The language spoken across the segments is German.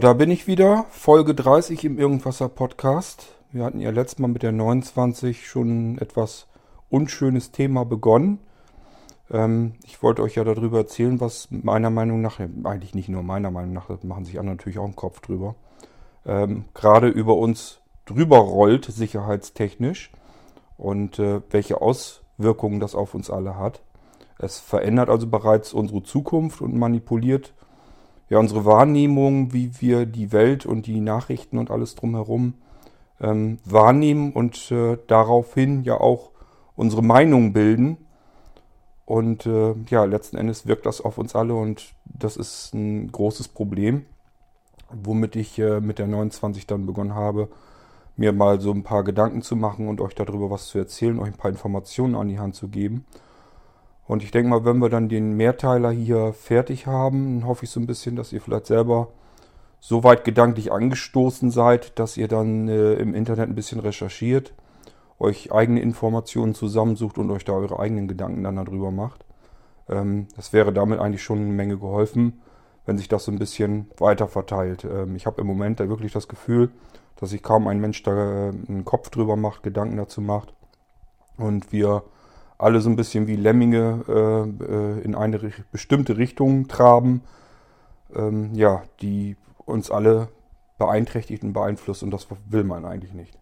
Da bin ich wieder. Folge 30 im Irgendwasser Podcast. Wir hatten ja letztes Mal mit der 29 schon etwas unschönes Thema begonnen. Ähm, ich wollte euch ja darüber erzählen, was meiner Meinung nach, eigentlich nicht nur meiner Meinung nach, das machen sich andere natürlich auch einen Kopf drüber, ähm, gerade über uns drüber rollt, sicherheitstechnisch und äh, welche Auswirkungen das auf uns alle hat. Es verändert also bereits unsere Zukunft und manipuliert ja unsere Wahrnehmung, wie wir die Welt und die Nachrichten und alles drumherum ähm, wahrnehmen und äh, daraufhin ja auch unsere Meinung bilden. Und äh, ja, letzten Endes wirkt das auf uns alle und das ist ein großes Problem, womit ich äh, mit der 29 dann begonnen habe, mir mal so ein paar Gedanken zu machen und euch darüber was zu erzählen, euch ein paar Informationen an die Hand zu geben. Und ich denke mal, wenn wir dann den Mehrteiler hier fertig haben, hoffe ich so ein bisschen, dass ihr vielleicht selber so weit gedanklich angestoßen seid, dass ihr dann äh, im Internet ein bisschen recherchiert, euch eigene Informationen zusammensucht und euch da eure eigenen Gedanken dann darüber macht. Ähm, das wäre damit eigentlich schon eine Menge geholfen, wenn sich das so ein bisschen weiter verteilt. Ähm, ich habe im Moment da wirklich das Gefühl, dass sich kaum ein Mensch da äh, einen Kopf drüber macht, Gedanken dazu macht und wir alle so ein bisschen wie Lemminge äh, äh, in eine bestimmte Richtung traben, ähm, ja, die uns alle beeinträchtigt und beeinflusst und das will man eigentlich nicht.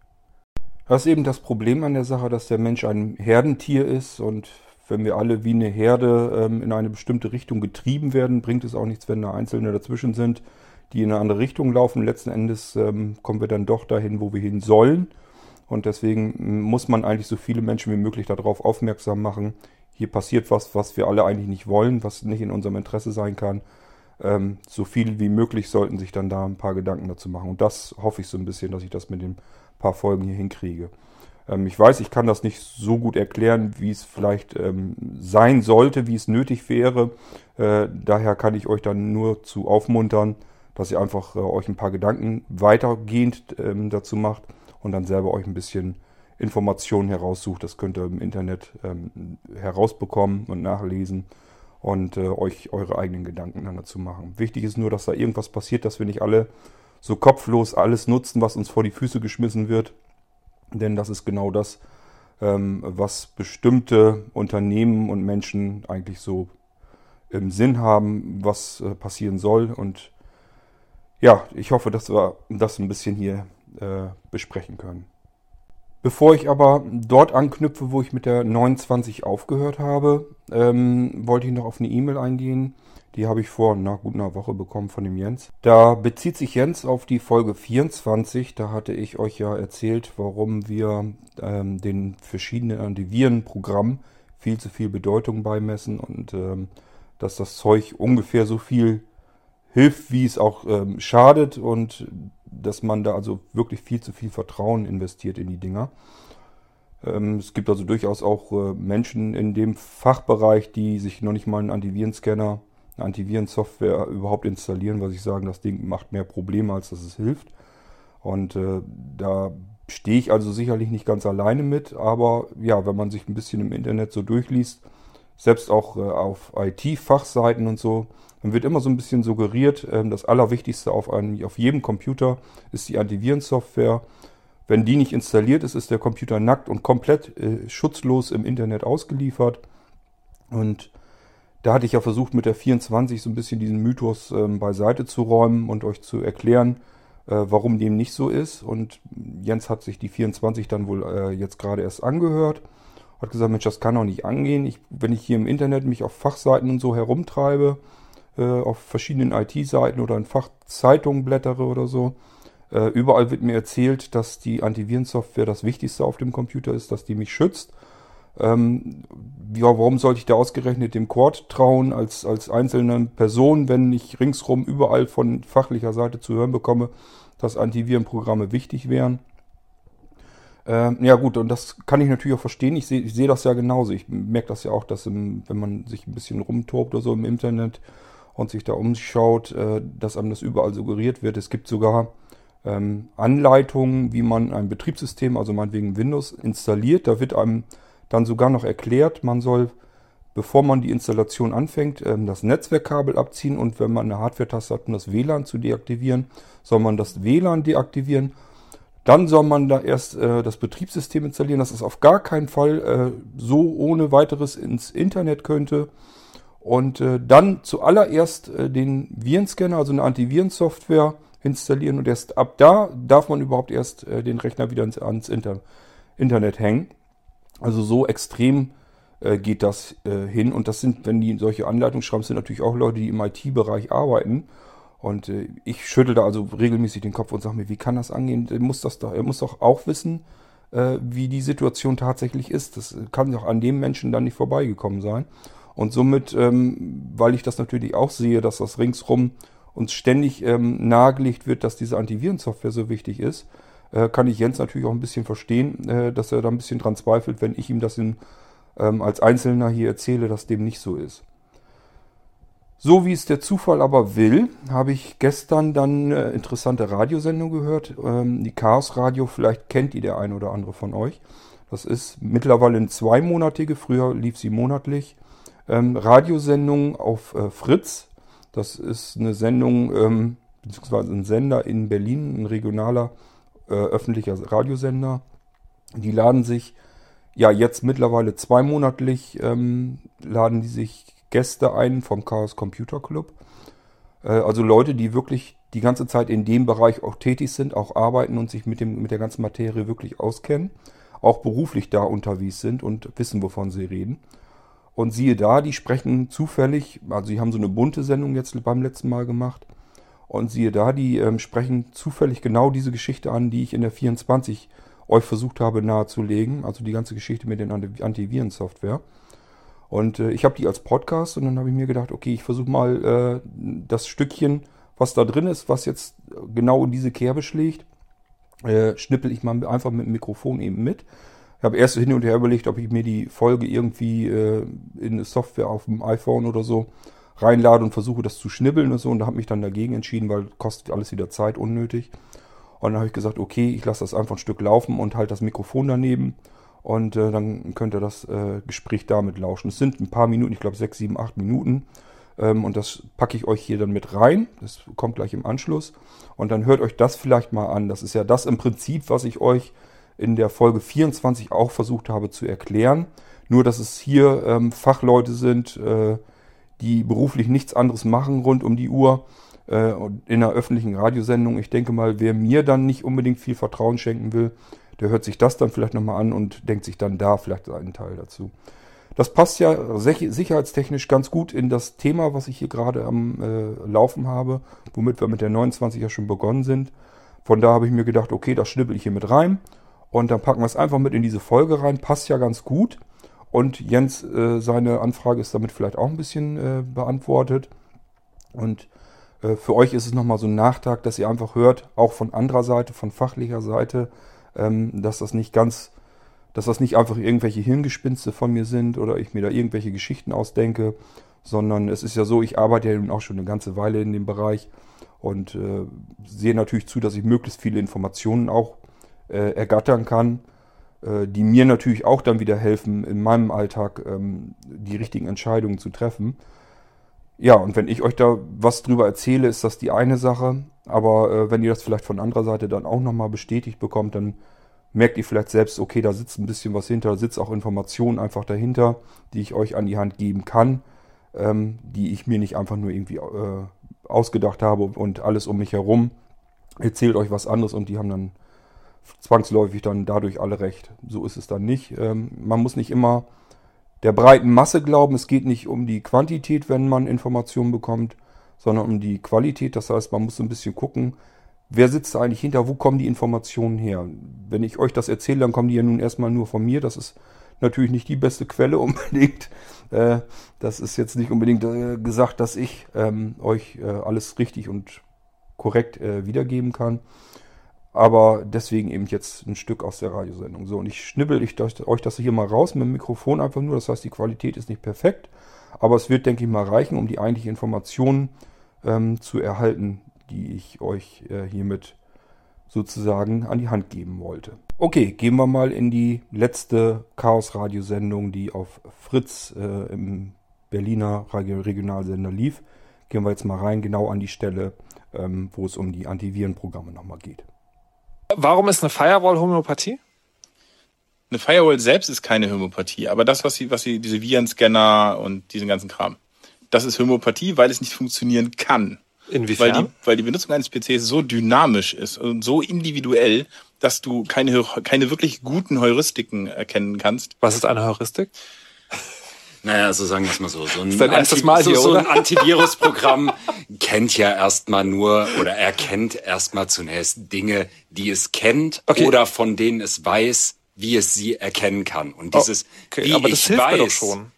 Das ist eben das Problem an der Sache, dass der Mensch ein Herdentier ist und wenn wir alle wie eine Herde ähm, in eine bestimmte Richtung getrieben werden, bringt es auch nichts, wenn da Einzelne dazwischen sind, die in eine andere Richtung laufen. Letzten Endes ähm, kommen wir dann doch dahin, wo wir hin sollen. Und deswegen muss man eigentlich so viele Menschen wie möglich darauf aufmerksam machen. Hier passiert was, was wir alle eigentlich nicht wollen, was nicht in unserem Interesse sein kann. Ähm, so viel wie möglich sollten sich dann da ein paar Gedanken dazu machen. Und das hoffe ich so ein bisschen, dass ich das mit den paar Folgen hier hinkriege. Ähm, ich weiß, ich kann das nicht so gut erklären, wie es vielleicht ähm, sein sollte, wie es nötig wäre. Äh, daher kann ich euch dann nur zu aufmuntern, dass ihr einfach äh, euch ein paar Gedanken weitergehend ähm, dazu macht und dann selber euch ein bisschen Informationen heraussucht. Das könnt ihr im Internet ähm, herausbekommen und nachlesen und äh, euch eure eigenen Gedanken dann dazu machen. Wichtig ist nur, dass da irgendwas passiert, dass wir nicht alle so kopflos alles nutzen, was uns vor die Füße geschmissen wird. Denn das ist genau das, ähm, was bestimmte Unternehmen und Menschen eigentlich so im Sinn haben, was äh, passieren soll. Und ja, ich hoffe, dass wir das ein bisschen hier äh, besprechen können. Bevor ich aber dort anknüpfe, wo ich mit der 29 aufgehört habe, ähm, wollte ich noch auf eine E-Mail eingehen. Die habe ich vor einer guten Woche bekommen von dem Jens. Da bezieht sich Jens auf die Folge 24. Da hatte ich euch ja erzählt, warum wir ähm, den verschiedenen Antivirenprogrammen viel zu viel Bedeutung beimessen und ähm, dass das Zeug ungefähr so viel hilft, wie es auch ähm, schadet und dass man da also wirklich viel zu viel Vertrauen investiert in die Dinger. Ähm, es gibt also durchaus auch äh, Menschen in dem Fachbereich, die sich noch nicht mal einen Antivirenscanner, eine Antivirensoftware überhaupt installieren, weil sie sagen, das Ding macht mehr Probleme, als dass es hilft. Und äh, da stehe ich also sicherlich nicht ganz alleine mit, aber ja, wenn man sich ein bisschen im Internet so durchliest, selbst auch äh, auf IT-Fachseiten und so, dann wird immer so ein bisschen suggeriert, äh, das Allerwichtigste auf, einem, auf jedem Computer ist die Antivirensoftware. Wenn die nicht installiert ist, ist der Computer nackt und komplett äh, schutzlos im Internet ausgeliefert. Und da hatte ich ja versucht, mit der 24 so ein bisschen diesen Mythos ähm, beiseite zu räumen und euch zu erklären, äh, warum dem nicht so ist. Und Jens hat sich die 24 dann wohl äh, jetzt gerade erst angehört hat gesagt, Mensch, das kann doch nicht angehen. Ich, wenn ich hier im Internet mich auf Fachseiten und so herumtreibe, äh, auf verschiedenen IT-Seiten oder in Fachzeitungen blättere oder so, äh, überall wird mir erzählt, dass die Antivirensoftware das Wichtigste auf dem Computer ist, dass die mich schützt. Ähm, ja, warum sollte ich da ausgerechnet dem Quad trauen als, als einzelne Person, wenn ich ringsrum überall von fachlicher Seite zu hören bekomme, dass Antivirenprogramme wichtig wären? Ähm, ja gut, und das kann ich natürlich auch verstehen. Ich sehe seh das ja genauso. Ich merke das ja auch, dass im, wenn man sich ein bisschen rumtobt oder so im Internet und sich da umschaut, äh, dass einem das überall suggeriert wird. Es gibt sogar ähm, Anleitungen, wie man ein Betriebssystem, also meinetwegen Windows, installiert. Da wird einem dann sogar noch erklärt, man soll bevor man die Installation anfängt, ähm, das Netzwerkkabel abziehen und wenn man eine Hardware-Taste hat, um das WLAN zu deaktivieren, soll man das WLAN deaktivieren. Dann soll man da erst äh, das Betriebssystem installieren, dass es auf gar keinen Fall äh, so ohne weiteres ins Internet könnte. Und äh, dann zuallererst äh, den Virenscanner, also eine Antivirensoftware installieren und erst ab da darf man überhaupt erst äh, den Rechner wieder ins, ans Inter Internet hängen. Also so extrem äh, geht das hin. Und das sind, wenn die solche Anleitungen schreiben, sind natürlich auch Leute, die im IT-Bereich arbeiten. Und äh, ich schüttel da also regelmäßig den Kopf und sage mir, wie kann das angehen? Er muss, das doch, er muss doch auch wissen, äh, wie die Situation tatsächlich ist. Das kann doch an dem Menschen dann nicht vorbeigekommen sein. Und somit, ähm, weil ich das natürlich auch sehe, dass das ringsrum uns ständig ähm, nahegelegt wird, dass diese Antivirensoftware so wichtig ist, äh, kann ich Jens natürlich auch ein bisschen verstehen, äh, dass er da ein bisschen dran zweifelt, wenn ich ihm das in, ähm, als Einzelner hier erzähle, dass dem nicht so ist. So wie es der Zufall aber will, habe ich gestern dann eine interessante Radiosendung gehört. Ähm, die Chaos Radio, vielleicht kennt die der ein oder andere von euch. Das ist mittlerweile eine zweimonatige, früher lief sie monatlich. Ähm, Radiosendung auf äh, Fritz. Das ist eine Sendung, ähm, beziehungsweise ein Sender in Berlin, ein regionaler äh, öffentlicher Radiosender. Die laden sich ja jetzt mittlerweile zweimonatlich, ähm, laden die sich Gäste ein vom Chaos Computer Club. Äh, also Leute, die wirklich die ganze Zeit in dem Bereich auch tätig sind, auch arbeiten und sich mit, dem, mit der ganzen Materie wirklich auskennen, auch beruflich da unterwegs sind und wissen, wovon sie reden. Und siehe da, die sprechen zufällig, also sie haben so eine bunte Sendung jetzt beim letzten Mal gemacht. Und siehe da, die ähm, sprechen zufällig genau diese Geschichte an, die ich in der 24 euch versucht habe nahezulegen. Also die ganze Geschichte mit den Antivirensoftware. Und äh, ich habe die als Podcast und dann habe ich mir gedacht, okay, ich versuche mal äh, das Stückchen, was da drin ist, was jetzt genau in diese Kerbe schlägt, äh, schnippel ich mal einfach mit dem Mikrofon eben mit. Ich habe erst hin und her überlegt, ob ich mir die Folge irgendwie äh, in eine Software auf dem iPhone oder so reinlade und versuche das zu schnibbeln und so und habe mich dann dagegen entschieden, weil kostet alles wieder Zeit unnötig. Und dann habe ich gesagt, okay, ich lasse das einfach ein Stück laufen und halte das Mikrofon daneben und äh, dann könnt ihr das äh, Gespräch damit lauschen. Es sind ein paar Minuten, ich glaube sechs, sieben, acht Minuten. Ähm, und das packe ich euch hier dann mit rein. Das kommt gleich im Anschluss. Und dann hört euch das vielleicht mal an. Das ist ja das im Prinzip, was ich euch in der Folge 24 auch versucht habe zu erklären. Nur, dass es hier ähm, Fachleute sind, äh, die beruflich nichts anderes machen rund um die Uhr äh, in einer öffentlichen Radiosendung. Ich denke mal, wer mir dann nicht unbedingt viel Vertrauen schenken will, der hört sich das dann vielleicht nochmal an und denkt sich dann da vielleicht einen Teil dazu. Das passt ja sicherheitstechnisch ganz gut in das Thema, was ich hier gerade am äh, Laufen habe, womit wir mit der 29 ja schon begonnen sind. Von da habe ich mir gedacht, okay, das schnippel ich hier mit rein. Und dann packen wir es einfach mit in diese Folge rein. Passt ja ganz gut. Und Jens, äh, seine Anfrage ist damit vielleicht auch ein bisschen äh, beantwortet. Und äh, für euch ist es nochmal so ein Nachtrag, dass ihr einfach hört, auch von anderer Seite, von fachlicher Seite, ähm, dass das nicht ganz, dass das nicht einfach irgendwelche Hirngespinste von mir sind oder ich mir da irgendwelche Geschichten ausdenke, sondern es ist ja so, ich arbeite ja nun auch schon eine ganze Weile in dem Bereich und äh, sehe natürlich zu, dass ich möglichst viele Informationen auch äh, ergattern kann, äh, die mir natürlich auch dann wieder helfen, in meinem Alltag ähm, die richtigen Entscheidungen zu treffen. Ja, und wenn ich euch da was drüber erzähle, ist das die eine Sache. Aber äh, wenn ihr das vielleicht von anderer Seite dann auch nochmal bestätigt bekommt, dann merkt ihr vielleicht selbst, okay, da sitzt ein bisschen was hinter, da sitzt auch Informationen einfach dahinter, die ich euch an die Hand geben kann, ähm, die ich mir nicht einfach nur irgendwie äh, ausgedacht habe und alles um mich herum erzählt euch was anderes und die haben dann zwangsläufig dann dadurch alle recht. So ist es dann nicht. Ähm, man muss nicht immer der breiten Masse glauben. Es geht nicht um die Quantität, wenn man Informationen bekommt, sondern um die Qualität. Das heißt, man muss so ein bisschen gucken, wer sitzt da eigentlich hinter, wo kommen die Informationen her. Wenn ich euch das erzähle, dann kommen die ja nun erstmal nur von mir. Das ist natürlich nicht die beste Quelle unbedingt. Äh, das ist jetzt nicht unbedingt äh, gesagt, dass ich ähm, euch äh, alles richtig und korrekt wiedergeben kann aber deswegen eben jetzt ein Stück aus der Radiosendung. So, und ich schnibbel ich euch das hier mal raus mit dem Mikrofon einfach nur. Das heißt, die Qualität ist nicht perfekt, aber es wird, denke ich mal, reichen, um die eigentliche Informationen ähm, zu erhalten, die ich euch äh, hiermit sozusagen an die Hand geben wollte. Okay, gehen wir mal in die letzte Chaos-Radiosendung, die auf Fritz äh, im Berliner Regionalsender lief. Gehen wir jetzt mal rein, genau an die Stelle, ähm, wo es um die Antivirenprogramme nochmal geht. Warum ist eine Firewall Homöopathie? Eine Firewall selbst ist keine Homöopathie, aber das, was sie, was sie, diese Virenscanner und diesen ganzen Kram, das ist Homöopathie, weil es nicht funktionieren kann. Inwiefern? Weil die, weil die Benutzung eines PCs so dynamisch ist und so individuell, dass du keine, keine wirklich guten Heuristiken erkennen kannst. Was ist eine Heuristik? Naja, also sagen wir es mal so. So ein, ist dein erstes Mal hier, so, so ein Antivirusprogramm kennt ja erstmal nur oder erkennt erstmal zunächst Dinge, die es kennt Okay. oder von denen es weiß, wie es sie erkennen kann. Und dieses, Okay, wie aber das ich weiß, doch schon.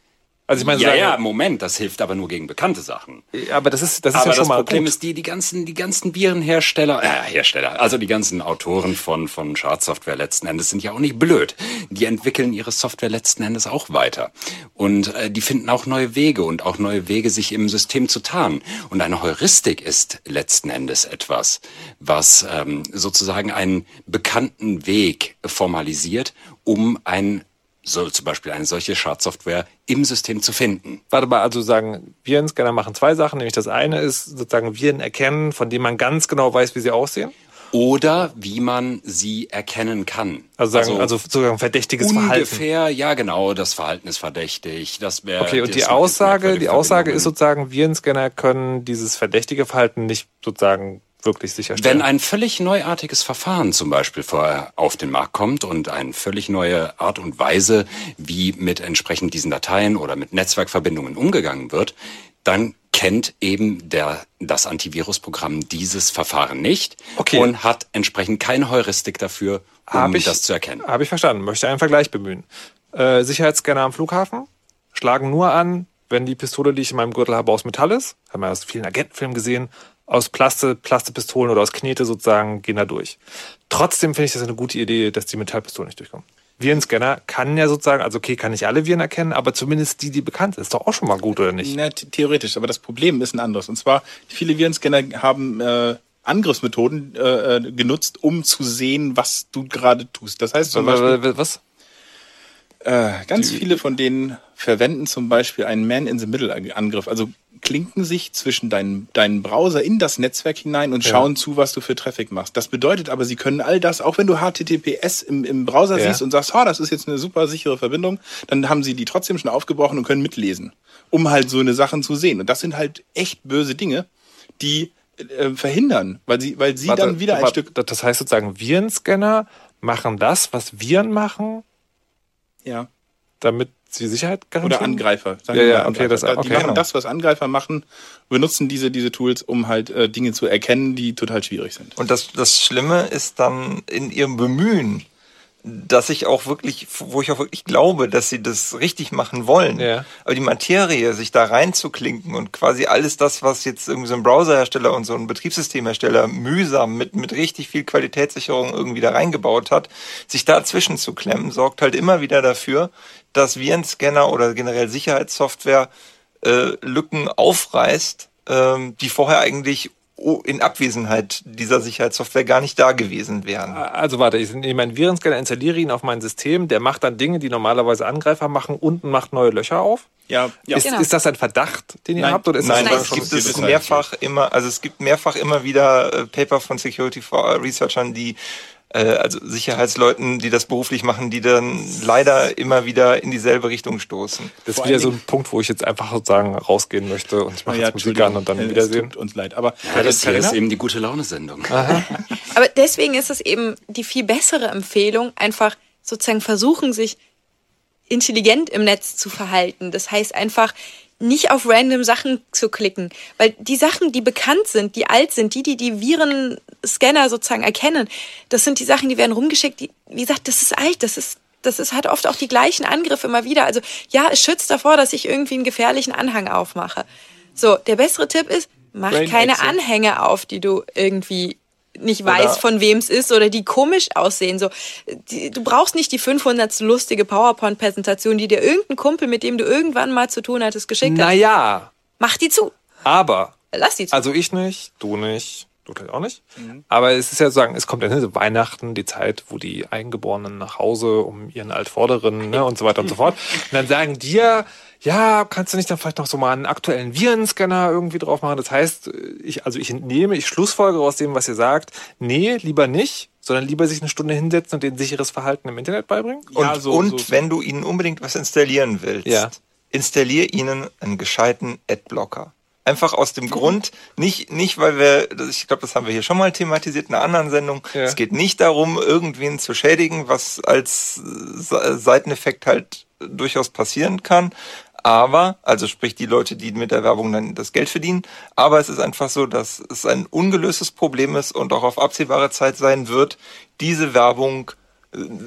Also ich meine, ja, sagen- ja, Moment, das hilft aber nur gegen bekannte Sachen. aber das ist, das ist Aber ja schon das mal Problem gut. ist, die, die ganzen, die ganzen Virenhersteller, äh, Hersteller, also die ganzen Autoren von, von Schadsoftware letzten Endes sind ja auch nicht blöd. Die entwickeln ihre Software letzten Endes auch weiter. Und äh, die finden auch neue Wege und auch neue Wege, sich im System zu tarnen. Und eine Heuristik ist letzten Endes etwas, was ähm, sozusagen einen bekannten Weg formalisiert, um ein so zum Beispiel eine solche Schadsoftware im System zu finden. Warte mal, also sagen, Virenscanner machen zwei Sachen, nämlich das eine ist sozusagen Viren erkennen, von denen man ganz genau weiß, wie sie aussehen. oder wie man sie erkennen kann. Also sagen, also, sozusagen verdächtiges Verhalten. ungefähr, ja genau, das Verhalten ist verdächtig. Das wäre. Okay, und die Aussage, die Aussage ist sozusagen, Virenscanner können dieses verdächtige Verhalten nicht sozusagen wirklich sicherstellen. Wenn ein völlig neuartiges Verfahren zum Beispiel auf den Markt kommt und eine völlig neue Art und Weise, wie mit entsprechend diesen Dateien oder mit Netzwerkverbindungen umgegangen wird, dann kennt eben der, das Antivirusprogramm dieses Verfahren nicht Okay. und hat entsprechend keine Heuristik dafür, um ich, das zu erkennen. Habe ich verstanden. Möchte einen Vergleich bemühen. Äh, Sicherheitsscanner am Flughafen schlagen nur an, wenn die Pistole, die ich in meinem Gürtel habe, aus Metall ist. Haben wir aus vielen Agentenfilmen gesehen. Aus Plaste, Plastepistolen oder aus Knete sozusagen gehen da durch. Trotzdem finde ich das eine gute Idee, dass die Metallpistolen nicht durchkommen. Virenscanner kann ja sozusagen, also okay, kann nicht alle Viren erkennen, aber zumindest die, die bekannt sind. Ist doch auch schon mal gut, oder nicht? Na, the- theoretisch, aber das Problem ist ein anderes. Und zwar, viele Virenscanner haben äh, Angriffsmethoden äh, äh, genutzt, um zu sehen, was du gerade tust. Das heißt zum Beispiel, Was? äh, ganz viele von denen verwenden zum Beispiel einen Man-in-the-Middle-Angriff. Also klinken sich zwischen deinen, deinen Browser in das Netzwerk hinein und schauen zu, was du für Traffic machst. Das bedeutet aber, sie können all das, auch wenn du HTTPS im, im Browser Ja. siehst und sagst, ha, das ist jetzt eine super sichere Verbindung, dann haben sie die trotzdem schon aufgebrochen und können mitlesen, um halt so eine Sachen zu sehen. Und das sind halt echt böse Dinge, die äh, verhindern, weil sie, weil sie Warte, dann wieder ein warte, Stück, Das heißt sozusagen, Virenscanner machen das, was Viren machen, ja, damit sie Sicherheit garantieren? oder Angreifer. sagen Ja, wir ja, okay, Angreifer. das- Da- die okay, machen genau. das, was Angreifer machen, benutzen diese, diese Tools, um halt äh, Dinge zu erkennen, die total schwierig sind. Und das, das Schlimme ist dann in ihrem Bemühen, dass ich auch wirklich, wo ich auch wirklich glaube, dass sie das richtig machen wollen. Ja. Aber die Materie, sich da reinzuklinken und quasi alles das, was jetzt irgendwie so ein Browserhersteller und so ein Betriebssystemhersteller mühsam mit, mit richtig viel Qualitätssicherung irgendwie da reingebaut hat, sich dazwischen zu klemmen, sorgt halt immer wieder dafür, dass Virenscanner oder generell Sicherheitssoftware äh, Lücken aufreißt, ähm, die vorher eigentlich in Abwesenheit dieser Sicherheitssoftware gar nicht da gewesen wären. Also warte, ich nehme einen Virenscanner, installiere ihn auf mein System, der macht dann Dinge, die normalerweise Angreifer machen, unten macht neue Löcher auf. Ja, ja. Ist, Genau. ist das ein Verdacht, den ihr Nein. habt? Oder ist Nein, das Nein, das gibt es mehrfach immer, also es gibt mehrfach immer wieder äh, Paper von Security for Researchern, die äh, also Sicherheitsleuten, die das beruflich machen, die dann leider immer wieder in dieselbe Richtung stoßen. Das ist wieder so ein Punkt, wo ich jetzt einfach sozusagen rausgehen möchte und ich mache ja, jetzt Musik an und dann äh, Wiedersehen. Es tut uns leid, aber Ja, das hier Katharina? ist eben die gute Laune-Sendung. Aber deswegen ist es eben die viel bessere Empfehlung, einfach sozusagen versuchen, sich intelligent im Netz zu verhalten. Das heißt einfach nicht auf random Sachen zu klicken, weil die Sachen, die bekannt sind, die alt sind, die, die die Virenscanner sozusagen erkennen, das sind die Sachen, die werden rumgeschickt. Die, wie gesagt, das ist alt, das ist das ist, hat oft auch die gleichen Angriffe immer wieder. Also ja, es schützt davor, dass ich irgendwie einen gefährlichen Anhang aufmache. So, der bessere Tipp ist, mach Brain keine Exit. Anhänge auf, die du irgendwie nicht Oder- weiß, von wem es ist oder die komisch aussehen. So, die, du brauchst nicht die 500 lustige PowerPoint-Präsentation, die dir irgendein Kumpel, mit dem du irgendwann mal zu tun hattest, geschickt hat. Naja, Mach die zu. aber, Lass die zu. also ich nicht, du nicht, vielleicht auch nicht. Aber es ist ja sozusagen, es kommt ja ne, Weihnachten, die Zeit, wo die Eingeborenen nach Hause um ihren Altvorderen ne, und so weiter und so fort. Und dann sagen dir, ja, kannst du nicht dann vielleicht noch so mal einen aktuellen Virenscanner irgendwie drauf machen? Das heißt, ich, also ich entnehme, ich schlussfolgere aus dem, was ihr sagt, nee, lieber nicht, sondern lieber sich eine Stunde hinsetzen und denen sicheres Verhalten im Internet beibringen? Und, Ja, so- und so- so. wenn du ihnen unbedingt was installieren willst, Ja. installier ihnen einen gescheiten Adblocker. Einfach aus dem Grund, nicht, nicht weil wir, das- ich glaube, das haben wir hier schon mal thematisiert in einer anderen Sendung. Ja. Es geht nicht darum, irgendwen zu schädigen, was als Se- Seiteneffekt halt durchaus passieren kann. Aber, also sprich die Leute, die mit der Werbung dann das Geld verdienen. Aber es ist einfach so, dass es ein ungelöstes Problem ist und auch auf absehbare Zeit sein wird, diese Werbung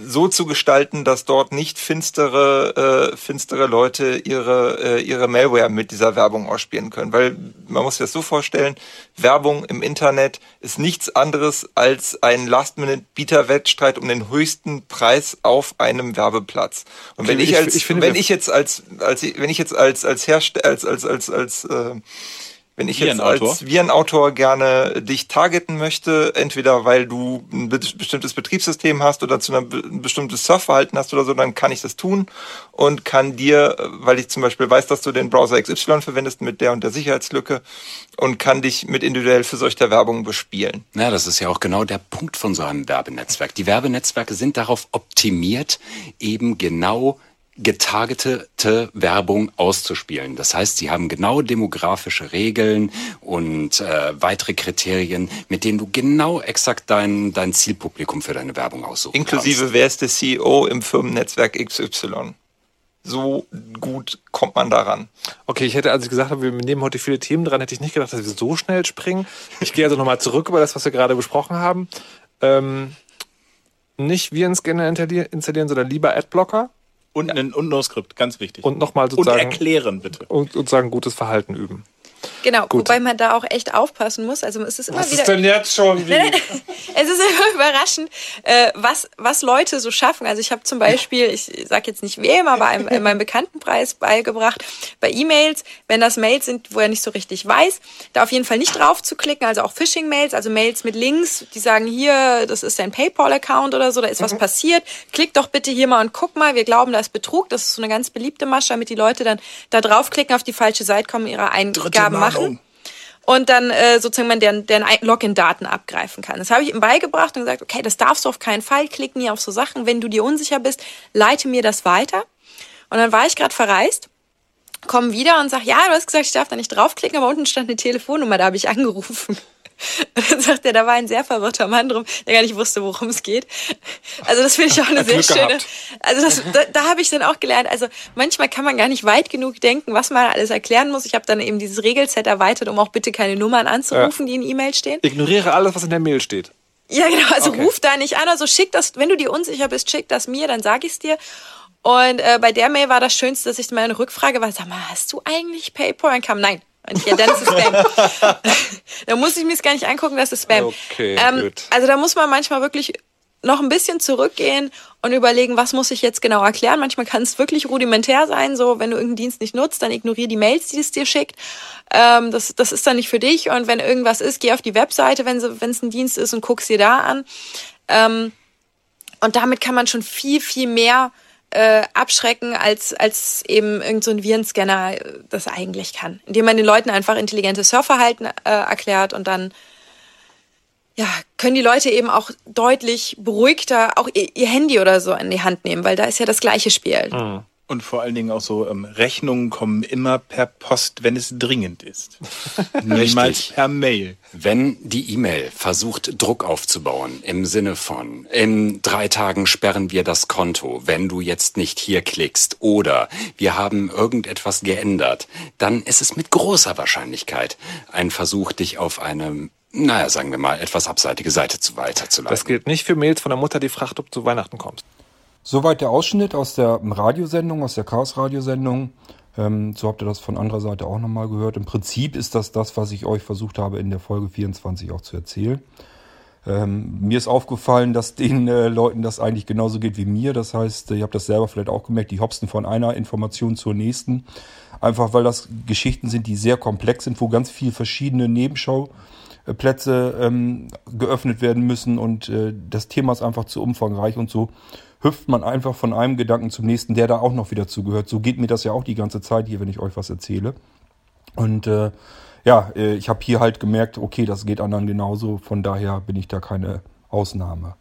so zu gestalten, dass dort nicht finstere, äh, finstere Leute ihre, äh, ihre Malware mit dieser Werbung ausspielen können. Weil man muss sich das so vorstellen, Werbung im Internet ist nichts anderes als ein Last-Minute-Bieter-Wettstreit um den höchsten Preis auf einem Werbeplatz. Und wenn ich, ich- als, ich finde, wenn ich jetzt als, als wenn ich jetzt als, als Hersteller, als, als, als, als, äh, wenn ich jetzt als Virenautor gerne dich targeten möchte, entweder weil du ein be bestimmtes Betriebssystem hast oder zu einer be ein bestimmtes Surfverhalten hast oder so, dann kann ich das tun und kann dir, weil ich zum Beispiel weiß, dass du den Browser XY verwendest mit der und der Sicherheitslücke und kann dich mit individuell für solche Werbung bespielen. Ja, das ist ja auch genau der Punkt von so einem Werbenetzwerk. Die Werbenetzwerke sind darauf optimiert, eben genau getargetete Werbung auszuspielen. Das heißt, sie haben genau demografische Regeln und äh, weitere Kriterien, mit denen du genau exakt dein, dein Zielpublikum für deine Werbung aussuchen Inklusive kannst. wer ist der CEO im Firmennetzwerk XY. So gut kommt man daran. Okay, ich hätte, als ich gesagt habe, wir nehmen heute viele Themen dran, hätte ich nicht gedacht, dass wir so schnell springen. Ich gehe also nochmal zurück über das, was wir gerade besprochen haben. Ähm, nicht Virenscanner installieren, sondern lieber Adblocker Und ein und No-Skript, ganz wichtig. und nochmal und sozusagen erklären, bitte. und sozusagen gutes Verhalten üben. Genau, Gut. wobei man da auch echt aufpassen muss. Also es ist immer wieder. jetzt schon nein, es ist immer überraschend, äh, was, was Leute so schaffen. Also ich habe zum Beispiel, ich sage jetzt nicht wem, aber einem, in meinem Bekanntenpreis beigebracht, bei E-Mails, wenn das Mails sind, wo er nicht so richtig weiß, da auf jeden Fall nicht drauf zu klicken, also auch Phishing-Mails, also Mails mit Links, die sagen hier, das ist dein PayPal-Account oder so, da ist was passiert, klick doch bitte hier mal und guck mal, wir glauben, da ist Betrug, das ist so eine ganz beliebte Masche, damit die Leute dann da draufklicken, auf die falsche Seite kommen, ihre Eingaben machen und dann äh, sozusagen man deren, deren Login-Daten abgreifen kann. Das habe ich ihm beigebracht und gesagt, okay, das darfst du auf keinen Fall, klick nie auf so Sachen. Wenn du dir unsicher bist, leite mir das weiter. Und dann war ich gerade verreist, komme wieder und sag, ja, du hast gesagt, ich darf da nicht draufklicken, aber unten stand eine Telefonnummer, da habe ich angerufen. Und dann sagt er, da war ein sehr verwirrter Mann drum, der gar nicht wusste, worum es geht. Also das finde ich auch eine sehr Glück schöne. gehabt. Also das, da, da habe ich dann auch gelernt. Also manchmal kann man gar nicht weit genug denken, was man alles erklären muss. Ich habe dann eben dieses Regelset erweitert, um auch bitte keine Nummern anzurufen, die in E-Mail stehen. Ignoriere alles, was in der Mail steht. Ja, genau. Also Okay. ruf da nicht an. Also schick das, wenn du dir unsicher bist, schick das mir, dann sag ich's dir. Und äh, bei der Mail war das Schönste, dass ich meine Rückfrage war, sag mal, hast du eigentlich PayPal? Und kam, nein. Ja, dann ist es Spam. da muss ich mir es gar nicht angucken, das ist Spam. Okay, ähm, gut. Also da muss man manchmal wirklich noch ein bisschen zurückgehen und überlegen, was muss ich jetzt genau erklären. Manchmal kann es wirklich rudimentär sein, so wenn du irgendeinen Dienst nicht nutzt, dann ignoriere die Mails, die es dir schickt. Ähm, das, das ist dann nicht für dich. Und wenn irgendwas ist, geh auf die Webseite, wenn es ein Dienst ist und guck's dir da an. Ähm, und damit kann man schon viel, viel mehr äh, abschrecken, als, als eben irgend so Virenscanner äh, das eigentlich kann. Indem man den Leuten einfach intelligentes Surfverhalten äh, erklärt und dann ja, können die Leute eben auch deutlich beruhigter auch ihr, ihr Handy oder so in die Hand nehmen, weil da ist ja das gleiche Spiel. Und vor allen Dingen auch so, ähm, Rechnungen kommen immer per Post, wenn es dringend ist. Niemals per Mail. Wenn die E-Mail versucht, Druck aufzubauen, im Sinne von, in drei Tagen sperren wir das Konto, wenn du jetzt nicht hier klickst, oder wir haben irgendetwas geändert, dann ist es mit großer Wahrscheinlichkeit ein Versuch, dich auf eine, naja, sagen wir mal, etwas abseitige Seite zu weiterzuleiten. Das gilt nicht für Mails von der Mutter, die fragt, ob du zu Weihnachten kommst. Soweit der Ausschnitt aus der Radiosendung, aus der Chaos-Radiosendung. Ähm, so habt ihr das von anderer Seite auch nochmal gehört. Im Prinzip ist das das, was ich euch versucht habe in der Folge 24 auch zu erzählen. Ähm, mir ist aufgefallen, dass den äh, Leuten das eigentlich genauso geht wie mir. Das heißt, ihr habt das selber vielleicht auch gemerkt, die hopsen von einer Information zur nächsten. Einfach weil das Geschichten sind, die sehr komplex sind, wo ganz viel verschiedene Nebenschau äh, Plätze ähm, geöffnet werden müssen und äh, das Thema ist einfach zu umfangreich und so hüpft man einfach von einem Gedanken zum nächsten, der da auch noch wieder zugehört. So geht mir das ja auch die ganze Zeit hier, wenn ich euch was erzähle. Und äh, ja, äh, ich habe hier halt gemerkt, okay, das geht anderen genauso, von daher bin ich da keine Ausnahme.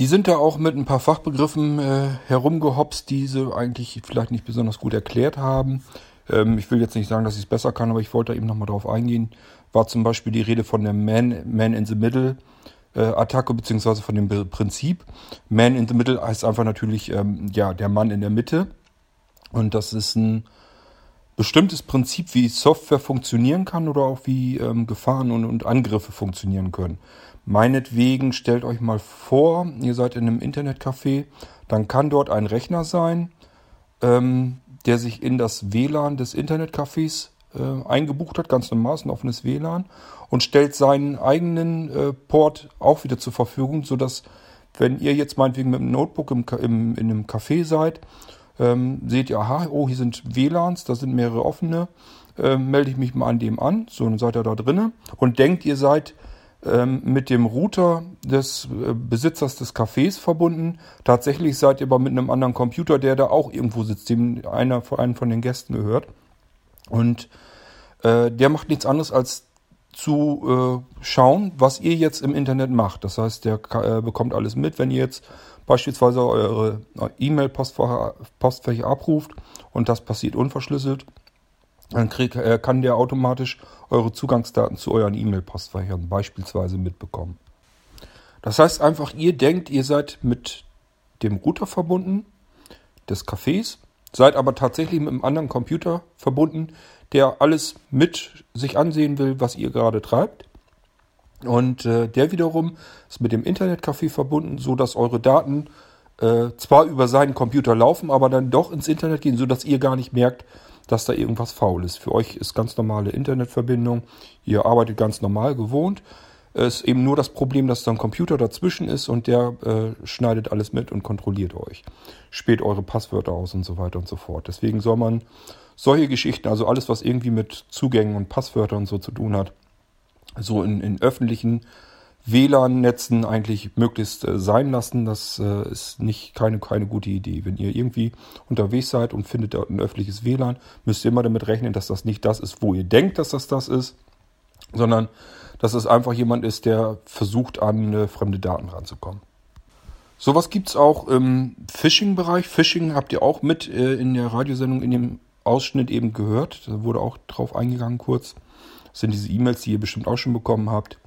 Die sind da auch mit ein paar Fachbegriffen äh, herumgehopst, die sie eigentlich vielleicht nicht besonders gut erklärt haben. Ähm, ich will jetzt nicht sagen, dass ich es besser kann, aber ich wollte da eben nochmal drauf eingehen. War zum Beispiel die Rede von der Man, Man in the Middle Attacke, beziehungsweise von dem Prinzip. Man in the Middle heißt einfach natürlich, ähm, ja, der Mann in der Mitte. Und das ist ein bestimmtes Prinzip, wie Software funktionieren kann oder auch wie ähm, Gefahren und, und Angriffe funktionieren können. Meinetwegen stellt euch mal vor, ihr seid in einem Internetcafé, dann kann dort ein Rechner sein, ähm, der sich in das WLAN des Internetcafés äh, eingebucht hat, ganz normal, ein offenes WLAN, und stellt seinen eigenen äh, Port auch wieder zur Verfügung, sodass, wenn ihr jetzt meinetwegen mit dem Notebook im, im, in einem Café seid, ähm, seht ihr, aha, oh, hier sind WLANs, da sind mehrere offene, äh, melde ich mich mal an dem an, so, dann seid ihr da drinnen und denkt, ihr seid ähm, mit dem Router des äh, Besitzers des Cafés verbunden. Tatsächlich seid ihr aber mit einem anderen Computer, der da auch irgendwo sitzt, dem einer von einem von den Gästen gehört. Und äh, der macht nichts anderes als zu äh, schauen, was ihr jetzt im Internet macht. Das heißt, der äh, bekommt alles mit, wenn ihr jetzt beispielsweise eure E-Mail-Postfächer abruft und das passiert unverschlüsselt, dann krieg, äh, kann der automatisch eure Zugangsdaten zu euren E-Mail-Postfächern beispielsweise mitbekommen. Das heißt einfach, ihr denkt, ihr seid mit dem Router verbunden des Cafés, seid aber tatsächlich mit einem anderen Computer verbunden, der alles mit sich ansehen will, was ihr gerade treibt. Und äh, der wiederum ist mit dem Internetcafé verbunden, so dass eure Daten äh, zwar über seinen Computer laufen, aber dann doch ins Internet gehen, so dass ihr gar nicht merkt, dass da irgendwas faul ist. Für euch ist ganz normale Internetverbindung. Ihr arbeitet ganz normal gewohnt. Es ist eben nur das Problem, dass da ein Computer dazwischen ist und der äh, schneidet alles mit und kontrolliert euch. Späht eure Passwörter aus und so weiter und so fort. Deswegen soll man solche Geschichten, also alles, was irgendwie mit Zugängen und Passwörtern und so zu tun hat, so in, in öffentlichen WLAN-Netzen eigentlich möglichst äh, sein lassen. Das äh, ist nicht keine, keine gute Idee. Wenn ihr irgendwie unterwegs seid und findet ein öffentliches WLAN, müsst ihr immer damit rechnen, dass das nicht das ist, wo ihr denkt, dass das das ist, sondern dass es einfach jemand ist, der versucht, an äh, fremde Daten ranzukommen. Sowas gibt es auch im Phishing-Bereich. Phishing habt ihr auch mit äh, in der Radiosendung in dem Ausschnitt eben gehört. Da wurde auch drauf eingegangen kurz. Das sind diese E-Mails, die ihr bestimmt auch schon bekommen habt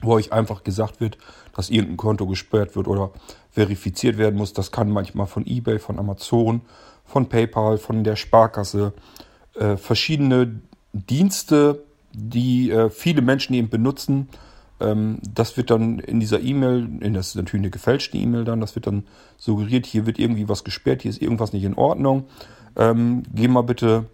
wo euch einfach gesagt wird, dass irgendein Konto gesperrt wird oder verifiziert werden muss. Das kann manchmal von eBay, von Amazon, von PayPal, von der Sparkasse, äh, verschiedene Dienste, die äh, viele Menschen eben benutzen. Ähm, das wird dann in dieser E-Mail, das ist natürlich eine gefälschte E-Mail dann, das wird dann suggeriert, hier wird irgendwie was gesperrt, hier ist irgendwas nicht in Ordnung. Ähm, geh mal bitte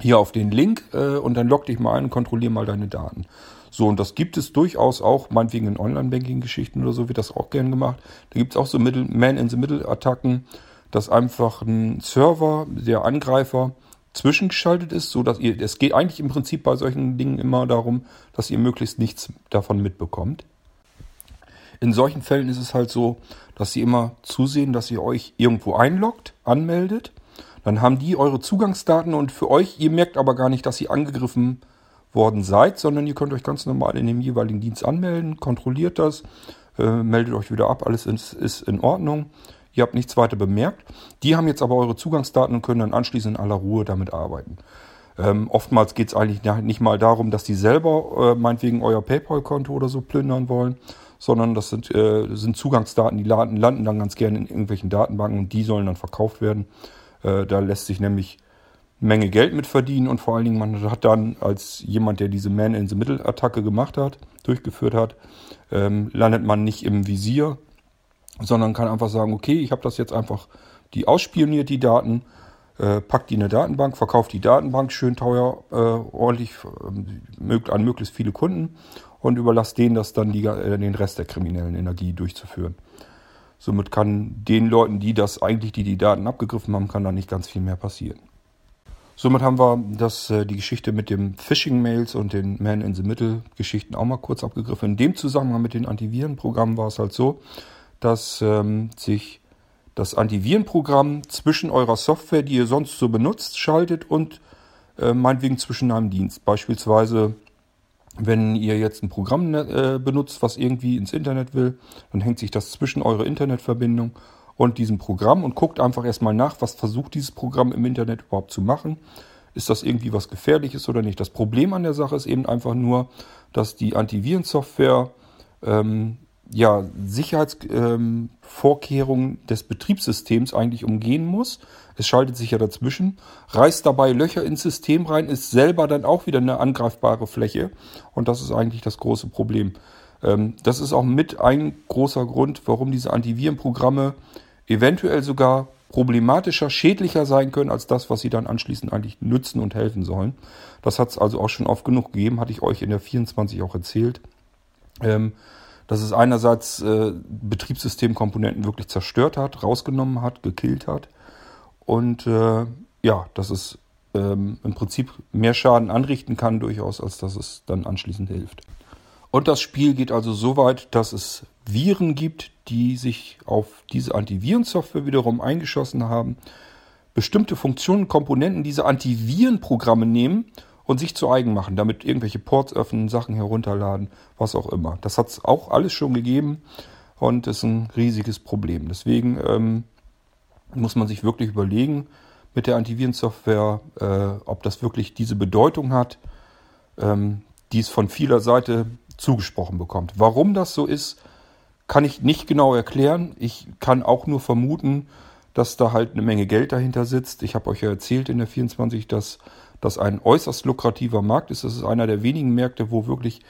hier auf den Link äh, und dann log dich mal ein und kontrolliere mal deine Daten. So, und das gibt es durchaus auch, meinetwegen in Online-Banking-Geschichten oder so wird das auch gern gemacht. Da gibt es auch so Man-in-the-Middle-Attacken, dass einfach ein Server, der Angreifer, zwischengeschaltet ist, so dass ihr, es geht eigentlich im Prinzip bei solchen Dingen immer darum, dass ihr möglichst nichts davon mitbekommt. In solchen Fällen ist es halt so, dass sie immer zusehen, dass ihr euch irgendwo einloggt, anmeldet. Dann haben die eure Zugangsdaten und für euch, ihr merkt aber gar nicht, dass ihr angegriffen worden seid, sondern ihr könnt euch ganz normal in dem jeweiligen Dienst anmelden, kontrolliert das, äh, meldet euch wieder ab, alles ist, ist in Ordnung. Ihr habt nichts weiter bemerkt. Die haben jetzt aber eure Zugangsdaten und können dann anschließend in aller Ruhe damit arbeiten. Ähm, oftmals geht es eigentlich nicht mal darum, dass die selber äh, meinetwegen euer PayPal-Konto oder so plündern wollen, sondern das sind, äh, sind Zugangsdaten, die landen, landen, dann ganz gerne in irgendwelchen Datenbanken und die sollen dann verkauft werden. Äh, da lässt sich nämlich Menge Geld mit verdienen und vor allen Dingen man hat dann als jemand, der diese Man-in-the-Middle-Attacke gemacht hat, durchgeführt hat, ähm, landet man nicht im Visier, sondern kann einfach sagen, okay, ich habe das jetzt einfach die ausspioniert, die Daten, äh, packt die in eine Datenbank, verkauft die Datenbank schön teuer, äh, ordentlich äh, an möglichst viele Kunden und überlasst denen das dann die, äh, den Rest der kriminellen Energie durchzuführen. Somit kann den Leuten, die das eigentlich, die die Daten abgegriffen haben, kann da nicht ganz viel mehr passieren. Somit haben wir das, äh, die Geschichte mit dem Phishing-Mails und den Man-in-the-Middle-Geschichten auch mal kurz abgegriffen. In dem Zusammenhang mit den Antivirenprogrammen war es halt so, dass ähm, sich das Antivirenprogramm zwischen eurer Software, die ihr sonst so benutzt, schaltet und äh, meinetwegen zwischen einem Dienst. Beispielsweise, wenn ihr jetzt ein Programm äh, benutzt, was irgendwie ins Internet will, dann hängt sich das zwischen eure Internetverbindung und diesem Programm und guckt einfach erstmal nach, was versucht dieses Programm im Internet überhaupt zu machen. Ist das irgendwie was Gefährliches oder nicht? Das Problem an der Sache ist eben einfach nur, dass die Antivirensoftware ähm, ja, Sicherheitsvorkehrungen ähm, des Betriebssystems eigentlich umgehen muss. Es schaltet sich ja dazwischen, reißt dabei Löcher ins System rein, ist selber dann auch wieder eine angreifbare Fläche. Und das ist eigentlich das große Problem. Ähm, das ist auch mit ein großer Grund, warum diese Antivirenprogramme eventuell sogar problematischer, schädlicher sein können als das, was sie dann anschließend eigentlich nützen und helfen sollen. Das hat es also auch schon oft genug gegeben, hatte ich euch in der 24 auch erzählt. Ähm, dass es einerseits äh, Betriebssystemkomponenten wirklich zerstört hat, rausgenommen hat, gekillt hat. Und äh, ja, dass es ähm, im Prinzip mehr Schaden anrichten kann durchaus, als dass es dann anschließend hilft. Und das Spiel geht also so weit, dass es Viren gibt, die sich auf diese Antivirensoftware wiederum eingeschossen haben, bestimmte Funktionen, Komponenten dieser Antivirenprogramme nehmen und sich zu eigen machen, damit irgendwelche Ports öffnen, Sachen herunterladen, was auch immer. Das hat es auch alles schon gegeben und ist ein riesiges Problem. Deswegen ähm, muss man sich wirklich überlegen mit der Antivirensoftware, äh, ob das wirklich diese Bedeutung hat, ähm, die es von vieler Seite zugesprochen bekommt. Warum das so ist, kann ich nicht genau erklären. Ich kann auch nur vermuten, dass da halt eine Menge Geld dahinter sitzt. Ich habe euch ja erzählt in der 24, dass das ein äußerst lukrativer Markt ist. Das ist einer der wenigen Märkte, wo wirklich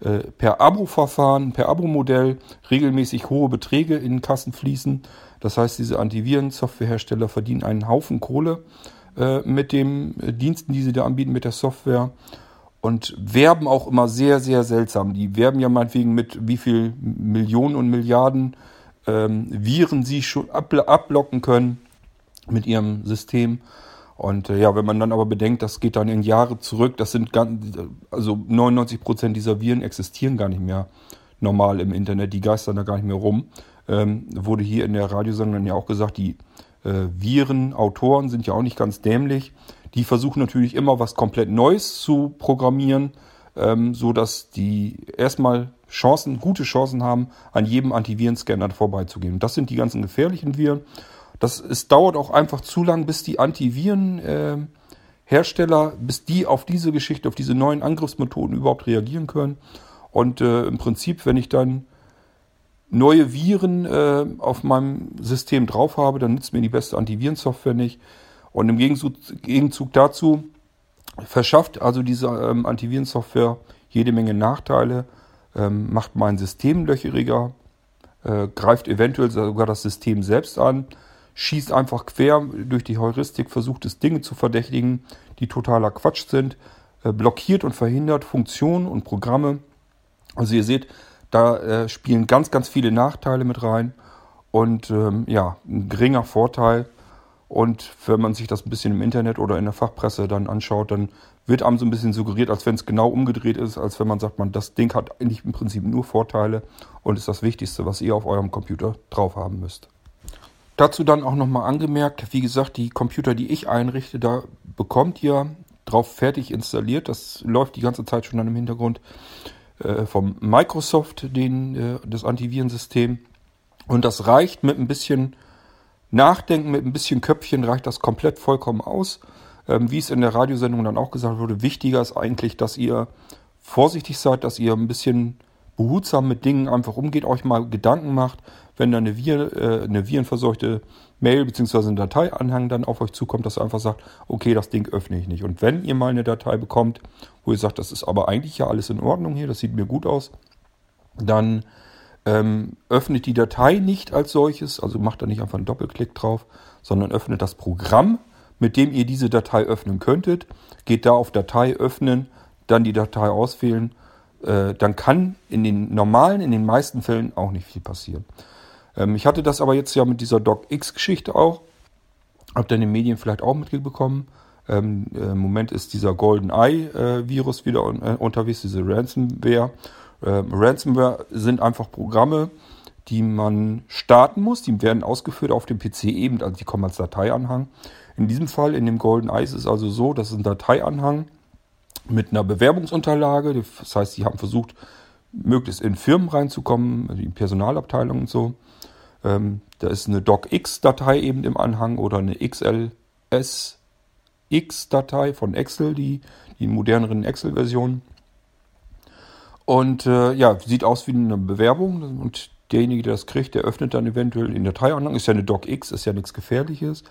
äh, per Abo-Verfahren, per Abo-Modell regelmäßig hohe Beträge in Kassen fließen. Das heißt, diese Antiviren-Softwarehersteller verdienen einen Haufen Kohle äh, mit den äh, Diensten, die sie da anbieten, mit der Software und werben auch immer sehr, sehr seltsam. Die werben ja meinetwegen mit wie viel Millionen und Milliarden ähm, Viren sie schon abblocken können mit ihrem System. Und äh, ja, wenn man dann aber bedenkt, das geht dann in Jahre zurück, das sind ganz, also 99 Prozent dieser Viren existieren gar nicht mehr normal im Internet, die geistern da gar nicht mehr rum. Ähm, wurde hier in der Radiosendung ja auch gesagt, die äh, Virenautoren sind ja auch nicht ganz dämlich. Die versuchen natürlich immer was komplett Neues zu programmieren, ähm, so die erstmal Chancen, gute Chancen haben, an jedem Antivirenscanner vorbeizugehen. Das sind die ganzen gefährlichen Viren. Das, es dauert auch einfach zu lang, bis die Antivirenhersteller, äh, bis die auf diese Geschichte, auf diese neuen Angriffsmethoden überhaupt reagieren können. Und äh, im Prinzip, wenn ich dann neue Viren äh, auf meinem System drauf habe, dann nützt mir die beste Antivirensoftware nicht. Und im Gegenzug, Gegenzug dazu verschafft also diese ähm, Antivirensoftware jede Menge Nachteile, ähm, macht mein System löcheriger, äh, greift eventuell sogar das System selbst an, schießt einfach quer durch die Heuristik, versucht es Dinge zu verdächtigen, die totaler Quatsch sind, äh, blockiert und verhindert Funktionen und Programme. Also ihr seht, da äh, spielen ganz, ganz viele Nachteile mit rein und ähm, ja, ein geringer Vorteil und wenn man sich das ein bisschen im Internet oder in der Fachpresse dann anschaut, dann wird einem so ein bisschen suggeriert, als wenn es genau umgedreht ist, als wenn man sagt, man, das Ding hat eigentlich im Prinzip nur Vorteile und ist das Wichtigste, was ihr auf eurem Computer drauf haben müsst. Dazu dann auch nochmal angemerkt, wie gesagt, die Computer, die ich einrichte, da bekommt ihr drauf fertig installiert. Das läuft die ganze Zeit schon dann im Hintergrund äh, vom Microsoft, den, äh, das Antivirensystem. Und das reicht mit ein bisschen Nachdenken mit ein bisschen Köpfchen reicht das komplett vollkommen aus. Ähm, wie es in der Radiosendung dann auch gesagt wurde, wichtiger ist eigentlich, dass ihr vorsichtig seid, dass ihr ein bisschen behutsam mit Dingen einfach umgeht, euch mal Gedanken macht, wenn da eine, Vir, äh, eine virenverseuchte Mail bzw. ein Dateianhang dann auf euch zukommt, dass ihr einfach sagt, okay, das Ding öffne ich nicht. Und wenn ihr mal eine Datei bekommt, wo ihr sagt, das ist aber eigentlich ja alles in Ordnung hier, das sieht mir gut aus, dann ähm, öffnet die Datei nicht als solches, also macht da nicht einfach einen Doppelklick drauf, sondern öffnet das Programm, mit dem ihr diese Datei öffnen könntet, geht da auf Datei öffnen, dann die Datei auswählen, äh, dann kann in den normalen, in den meisten Fällen auch nicht viel passieren. Ähm, ich hatte das aber jetzt ja mit dieser DocX-Geschichte auch, habt ihr in den Medien vielleicht auch mitbekommen. Ähm, Im Moment ist dieser Golden Eye-Virus äh, wieder un äh, unterwegs, diese Ransomware. Ähm, Ransomware sind einfach Programme, die man starten muss. Die werden ausgeführt auf dem PC eben, also die kommen als Dateianhang. In diesem Fall, in dem Golden Eye, ist es also so, dass ein Dateianhang mit einer Bewerbungsunterlage, das heißt, sie haben versucht, möglichst in Firmen reinzukommen, also in Personalabteilungen und so. Ähm, da ist eine docx-Datei eben im Anhang oder eine XLSX-Datei von Excel, die, die moderneren Excel-Versionen. Und äh, ja, sieht aus wie eine Bewerbung und derjenige, der das kriegt, der öffnet dann eventuell den Dateianhang. Ist ja eine docx, ist ja nichts Gefährliches.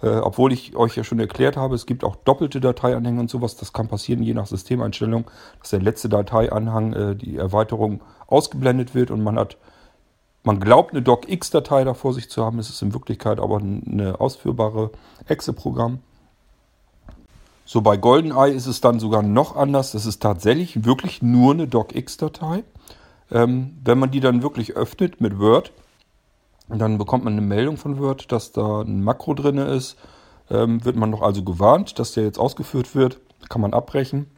Äh, obwohl ich euch ja schon erklärt habe, es gibt auch doppelte Dateianhänge und sowas. Das kann passieren, je nach Systemeinstellung, dass der letzte Dateianhang, äh, die Erweiterung ausgeblendet wird und man hat, man glaubt, eine docx-Datei da vor sich zu haben. Es ist in Wirklichkeit aber eine ausführbare Exe-Programm. So, bei GoldenEye ist es dann sogar noch anders. Das ist tatsächlich wirklich nur eine docx-Datei. Ähm, wenn man die dann wirklich öffnet mit Word, dann bekommt man eine Meldung von Word, dass da ein Makro drin ist. Ähm, wird man doch also gewarnt, dass der jetzt ausgeführt wird. Kann man abbrechen.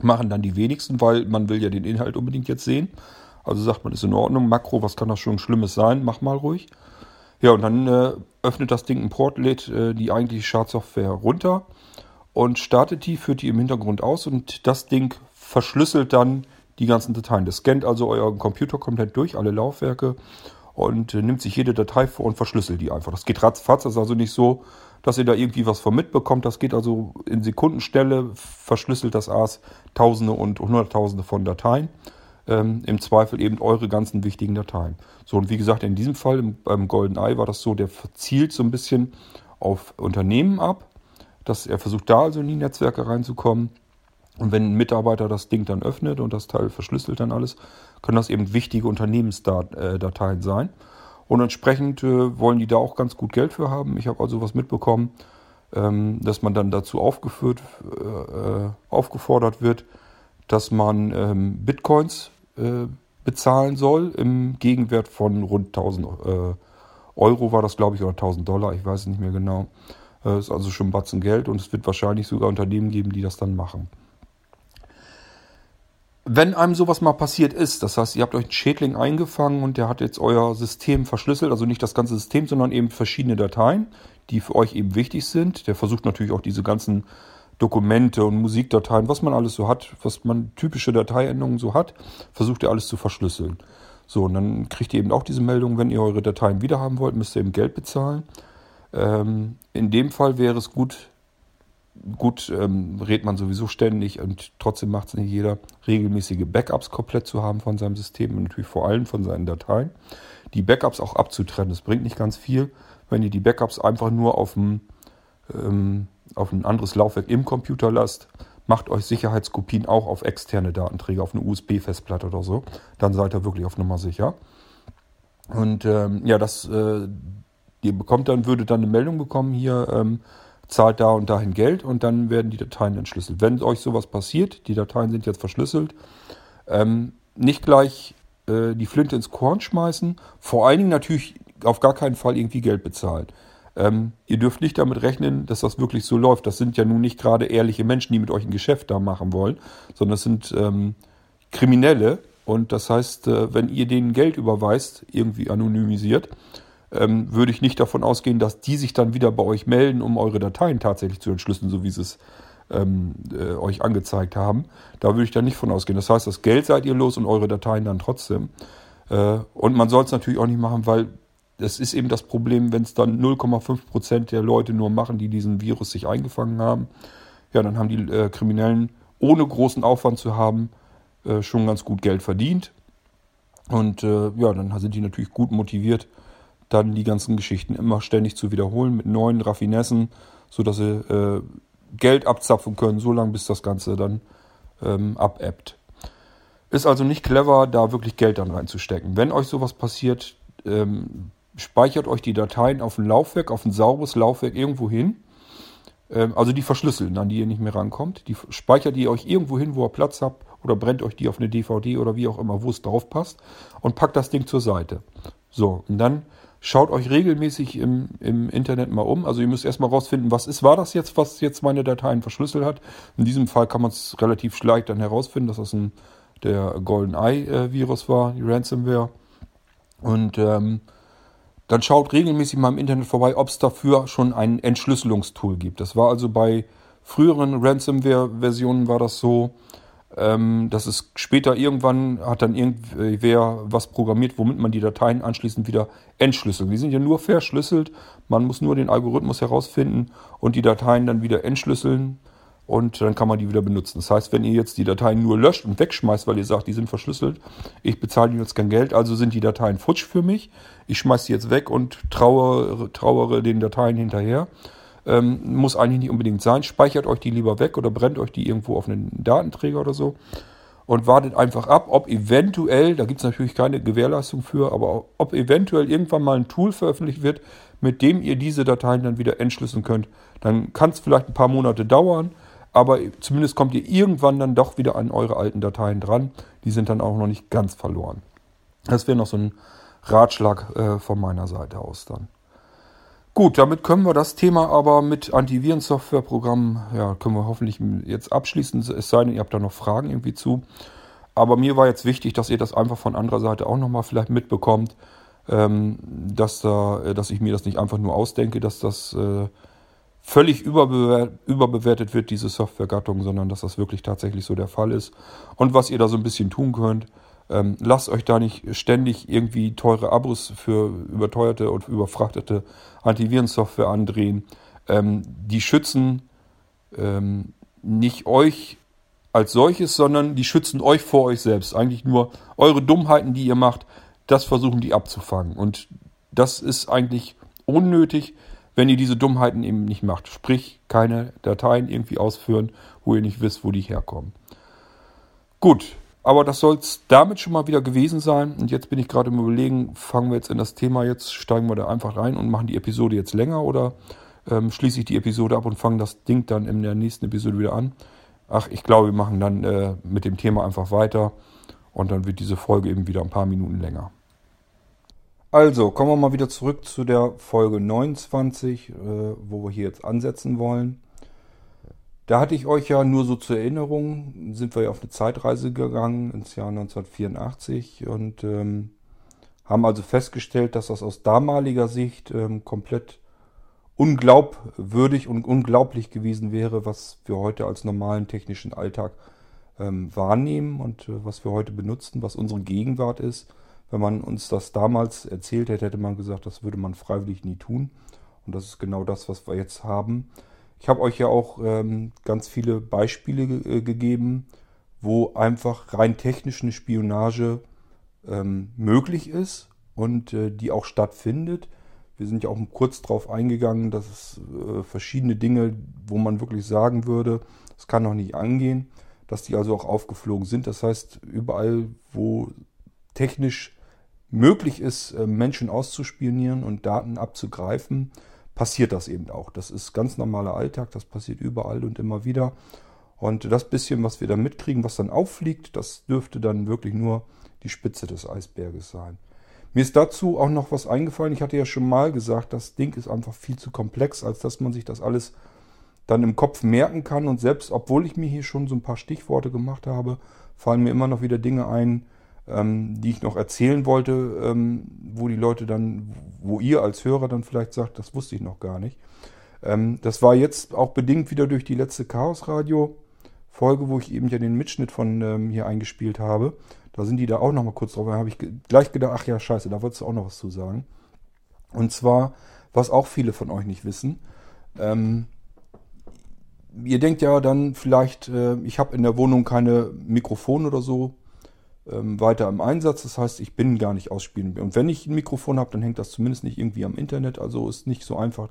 Machen dann die wenigsten, weil man will ja den Inhalt unbedingt jetzt sehen. Also sagt man, ist in Ordnung. Makro, was kann das schon Schlimmes sein? Mach mal ruhig. Ja, und dann äh, öffnet das Ding ein Port, lädt äh, die eigentliche Schadsoftware runter und startet die, führt die im Hintergrund aus und das Ding verschlüsselt dann die ganzen Dateien. Das scannt also euren Computer komplett durch, alle Laufwerke und äh, nimmt sich jede Datei vor und verschlüsselt die einfach. Das geht ratzfatz, das ist also nicht so, dass ihr da irgendwie was von mitbekommt. Das geht also in Sekundenstelle, verschlüsselt das AS Tausende und Hunderttausende von Dateien. Ähm, Im Zweifel eben eure ganzen wichtigen Dateien. So, und wie gesagt, in diesem Fall im, beim Golden Eye war das so, der zielt so ein bisschen auf Unternehmen ab, dass er versucht, da also in die Netzwerke reinzukommen. Und wenn ein Mitarbeiter das Ding dann öffnet und das Teil verschlüsselt dann alles, können das eben wichtige Unternehmensdateien äh, sein. Und entsprechend äh, wollen die da auch ganz gut Geld für haben. Ich habe also was mitbekommen, ähm, dass man dann dazu aufgeführt, äh, aufgefordert wird, dass man ähm, Bitcoins bezahlen soll im Gegenwert von rund 1000 Euro war das, glaube ich, oder 1000 Dollar, ich weiß es nicht mehr genau. Das ist also schon ein Batzen Geld und es wird wahrscheinlich sogar Unternehmen geben, die das dann machen wenn einem sowas mal passiert ist, das heißt, ihr habt euch einen Schädling eingefangen und der hat jetzt euer System verschlüsselt, also nicht das ganze System, sondern eben verschiedene Dateien, die für euch eben wichtig sind. Der versucht natürlich auch diese ganzen Dokumente und Musikdateien, was man alles so hat, was man typische Dateiendungen so hat, versucht er alles zu verschlüsseln. So, und dann kriegt ihr eben auch diese Meldung, wenn ihr eure Dateien wiederhaben wollt, müsst ihr eben Geld bezahlen. Ähm, in dem Fall wäre es gut, gut, ähm, redet man sowieso ständig und trotzdem macht es nicht jeder, regelmäßige Backups komplett zu haben von seinem System und natürlich vor allem von seinen Dateien. Die Backups auch abzutrennen, das bringt nicht ganz viel, wenn ihr die Backups einfach nur auf ein, ähm, auf ein anderes Laufwerk im Computer lasst. Macht euch Sicherheitskopien auch auf externe Datenträger, auf eine USB-Festplatte oder so. Dann seid ihr wirklich auf Nummer sicher. Und ähm, ja, das, äh, ihr bekommt dann, würdet dann eine Meldung bekommen hier, ähm, zahlt da und dahin Geld und dann werden die Dateien entschlüsselt. Wenn euch sowas passiert, die Dateien sind jetzt verschlüsselt, ähm, nicht gleich äh, die Flinte ins Korn schmeißen, vor allen Dingen natürlich auf gar keinen Fall irgendwie Geld bezahlen. Ähm, ihr dürft nicht damit rechnen, dass das wirklich so läuft. Das sind ja nun nicht gerade ehrliche Menschen, die mit euch ein Geschäft da machen wollen, sondern das sind ähm, Kriminelle. Und das heißt, äh, wenn ihr denen Geld überweist, irgendwie anonymisiert, ähm, würde ich nicht davon ausgehen, dass die sich dann wieder bei euch melden, um eure Dateien tatsächlich zu entschlüsseln, so wie sie es ähm, äh, euch angezeigt haben. Da würde ich dann nicht von ausgehen. Das heißt, das Geld seid ihr los und eure Dateien dann trotzdem. Äh, und man soll es natürlich auch nicht machen, weil das ist eben das Problem, wenn es dann 0,5% der Leute nur machen, die diesen Virus sich eingefangen haben. Ja, dann haben die äh, Kriminellen, ohne großen Aufwand zu haben, äh, schon ganz gut Geld verdient. Und äh, ja, dann sind die natürlich gut motiviert, dann die ganzen Geschichten immer ständig zu wiederholen mit neuen Raffinessen, sodass sie äh, Geld abzapfen können, so lange bis das Ganze dann ähm, abebbt. Ist also nicht clever, da wirklich Geld dann reinzustecken. Wenn euch sowas passiert, ähm, speichert euch die Dateien auf ein Laufwerk, auf ein sauberes Laufwerk irgendwo hin. Ähm, also die verschlüsseln, an die ihr nicht mehr rankommt. Die speichert ihr euch irgendwo hin, wo ihr Platz habt oder brennt euch die auf eine DVD oder wie auch immer, wo es drauf passt und packt das Ding zur Seite. So, und dann Schaut euch regelmäßig im, im Internet mal um. Also ihr müsst erstmal rausfinden, was ist, war das jetzt, was jetzt meine Dateien verschlüsselt hat. In diesem Fall kann man es relativ leicht dann herausfinden, dass das ein, der Golden Eye Virus war, die Ransomware. Und ähm, dann schaut regelmäßig mal im Internet vorbei, ob es dafür schon ein Entschlüsselungstool gibt. Das war also bei früheren Ransomware-Versionen war das so, ähm, dass es später irgendwann hat dann irgendwer was programmiert, womit man die Dateien anschließend wieder entschlüsselt. Die sind ja nur verschlüsselt. Man muss nur den Algorithmus herausfinden und die Dateien dann wieder entschlüsseln und dann kann man die wieder benutzen. Das heißt, wenn ihr jetzt die Dateien nur löscht und wegschmeißt, weil ihr sagt, die sind verschlüsselt, ich bezahle jetzt kein Geld, also sind die Dateien futsch für mich. Ich schmeiße die jetzt weg und trauere, trauere den Dateien hinterher ähm, muss eigentlich nicht unbedingt sein. Speichert euch die lieber weg oder brennt euch die irgendwo auf einen Datenträger oder so. Und wartet einfach ab, ob eventuell, da gibt es natürlich keine Gewährleistung für, aber ob eventuell irgendwann mal ein Tool veröffentlicht wird, mit dem ihr diese Dateien dann wieder entschlüsseln könnt. Dann kann es vielleicht ein paar Monate dauern, aber zumindest kommt ihr irgendwann dann doch wieder an eure alten Dateien dran. Die sind dann auch noch nicht ganz verloren. Das wäre noch so ein Ratschlag äh, von meiner Seite aus dann. Gut, damit können wir das Thema aber mit Antivirensoftwareprogrammen, ja, können wir hoffentlich jetzt abschließen, es sei denn, ihr habt da noch Fragen irgendwie zu. Aber mir war jetzt wichtig, dass ihr das einfach von anderer Seite auch nochmal vielleicht mitbekommt, ähm, dass, da, dass ich mir das nicht einfach nur ausdenke, dass das äh, völlig überbewertet, wird, diese Softwaregattung, sondern dass das wirklich tatsächlich so der Fall ist. Und was ihr da so ein bisschen tun könnt, ähm, lasst euch da nicht ständig irgendwie teure Abos für überteuerte und überfrachtete Antivirensoftware andrehen. Ähm, die schützen ähm, nicht euch als solches, sondern die schützen euch vor euch selbst. Eigentlich nur eure Dummheiten, die ihr macht, das versuchen die abzufangen. Und das ist eigentlich unnötig, wenn ihr diese Dummheiten eben nicht macht. Sprich, keine Dateien irgendwie ausführen, wo ihr nicht wisst, wo die herkommen. Gut, aber das soll es damit schon mal wieder gewesen sein. Und jetzt bin ich gerade im Überlegen, fangen wir jetzt in das Thema, jetzt steigen wir da einfach rein und machen die Episode jetzt länger oder ähm, schließe ich die Episode ab und fange das Ding dann in der nächsten Episode wieder an. Ach, ich glaube, wir machen dann äh, mit dem Thema einfach weiter und dann wird diese Folge eben wieder ein paar Minuten länger. Also, kommen wir mal wieder zurück zu der Folge 29, äh, wo wir hier jetzt ansetzen wollen. Da hatte ich euch ja nur so zur Erinnerung, sind wir ja auf eine Zeitreise gegangen ins Jahr 1984 und ähm, haben also festgestellt, dass das aus damaliger Sicht ähm, komplett unglaubwürdig und unglaublich gewesen wäre, was wir heute als normalen technischen Alltag ähm, wahrnehmen und äh, was wir heute benutzen, was unsere Gegenwart ist. Wenn man uns das damals erzählt hätte, hätte man gesagt, das würde man freiwillig nie tun. Und das ist genau das, was wir jetzt haben. Ich habe euch ja auch ähm, ganz viele Beispiele ge äh, gegeben, wo einfach rein technisch eine Spionage ähm, möglich ist und äh, die auch stattfindet. Wir sind ja auch kurz darauf eingegangen, dass es äh, verschiedene Dinge, wo man wirklich sagen würde, das kann noch nicht angehen, dass die also auch aufgeflogen sind. Das heißt, überall, wo technisch möglich ist, äh, Menschen auszuspionieren und Daten abzugreifen, passiert das eben auch. Das ist ganz normaler Alltag, das passiert überall und immer wieder. Und das bisschen, was wir da mitkriegen, was dann auffliegt, das dürfte dann wirklich nur die Spitze des Eisberges sein. Mir ist dazu auch noch was eingefallen. Ich hatte ja schon mal gesagt, das Ding ist einfach viel zu komplex, als dass man sich das alles dann im Kopf merken kann. Und selbst obwohl ich mir hier schon so ein paar Stichworte gemacht habe, fallen mir immer noch wieder Dinge ein, ähm, die ich noch erzählen wollte, ähm, wo die Leute dann, wo ihr als Hörer dann vielleicht sagt, das wusste ich noch gar nicht. Ähm, das war jetzt auch bedingt wieder durch die letzte Chaos Radio Folge, wo ich eben ja den Mitschnitt von ähm, hier eingespielt habe. Da sind die da auch noch mal kurz drauf. Da habe ich gleich gedacht, ach ja, scheiße, da wolltest du auch noch was zu sagen. Und zwar, was auch viele von euch nicht wissen. Ähm, ihr denkt ja dann vielleicht, äh, ich habe in der Wohnung keine Mikrofone oder so ähm, weiter im Einsatz. Das heißt, ich bin gar nicht ausspielen. Und wenn ich ein Mikrofon habe, dann hängt das zumindest nicht irgendwie am Internet. Also ist nicht so einfach,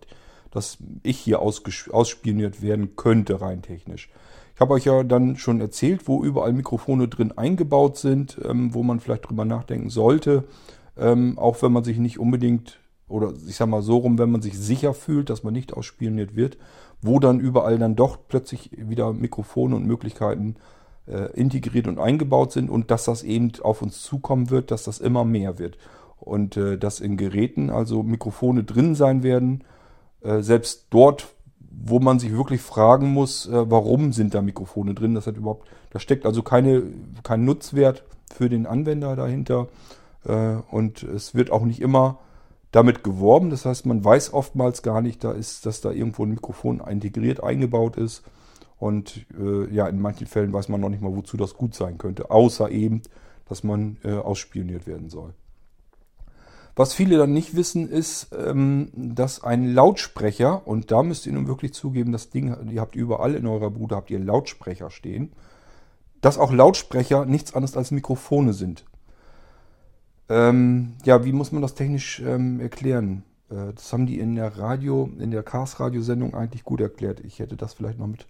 dass ich hier ausspioniert werden könnte, rein technisch. Ich habe euch ja dann schon erzählt, wo überall Mikrofone drin eingebaut sind, ähm, wo man vielleicht drüber nachdenken sollte. Ähm, auch wenn man sich nicht unbedingt, oder ich sag mal so rum, wenn man sich sicher fühlt, dass man nicht ausspioniert wird, wo dann überall dann doch plötzlich wieder Mikrofone und Möglichkeiten äh, integriert und eingebaut sind und dass das eben auf uns zukommen wird, dass das immer mehr wird. und äh, dass in Geräten also Mikrofone drin sein werden, äh, selbst dort, wo man sich wirklich fragen muss, äh, warum sind da Mikrofone drin? Das hat überhaupt, da steckt also keine, kein Nutzwert für den Anwender dahinter äh, und es wird auch nicht immer damit geworben. Das heißt, man weiß oftmals gar nicht, da ist, dass da irgendwo ein Mikrofon integriert eingebaut ist. Und äh, ja, in manchen Fällen weiß man noch nicht mal, wozu das gut sein könnte, außer eben, dass man äh, ausspioniert werden soll. Was viele dann nicht wissen, ist, ähm, dass ein Lautsprecher, und da müsst ihr nun wirklich zugeben, das Ding, ihr habt überall in eurer Bude, habt ihr Lautsprecher stehen, dass auch Lautsprecher nichts anderes als Mikrofone sind. Ähm, ja, wie muss man das technisch ähm, erklären? Äh, das haben die in der Radio, in der Cars-Radiosendung eigentlich gut erklärt. Ich hätte das vielleicht noch mit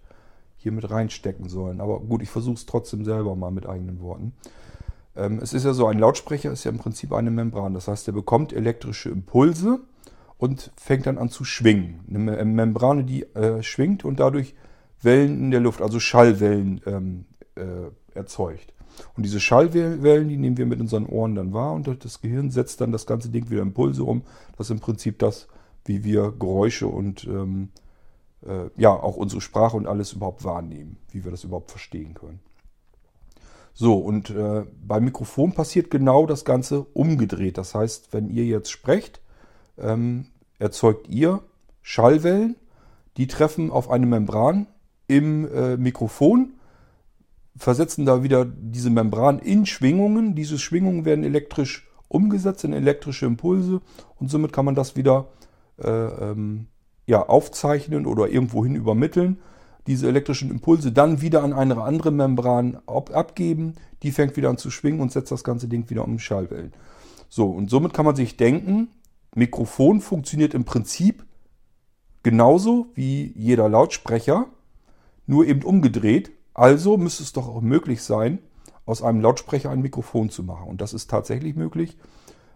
hier mit reinstecken sollen. Aber gut, ich versuche es trotzdem selber mal mit eigenen Worten. Ähm, es ist ja so, ein Lautsprecher ist ja im Prinzip eine Membran. Das heißt, er bekommt elektrische Impulse und fängt dann an zu schwingen. Eine Membrane, die äh, schwingt und dadurch Wellen in der Luft, also Schallwellen ähm, äh, erzeugt. Und diese Schallwellen, die nehmen wir mit unseren Ohren dann wahr und das Gehirn setzt dann das ganze Ding wieder Impulse um. Das ist im Prinzip das, wie wir Geräusche und ähm, äh, ja auch unsere Sprache und alles überhaupt wahrnehmen, wie wir das überhaupt verstehen können. So, und äh, beim Mikrofon passiert genau das Ganze umgedreht. Das heißt, wenn ihr jetzt sprecht, ähm, erzeugt ihr Schallwellen, die treffen auf eine Membran im äh, Mikrofon versetzen da wieder diese Membran in Schwingungen. Diese Schwingungen werden elektrisch umgesetzt in elektrische Impulse und somit kann man das wieder äh, ähm, ja, aufzeichnen oder irgendwohin übermitteln. Diese elektrischen Impulse dann wieder an eine andere Membran ab abgeben. Die fängt wieder an zu schwingen und setzt das ganze Ding wieder um Schallwellen. So, und somit kann man sich denken, Mikrofon funktioniert im Prinzip genauso wie jeder Lautsprecher, nur eben umgedreht. Also müsste es doch auch möglich sein, aus einem Lautsprecher ein Mikrofon zu machen. Und das ist tatsächlich möglich.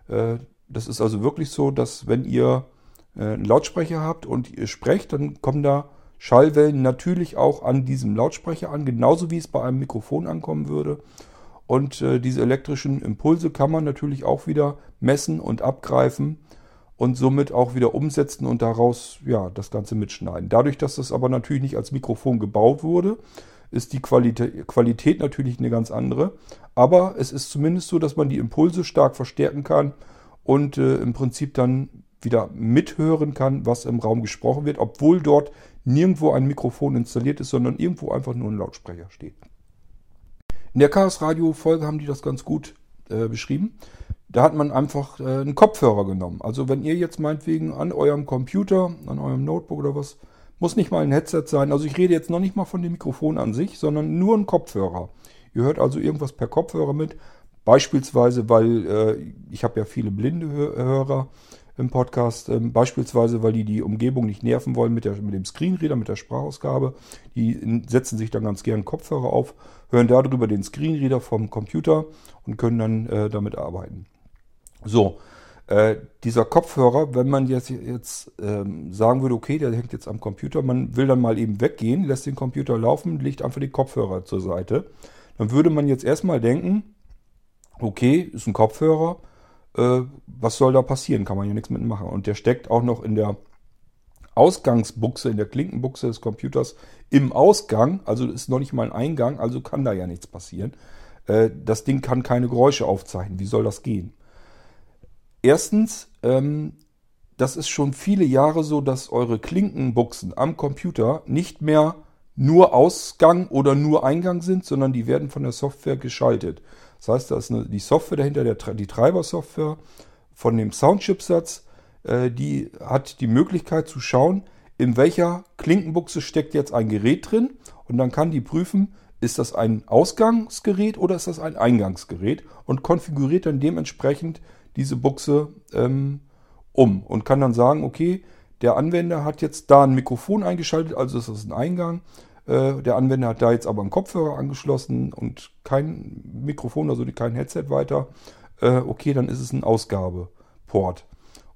Äh, das ist also wirklich so, dass wenn ihr einen Lautsprecher habt und ihr sprecht, dann kommen da Schallwellen natürlich auch an diesem Lautsprecher an, genauso wie es bei einem Mikrofon ankommen würde. Und äh, diese elektrischen Impulse kann man natürlich auch wieder messen und abgreifen und somit auch wieder umsetzen und daraus ja das Ganze mitschneiden. Dadurch, dass das aber natürlich nicht als Mikrofon gebaut wurde, ist die Qualität, Qualität natürlich eine ganz andere. Aber es ist zumindest so, dass man die Impulse stark verstärken kann und äh, im Prinzip dann wieder mithören kann, was im Raum gesprochen wird, obwohl dort nirgendwo ein Mikrofon installiert ist, sondern irgendwo einfach nur ein Lautsprecher steht. In der Chaos Radio Folge haben die das ganz gut äh, beschrieben. Da hat man einfach äh, einen Kopfhörer genommen. Also wenn ihr jetzt meinetwegen an eurem Computer, an eurem Notebook oder was muss nicht mal ein Headset sein. Also ich rede jetzt noch nicht mal von dem Mikrofon an sich, sondern nur ein Kopfhörer. Ihr hört also irgendwas per Kopfhörer mit. Beispielsweise, weil äh, ich habe ja viele blinde Hörer im Podcast, ähm, beispielsweise, weil die die Umgebung nicht nerven wollen mit, der, mit dem Screenreader, mit der Sprachausgabe. Die setzen sich dann ganz gern Kopfhörer auf, hören darüber den Screenreader vom Computer und können dann äh, damit arbeiten. So, äh, dieser Kopfhörer, wenn man jetzt, jetzt ähm, sagen würde, okay, der hängt jetzt am Computer, man will dann mal eben weggehen, lässt den Computer laufen, legt einfach den Kopfhörer zur Seite, dann würde man jetzt erstmal denken, okay, ist ein Kopfhörer, äh, was soll da passieren? Kann man ja nichts mitmachen. Und der steckt auch noch in der Ausgangsbuchse, in der Klinkenbuchse des Computers im Ausgang, also ist noch nicht mal ein Eingang, also kann da ja nichts passieren. Äh, das Ding kann keine Geräusche aufzeichnen. Wie soll das gehen? Erstens, ähm, das ist schon viele Jahre so, dass eure Klinkenbuchsen am Computer nicht mehr nur Ausgang oder nur Eingang sind, sondern die werden von der Software geschaltet. Das heißt, da ist eine, die Software dahinter, der, die Treibersoftware von dem Soundchipsatz, äh, die hat die Möglichkeit zu schauen, in welcher Klinkenbuchse steckt jetzt ein Gerät drin und dann kann die prüfen, ist das ein Ausgangsgerät oder ist das ein Eingangsgerät und konfiguriert dann dementsprechend diese Buchse ähm, um und kann dann sagen, okay, der Anwender hat jetzt da ein Mikrofon eingeschaltet, also ist das ein Eingang. Äh, der Anwender hat da jetzt aber einen Kopfhörer angeschlossen und kein Mikrofon, also kein Headset weiter. Äh, okay, dann ist es ein Ausgabeport.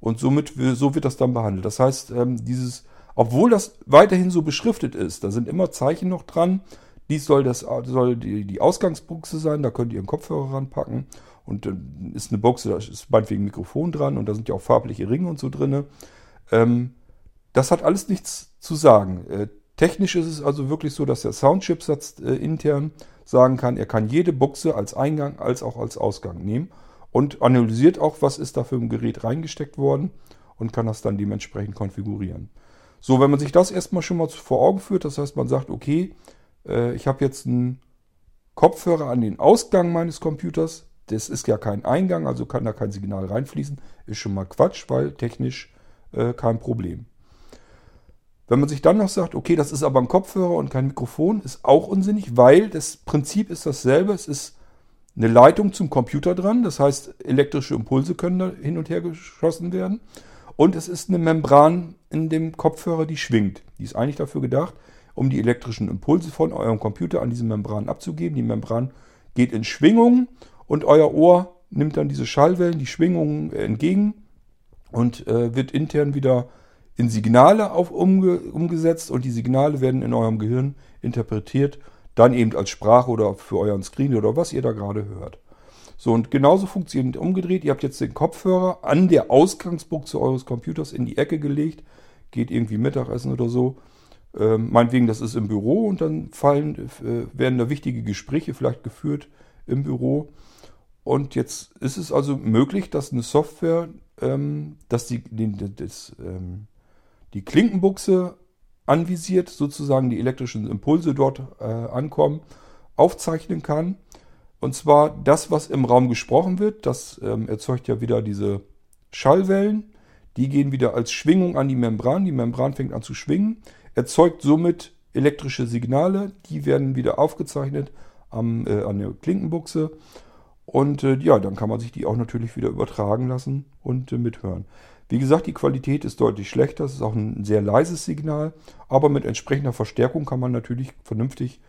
Und somit, so wird das dann behandelt. Das heißt, ähm, dieses, obwohl das weiterhin so beschriftet ist, da sind immer Zeichen noch dran. Dies soll, das, soll die, die Ausgangsbuchse sein, da könnt ihr einen Kopfhörer ranpacken. und dann ist eine Box, da ist meinetwegen ein Mikrofon dran und da sind ja auch farbliche Ringe und so drin. Ähm, das hat alles nichts zu sagen. Technisch ist es also wirklich so, dass der Soundchipsatz äh, intern sagen kann, er kann jede Buchse als Eingang als auch als Ausgang nehmen und analysiert auch, was ist da für ein Gerät reingesteckt worden und kann das dann dementsprechend konfigurieren. So, wenn man sich das erstmal schon mal vor Augen führt, das heißt, man sagt, okay, äh, ich habe jetzt einen Kopfhörer an den Ausgang meines Computers, das ist ja kein Eingang, also kann da kein Signal reinfließen, ist schon mal Quatsch, weil technisch äh, kein Problem. Wenn man sich dann noch sagt, okay, das ist aber ein Kopfhörer und kein Mikrofon, ist auch unsinnig, weil das Prinzip ist dasselbe. Es ist eine Leitung zum Computer dran, das heißt, elektrische Impulse können da hin und her geschossen werden. Und es ist eine Membran in dem Kopfhörer, die schwingt. Die ist eigentlich dafür gedacht, um die elektrischen Impulse von eurem Computer an diese Membran abzugeben. Die Membran geht in Schwingung und euer Ohr nimmt dann diese Schallwellen, die Schwingungen entgegen und äh, wird intern wieder in Signale auf, umge, umgesetzt und die Signale werden in eurem Gehirn interpretiert, dann eben als Sprache oder für euren Screen oder was ihr da gerade hört. So, und genauso funktioniert umgedreht. Ihr habt jetzt den Kopfhörer an der Ausgangsbuchse eures Computers in die Ecke gelegt. Geht irgendwie Mittagessen oder so. Ähm, meinetwegen, das ist im Büro und dann fallen, äh, werden da wichtige Gespräche vielleicht geführt im Büro. Und jetzt ist es also möglich, dass eine Software, ähm, dass die, die, das, ähm, die Klinkenbuchse anvisiert, sozusagen die elektrischen Impulse dort äh, ankommen, aufzeichnen kann und zwar das, was im Raum gesprochen wird, das ähm, erzeugt ja wieder diese Schallwellen. Die gehen wieder als Schwingung an die Membran. Die Membran fängt an zu schwingen, erzeugt somit elektrische Signale. Die werden wieder aufgezeichnet am, äh, an der Klinkenbuchse. Und äh, ja, dann kann man sich die auch natürlich wieder übertragen lassen und äh, mithören. Wie gesagt, die Qualität ist deutlich schlechter. Es ist auch ein sehr leises Signal. Aber mit entsprechender Verstärkung kann man natürlich vernünftig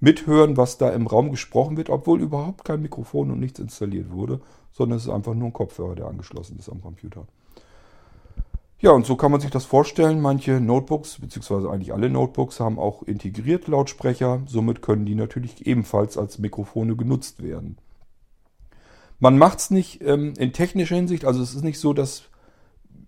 mithören, was da im Raum gesprochen wird, obwohl überhaupt kein Mikrofon und nichts installiert wurde, sondern es ist einfach nur ein Kopfhörer, der angeschlossen ist am Computer. Ja, und so kann man sich das vorstellen. Manche Notebooks, beziehungsweise eigentlich alle Notebooks, haben auch integriert Lautsprecher. Somit können die natürlich ebenfalls als Mikrofone genutzt werden. Man macht es nicht ähm, in technischer Hinsicht, also es ist nicht so, dass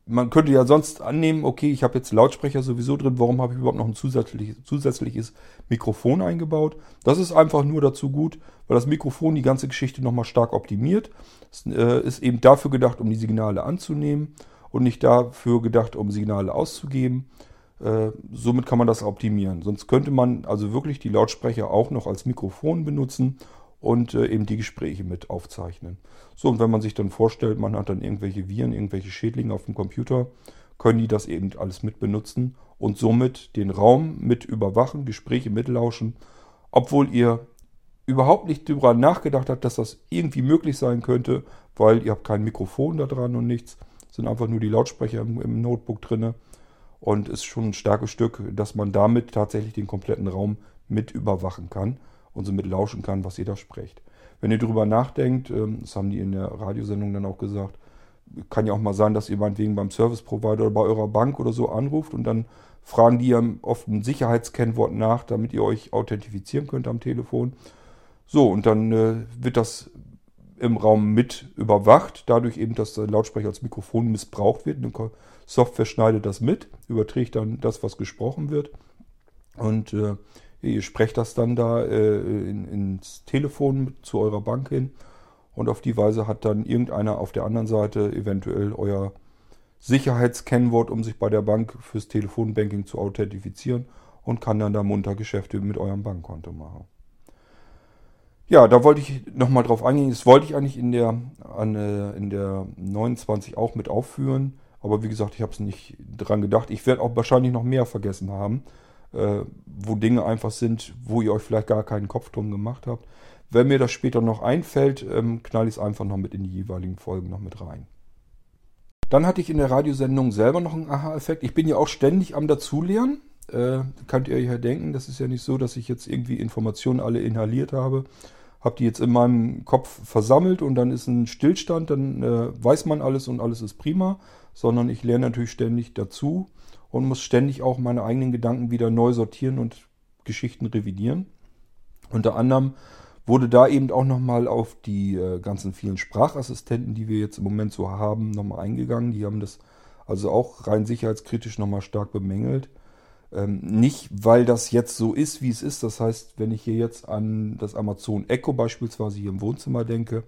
man könnte ja sonst annehmen, okay, ich habe jetzt Lautsprecher sowieso drin, warum habe ich überhaupt noch ein zusätzliches, zusätzliches Mikrofon eingebaut? Das ist einfach nur dazu gut, weil das Mikrofon die ganze Geschichte nochmal stark optimiert. Es äh, ist eben dafür gedacht, um die Signale anzunehmen und nicht dafür gedacht, um Signale auszugeben. Äh, somit kann man das optimieren. Sonst könnte man also wirklich die Lautsprecher auch noch als Mikrofon benutzen und äh, eben die Gespräche mit aufzeichnen. So, und wenn man sich dann vorstellt, man hat dann irgendwelche Viren, irgendwelche Schädlinge auf dem Computer, können die das eben alles mit benutzen und somit den Raum mit überwachen, Gespräche mitlauschen, obwohl ihr überhaupt nicht darüber nachgedacht habt, dass das irgendwie möglich sein könnte, weil ihr habt kein Mikrofon da dran und nichts, sind einfach nur die Lautsprecher im, im Notebook drinne und ist schon ein starkes Stück, dass man damit tatsächlich den kompletten Raum mit überwachen kann und somit lauschen kann, was ihr da sprecht. Wenn ihr darüber nachdenkt, ähm, das haben die in der Radiosendung dann auch gesagt, kann ja auch mal sein, dass ihr meinetwegen beim Service Provider oder bei eurer Bank oder so anruft und dann fragen die ja oft ein Sicherheitskennwort nach, damit ihr euch authentifizieren könnt am Telefon. So, und dann äh, wird das im Raum mit überwacht, dadurch eben, dass der Lautsprecher als Mikrofon missbraucht wird. Eine Software schneidet das mit, überträgt dann das, was gesprochen wird. Und äh, Ihr sprecht das dann da äh, in, ins Telefon zu eurer Bank hin und auf die Weise hat dann irgendeiner auf der anderen Seite eventuell euer Sicherheitskennwort, um sich bei der Bank fürs Telefonbanking zu authentifizieren und kann dann da munter Geschäfte mit eurem Bankkonto machen. Ja, da wollte ich nochmal drauf eingehen. Das wollte ich eigentlich in der, an, äh, in der 29 auch mit aufführen. Aber wie gesagt, ich habe es nicht dran gedacht. Ich werde auch wahrscheinlich noch mehr vergessen haben äh, wo Dinge einfach sind, wo ihr euch vielleicht gar keinen Kopf drum gemacht habt. Wenn mir das später noch einfällt, ähm, knall ich es einfach noch mit in die jeweiligen Folgen noch mit rein. Dann hatte ich in der Radiosendung selber noch einen Aha-Effekt. Ich bin ja auch ständig am Dazulernen. Äh, könnt ihr ja denken, das ist ja nicht so, dass ich jetzt irgendwie Informationen alle inhaliert habe. Hab die jetzt in meinem Kopf versammelt und dann ist ein Stillstand, dann äh, weiß man alles und alles ist prima, sondern ich lerne natürlich ständig dazu und muss ständig auch meine eigenen Gedanken wieder neu sortieren und Geschichten revidieren. Unter anderem wurde da eben auch nochmal auf die äh, ganzen vielen Sprachassistenten, die wir jetzt im Moment so haben, nochmal eingegangen. Die haben das also auch rein sicherheitskritisch nochmal stark bemängelt. Ähm, nicht, weil das jetzt so ist, wie es ist. Das heißt, wenn ich hier jetzt an das Amazon Echo beispielsweise hier im Wohnzimmer denke,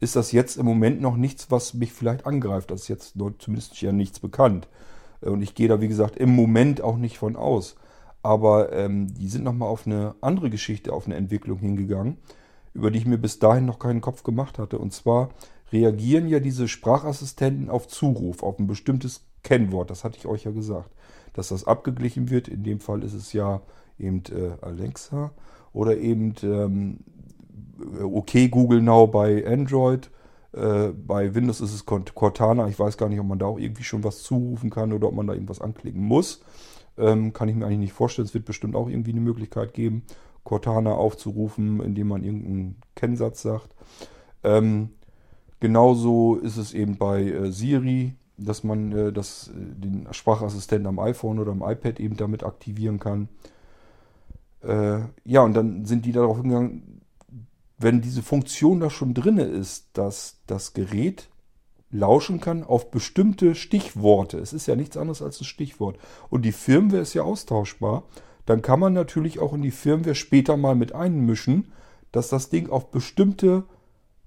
ist das jetzt im Moment noch nichts, was mich vielleicht angreift. Das ist jetzt zumindest ja nichts bekannt. Äh, und ich gehe da, wie gesagt, im Moment auch nicht von aus. Aber ähm, die sind nochmal auf eine andere Geschichte, auf eine Entwicklung hingegangen, über die ich mir bis dahin noch keinen Kopf gemacht hatte. Und zwar reagieren ja diese Sprachassistenten auf Zuruf, auf ein bestimmtes Kennwort. Das hatte ich euch ja gesagt, dass das abgeglichen wird. In dem Fall ist es ja eben äh, Alexa oder eben ähm, okay Google Now bei Android. Äh, bei Windows ist es Cortana. Ich weiß gar nicht, ob man da auch irgendwie schon was zurufen kann oder ob man da irgendwas anklicken muss. Ähm, kann ich mir eigentlich nicht vorstellen. Es wird bestimmt auch irgendwie eine Möglichkeit geben, Cortana aufzurufen, indem man irgendeinen Kennsatz sagt. Ähm, genauso ist es eben bei äh, Siri, dass man äh, das, äh, den Sprachassistenten am iPhone oder am iPad eben damit aktivieren kann. Äh, ja, und dann sind die darauf gegangen, wenn diese Funktion da schon drin ist, dass das Gerät lauschen kann auf bestimmte Stichworte. Es ist ja nichts anderes als ein Stichwort. Und die Firmware ist ja austauschbar. Dann kann man natürlich auch in die Firmware später mal mit einmischen, dass das Ding auf bestimmte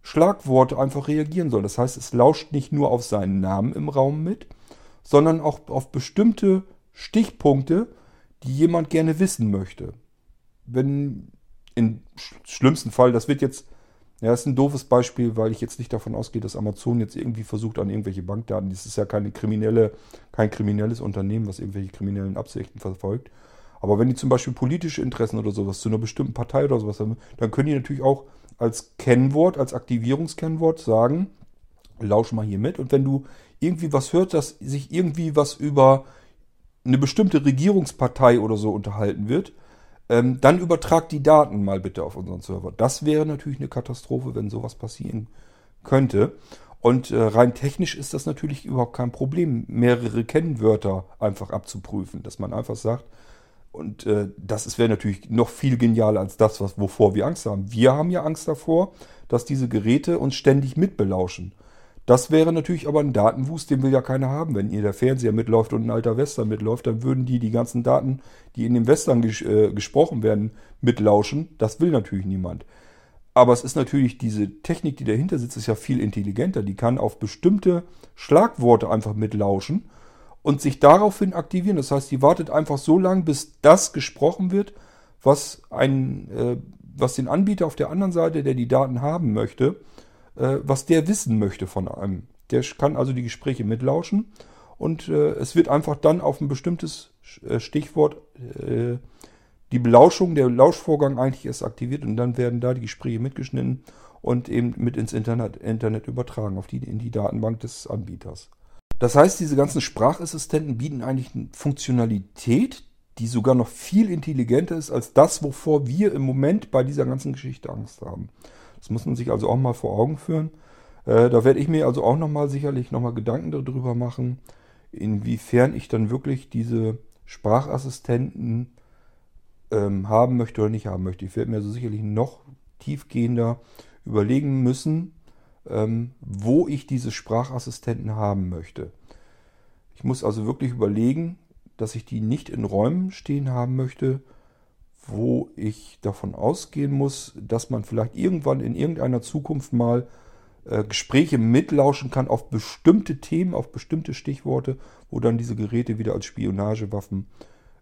Schlagworte einfach reagieren soll. Das heißt, es lauscht nicht nur auf seinen Namen im Raum mit, sondern auch auf bestimmte Stichpunkte, die jemand gerne wissen möchte. Wenn im schlimmsten Fall, das wird jetzt ja, ist ein doofes Beispiel, weil ich jetzt nicht davon ausgehe, dass Amazon jetzt irgendwie versucht an irgendwelche Bankdaten. Das ist ja keine kriminelle, kein kriminelles Unternehmen, was irgendwelche kriminellen Absichten verfolgt. Aber wenn die zum Beispiel politische Interessen oder sowas zu einer bestimmten Partei oder sowas haben, dann können die natürlich auch als Kennwort, als Aktivierungskennwort sagen, lausch mal hier mit. Und wenn du irgendwie was hörst, dass sich irgendwie was über eine bestimmte Regierungspartei oder so unterhalten wird, ähm, dann übertragt die Daten mal bitte auf unseren Server. Das wäre natürlich eine Katastrophe, wenn sowas passieren könnte. Und äh, rein technisch ist das natürlich überhaupt kein Problem, mehrere Kennwörter einfach abzuprüfen. Dass man einfach sagt, und äh, das wäre natürlich noch viel genialer als das, was, wovor wir Angst haben. Wir haben ja Angst davor, dass diese Geräte uns ständig mitbelauschen. Das wäre natürlich aber ein Datenwust, den will ja keiner haben. Wenn ihr der Fernseher mitläuft und ein alter Western mitläuft, dann würden die die ganzen Daten, die in dem Western ges äh, gesprochen werden, mitlauschen. Das will natürlich niemand. Aber es ist natürlich diese Technik, die dahinter sitzt, ist ja viel intelligenter. Die kann auf bestimmte Schlagworte einfach mitlauschen und sich daraufhin aktivieren. Das heißt, die wartet einfach so lange, bis das gesprochen wird, was, ein, äh, was den Anbieter auf der anderen Seite, der die Daten haben möchte, äh, was der wissen möchte von einem. Der kann also die Gespräche mitlauschen und äh, es wird einfach dann auf ein bestimmtes äh, Stichwort äh, die Belauschung, der Lauschvorgang eigentlich erst aktiviert und dann werden da die Gespräche mitgeschnitten und eben mit ins Internet, Internet übertragen, auf die, in die Datenbank des Anbieters. Das heißt, diese ganzen Sprachassistenten bieten eigentlich eine Funktionalität, die sogar noch viel intelligenter ist als das, wovor wir im Moment bei dieser ganzen Geschichte Angst haben. Das muss man sich also auch mal vor Augen führen. Äh, da werde ich mir also auch nochmal sicherlich nochmal Gedanken darüber machen, inwiefern ich dann wirklich diese Sprachassistenten ähm, haben möchte oder nicht haben möchte. Ich werde mir also sicherlich noch tiefgehender überlegen müssen, ähm, wo ich diese Sprachassistenten haben möchte. Ich muss also wirklich überlegen, dass ich die nicht in Räumen stehen haben möchte, wo ich davon ausgehen muss, dass man vielleicht irgendwann in irgendeiner Zukunft mal äh, Gespräche mitlauschen kann auf bestimmte Themen, auf bestimmte Stichworte, wo dann diese Geräte wieder als Spionagewaffen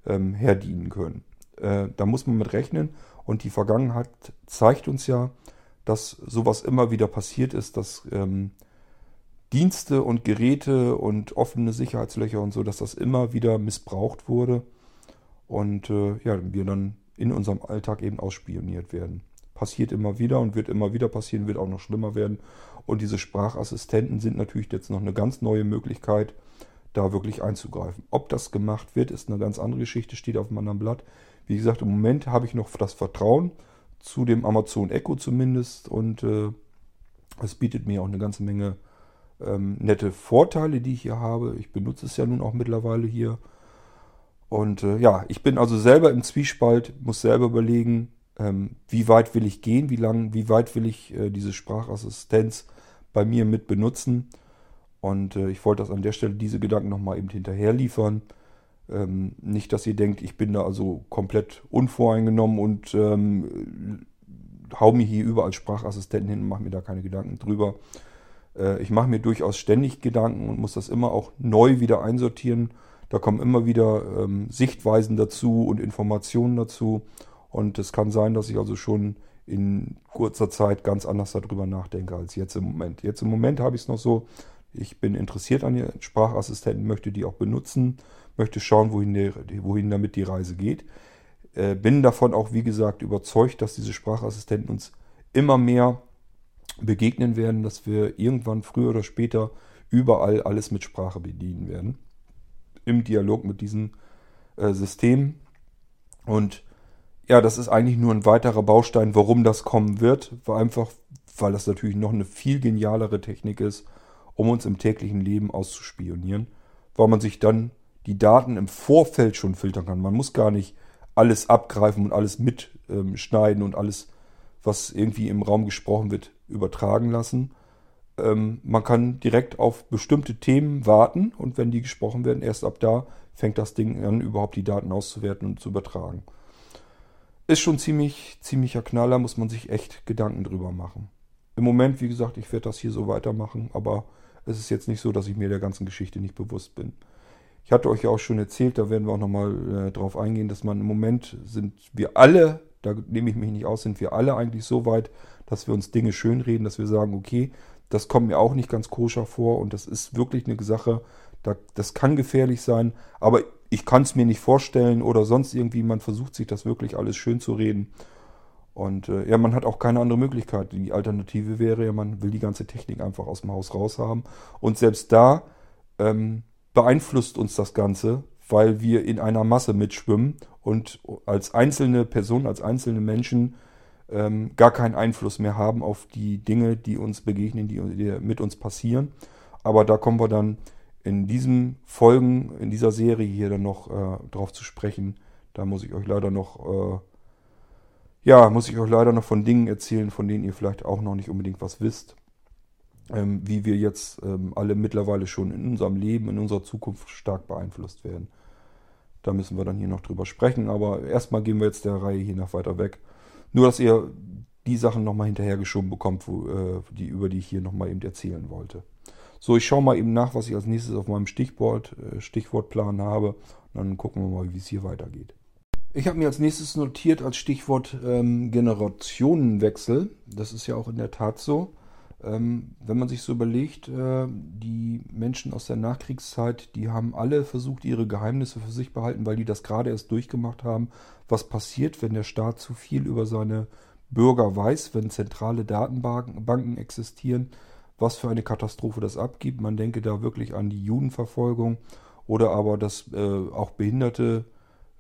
ähm, herdienen können. Äh, da muss man mit rechnen und die Vergangenheit zeigt uns ja, dass sowas immer wieder passiert ist, dass ähm, Dienste und Geräte und offene Sicherheitslöcher und so, dass das immer wieder missbraucht wurde und äh, ja, wir dann in unserem Alltag eben ausspioniert werden. Passiert immer wieder und wird immer wieder passieren, wird auch noch schlimmer werden. Und diese Sprachassistenten sind natürlich jetzt noch eine ganz neue Möglichkeit, da wirklich einzugreifen. Ob das gemacht wird, ist eine ganz andere Geschichte, steht auf einem anderen Blatt. Wie gesagt, im Moment habe ich noch das Vertrauen zu dem Amazon Echo zumindest und äh, es bietet mir auch eine ganze Menge ähm, nette Vorteile, die ich hier habe. Ich benutze es ja nun auch mittlerweile hier und äh, ja, ich bin also selber im Zwiespalt, muss selber überlegen, ähm, wie weit will ich gehen, wie lang, wie weit will ich äh, diese Sprachassistenz bei mir mit benutzen. Und äh, ich wollte das an der Stelle diese Gedanken nochmal eben hinterher liefern. Ähm, nicht, dass ihr denkt, ich bin da also komplett unvoreingenommen und ähm, hau mir hier überall Sprachassistenten hin und mache mir da keine Gedanken drüber. Äh, ich mache mir durchaus ständig Gedanken und muss das immer auch neu wieder einsortieren. Da kommen immer wieder ähm, Sichtweisen dazu und Informationen dazu. Und es kann sein, dass ich also schon in kurzer Zeit ganz anders darüber nachdenke als jetzt im Moment. Jetzt im Moment habe ich es noch so, ich bin interessiert an den Sprachassistenten, möchte die auch benutzen, möchte schauen, wohin, der, wohin damit die Reise geht. Äh, bin davon auch, wie gesagt, überzeugt, dass diese Sprachassistenten uns immer mehr begegnen werden, dass wir irgendwann früher oder später überall alles mit Sprache bedienen werden. Im Dialog mit diesem äh, System. Und ja, das ist eigentlich nur ein weiterer Baustein, warum das kommen wird. War einfach, weil das natürlich noch eine viel genialere Technik ist, um uns im täglichen Leben auszuspionieren. Weil man sich dann die Daten im Vorfeld schon filtern kann. Man muss gar nicht alles abgreifen und alles mitschneiden und alles, was irgendwie im Raum gesprochen wird, übertragen lassen. Ähm, man kann direkt auf bestimmte Themen warten und wenn die gesprochen werden, erst ab da fängt das Ding an, überhaupt die Daten auszuwerten und zu übertragen. Ist schon ziemlich, ziemlicher Knaller, muss man sich echt Gedanken drüber machen. Im Moment, wie gesagt, ich werde das hier so weitermachen, aber es ist jetzt nicht so, dass ich mir der ganzen Geschichte nicht bewusst bin. Ich hatte euch ja auch schon erzählt, da werden wir auch nochmal äh, drauf eingehen, dass man im Moment sind wir alle, da nehme ich mich nicht aus, sind wir alle eigentlich so weit, dass wir uns Dinge schönreden, dass wir sagen, okay, das kommt mir auch nicht ganz koscher vor und das ist wirklich eine Sache, da, das kann gefährlich sein, aber ich kann es mir nicht vorstellen oder sonst irgendwie, man versucht sich das wirklich alles schön zu reden. Und äh, ja, man hat auch keine andere Möglichkeit. Die Alternative wäre ja, man will die ganze Technik einfach aus dem Haus raus haben. Und selbst da ähm, beeinflusst uns das Ganze, weil wir in einer Masse mitschwimmen und als einzelne Person, als einzelne Menschen ähm, gar keinen Einfluss mehr haben auf die Dinge, die uns begegnen, die, die mit uns passieren. Aber da kommen wir dann in diesen Folgen, in dieser Serie hier dann noch äh, drauf zu sprechen. Da muss ich euch leider noch, äh, ja, muss ich euch leider noch von Dingen erzählen, von denen ihr vielleicht auch noch nicht unbedingt was wisst ähm, wie wir jetzt ähm, alle mittlerweile schon in unserem Leben, in unserer Zukunft stark beeinflusst werden. Da müssen wir dann hier noch drüber sprechen, aber erstmal gehen wir jetzt der Reihe hier nach weiter weg. Nur, dass ihr die Sachen nochmal hinterhergeschoben bekommt, wo, äh, die, über die ich hier nochmal eben erzählen wollte. So, ich schaue mal eben nach, was ich als nächstes auf meinem Stichwort, äh, Stichwortplan habe. Dann gucken wir mal, wie es hier weitergeht. Ich habe mir als nächstes notiert als Stichwort ähm, Generationenwechsel. Das ist ja auch in der Tat so. Ähm, wenn man sich so überlegt, äh, die Menschen aus der Nachkriegszeit, die haben alle versucht, ihre Geheimnisse für sich behalten, weil die das gerade erst durchgemacht haben. Was passiert, wenn der Staat zu viel über seine Bürger weiß, wenn zentrale Datenbanken existieren, was für eine Katastrophe das abgibt. Man denke da wirklich an die Judenverfolgung oder aber, dass äh, auch Behinderte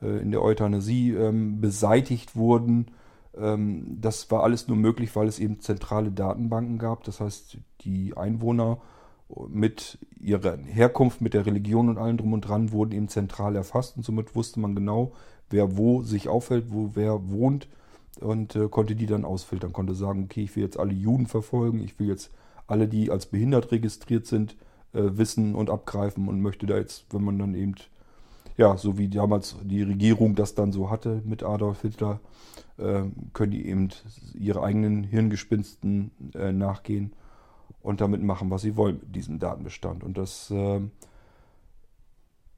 äh, in der Euthanasie ähm, beseitigt wurden das war alles nur möglich, weil es eben zentrale Datenbanken gab. Das heißt, die Einwohner mit ihrer Herkunft, mit der Religion und allem drum und dran wurden eben zentral erfasst und somit wusste man genau, wer wo sich aufhält, wo wer wohnt und äh, konnte die dann ausfiltern, konnte sagen, okay, ich will jetzt alle Juden verfolgen, ich will jetzt alle, die als behindert registriert sind, äh, wissen und abgreifen und möchte da jetzt, wenn man dann eben ja, so wie damals die Regierung das dann so hatte mit Adolf Hitler, äh, können die eben ihre eigenen Hirngespinsten äh, nachgehen und damit machen, was sie wollen mit diesem Datenbestand. Und das äh,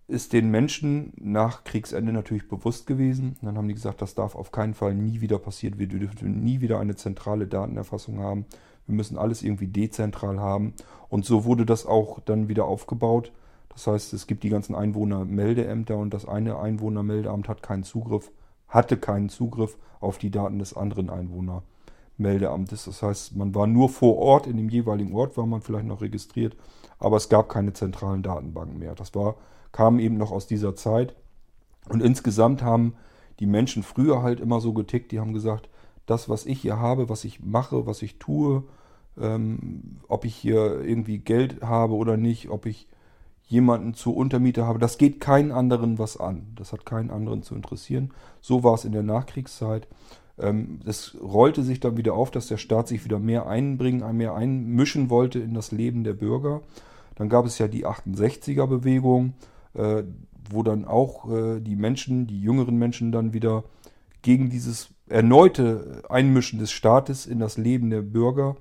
ist den Menschen nach Kriegsende natürlich bewusst gewesen. Und dann haben die gesagt, das darf auf keinen Fall nie wieder passieren. Wir dürfen nie wieder eine zentrale Datenerfassung haben. Wir müssen alles irgendwie dezentral haben. Und so wurde das auch dann wieder aufgebaut das heißt, es gibt die ganzen Einwohnermeldeämter und das eine Einwohnermeldeamt hat keinen Zugriff, hatte keinen Zugriff auf die Daten des anderen Einwohnermeldeamtes. Das heißt, man war nur vor Ort, in dem jeweiligen Ort war man vielleicht noch registriert, aber es gab keine zentralen Datenbanken mehr. Das war, kam eben noch aus dieser Zeit. Und insgesamt haben die Menschen früher halt immer so getickt, die haben gesagt, das, was ich hier habe, was ich mache, was ich tue, ähm, ob ich hier irgendwie Geld habe oder nicht, ob ich jemanden zur Untermiete habe. Das geht keinen anderen was an. Das hat keinen anderen zu interessieren. So war es in der Nachkriegszeit. Ähm, es rollte sich dann wieder auf, dass der Staat sich wieder mehr einbringen, mehr einmischen wollte in das Leben der Bürger. Dann gab es ja die 68er-Bewegung, äh, wo dann auch äh, die Menschen, die jüngeren Menschen dann wieder gegen dieses erneute Einmischen des Staates in das Leben der Bürger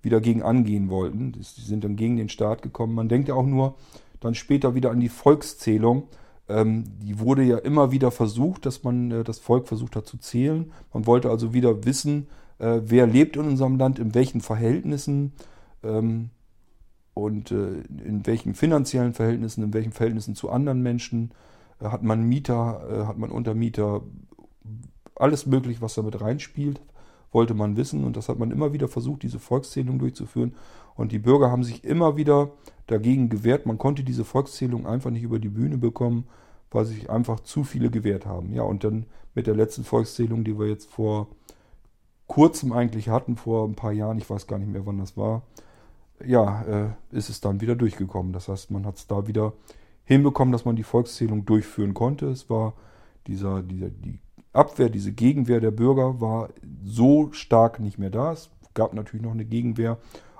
wieder gegen angehen wollten. Sie sind dann gegen den Staat gekommen. Man denkt ja auch nur dann später wieder an die Volkszählung. Ähm, die wurde ja immer wieder versucht, dass man äh, das Volk versucht hat zu zählen. Man wollte also wieder wissen, äh, wer lebt in unserem Land, in welchen Verhältnissen ähm, und äh, in welchen finanziellen Verhältnissen, in welchen Verhältnissen zu anderen Menschen. Äh, hat man Mieter, äh, hat man Untermieter, alles möglich, was damit reinspielt, wollte man wissen. Und das hat man immer wieder versucht, diese Volkszählung durchzuführen. Und die Bürger haben sich immer wieder dagegen gewehrt. Man konnte diese Volkszählung einfach nicht über die Bühne bekommen, weil sich einfach zu viele gewehrt haben. Ja, und dann mit der letzten Volkszählung, die wir jetzt vor kurzem eigentlich hatten, vor ein paar Jahren, ich weiß gar nicht mehr, wann das war, ja, äh, ist es dann wieder durchgekommen. Das heißt, man hat es da wieder hinbekommen, dass man die Volkszählung durchführen konnte. Es war dieser, dieser, die Abwehr, diese Gegenwehr der Bürger war so stark nicht mehr da. Es gab natürlich noch eine Gegenwehr,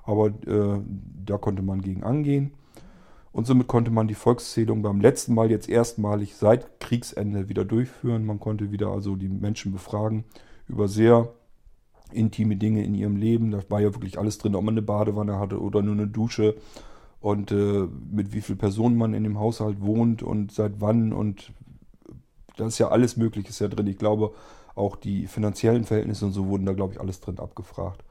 aber äh, da konnte man gegen angehen. Und somit konnte man die Volkszählung beim letzten Mal jetzt erstmalig seit Kriegsende wieder durchführen. Man konnte wieder also die Menschen befragen über sehr intime Dinge in ihrem Leben. Da war ja wirklich alles drin, ob man eine Badewanne hatte oder nur eine Dusche und äh, mit wie vielen Personen man in dem Haushalt wohnt und seit wann und da ist ja alles Mögliche ist ja drin. Ich glaube, auch die finanziellen Verhältnisse und so wurden da, glaube ich, alles drin abgefragt.